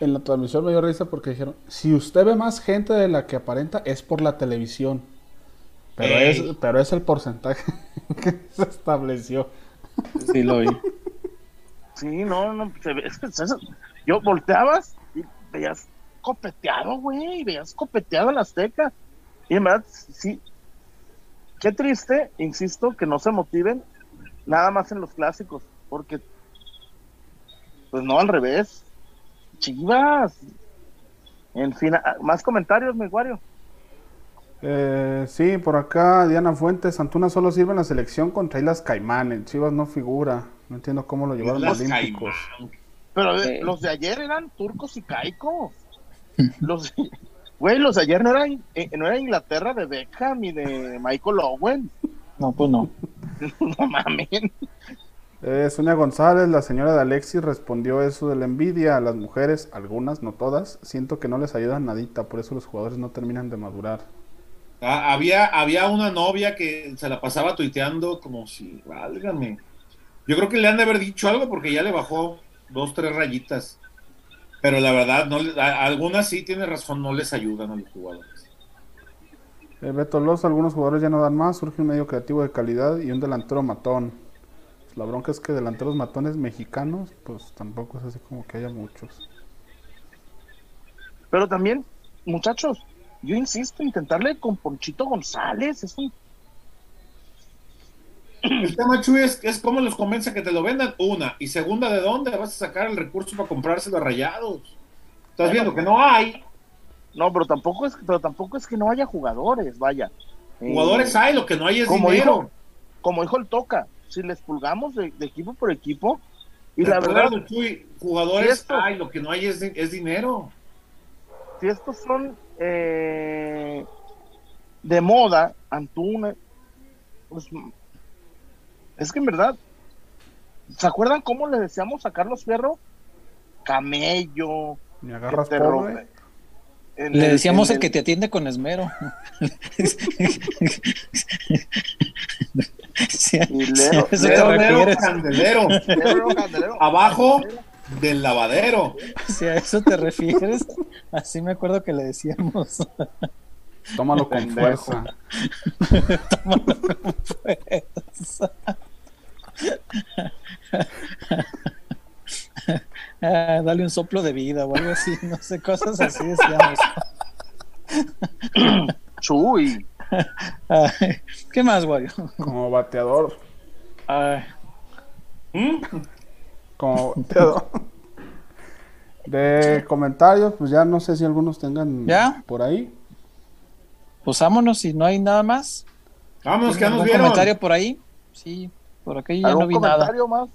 En la transmisión me dio risa porque dijeron, si usted ve más gente de la que aparenta, es por la televisión. Pero, es, pero es el porcentaje que se estableció. Sí, lo vi. Sí, no, no, es que yo volteabas y veías copeteado, güey, veías copeteado la Azteca. Y en verdad, sí, qué triste, insisto, que no se motiven nada más en los clásicos, porque, pues no, al revés. Chivas. En fin, más comentarios, mi guario. Eh, sí, por acá Diana Fuentes, Antuna solo sirve en la selección contra Islas Caimán, Chivas no figura, no entiendo cómo lo llevaron los Olímpicos. Pero los de ayer eran turcos y caicos. los, güey, los de ayer no eran, eh, no era Inglaterra de Beckham y de Michael Owen. No, pues no. no mames. Eh, Sonia González, la señora de Alexis, respondió eso de la envidia a las mujeres, algunas, no todas. Siento que no les ayuda nadita, por eso los jugadores no terminan de madurar. Ah, había, había una novia que se la pasaba tuiteando como si, válgame. Yo creo que le han de haber dicho algo porque ya le bajó dos, tres rayitas. Pero la verdad, no, algunas sí tiene razón, no les ayudan a los jugadores. Eh, Beto Los, algunos jugadores ya no dan más, surge un medio creativo de calidad y un delantero matón. Pues la bronca es que delanteros matones mexicanos, pues tampoco es así como que haya muchos. Pero también, muchachos, yo insisto, intentarle con Ponchito González, es un... El tema, Chuy, es, es cómo los convence que te lo vendan, una. Y segunda, ¿de dónde vas a sacar el recurso para comprárselo a rayados? Estás viendo que no hay. No, pero tampoco es, pero tampoco es que no haya jugadores, vaya. Jugadores eh, hay, lo que no hay es como dinero. como dijo el Toca, si les pulgamos de, equipo por equipo, y la verdad... Chuy, jugadores hay, lo que no hay es, es dinero. Si estos son eh, de moda, Antuna, pues es que en verdad, ¿se acuerdan cómo le decíamos a Carlos Fierro? Camello. Me agarras Le decíamos el, que te atiende con esmero. Abajo del lavadero. Si a eso te refieres, así me acuerdo que le decíamos. Tómalo con fuerza. Tómalo con fuerza. Ah, dale un soplo de vida o algo así, no sé, cosas así decíamos. Chuy. ¿Qué más, Wario? Como bateador. ¿Mm? Como De comentarios, pues ya no sé si algunos tengan ¿Ya? por ahí. Pues vámonos, si no hay nada más. Vamos, que nos vieron. comentario por ahí? Sí, por aquí ya no vi nada. más?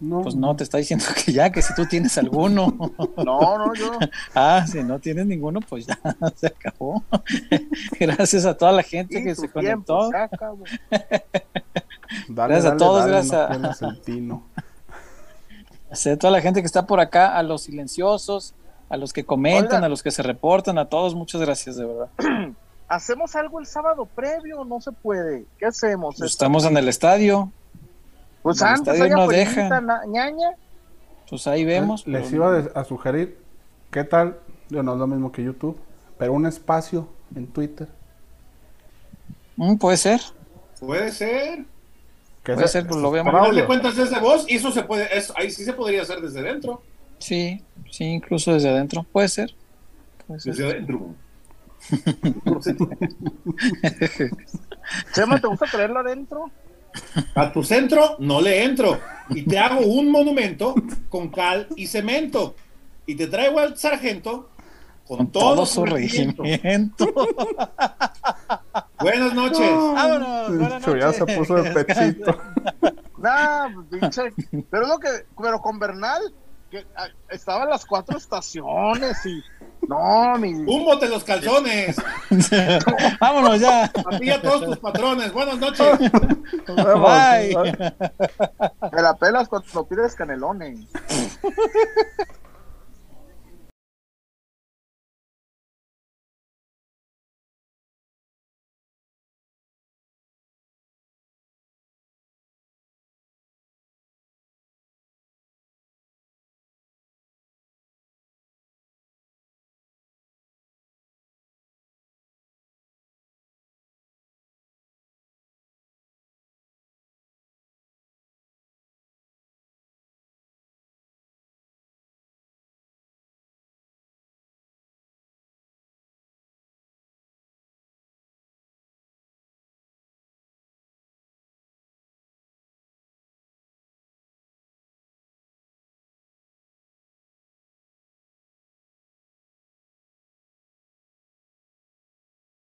No. Pues no, te está diciendo que ya, que si tú tienes alguno. No, no, yo. ah, si no tienes ninguno, pues ya se acabó. gracias a toda la gente que se conectó. gracias a todos, gracias a a toda la gente que está por acá, a los silenciosos, a los que comentan, a los que se reportan, a todos, muchas gracias, de verdad. ¿Hacemos algo el sábado previo? No se puede. ¿Qué hacemos? Pues estamos en el estadio. Pues antes estadio no deja. ñaña. Pues ahí vemos. Les iba a sugerir, ¿qué tal? Yo no es lo mismo que YouTube, pero un espacio en Twitter. Mm, puede ser. Puede ser. Puede ser, pues lo vemos. Para darle cuentas esa voz, y eso se puede, eso, ahí sí se podría hacer desde dentro. Sí, sí, incluso desde adentro. Puede ser. Desde adentro. Chema, ¿te gusta creerlo adentro? A tu centro no le entro. Y te hago un monumento con cal y cemento. Y te traigo al sargento con, todo, su regimiento. buenas noches. Vámonos. Buenas noches. Ya se puso de pechito. nah, pinche. Pero lo que, pero con Bernal, que ah, estaban las cuatro estaciones y no, mi. Humo de los calzones. Vámonos ya. A ti a todos tus patrones. Buenas noches. Bye. Me la pelas cuando pides canelones.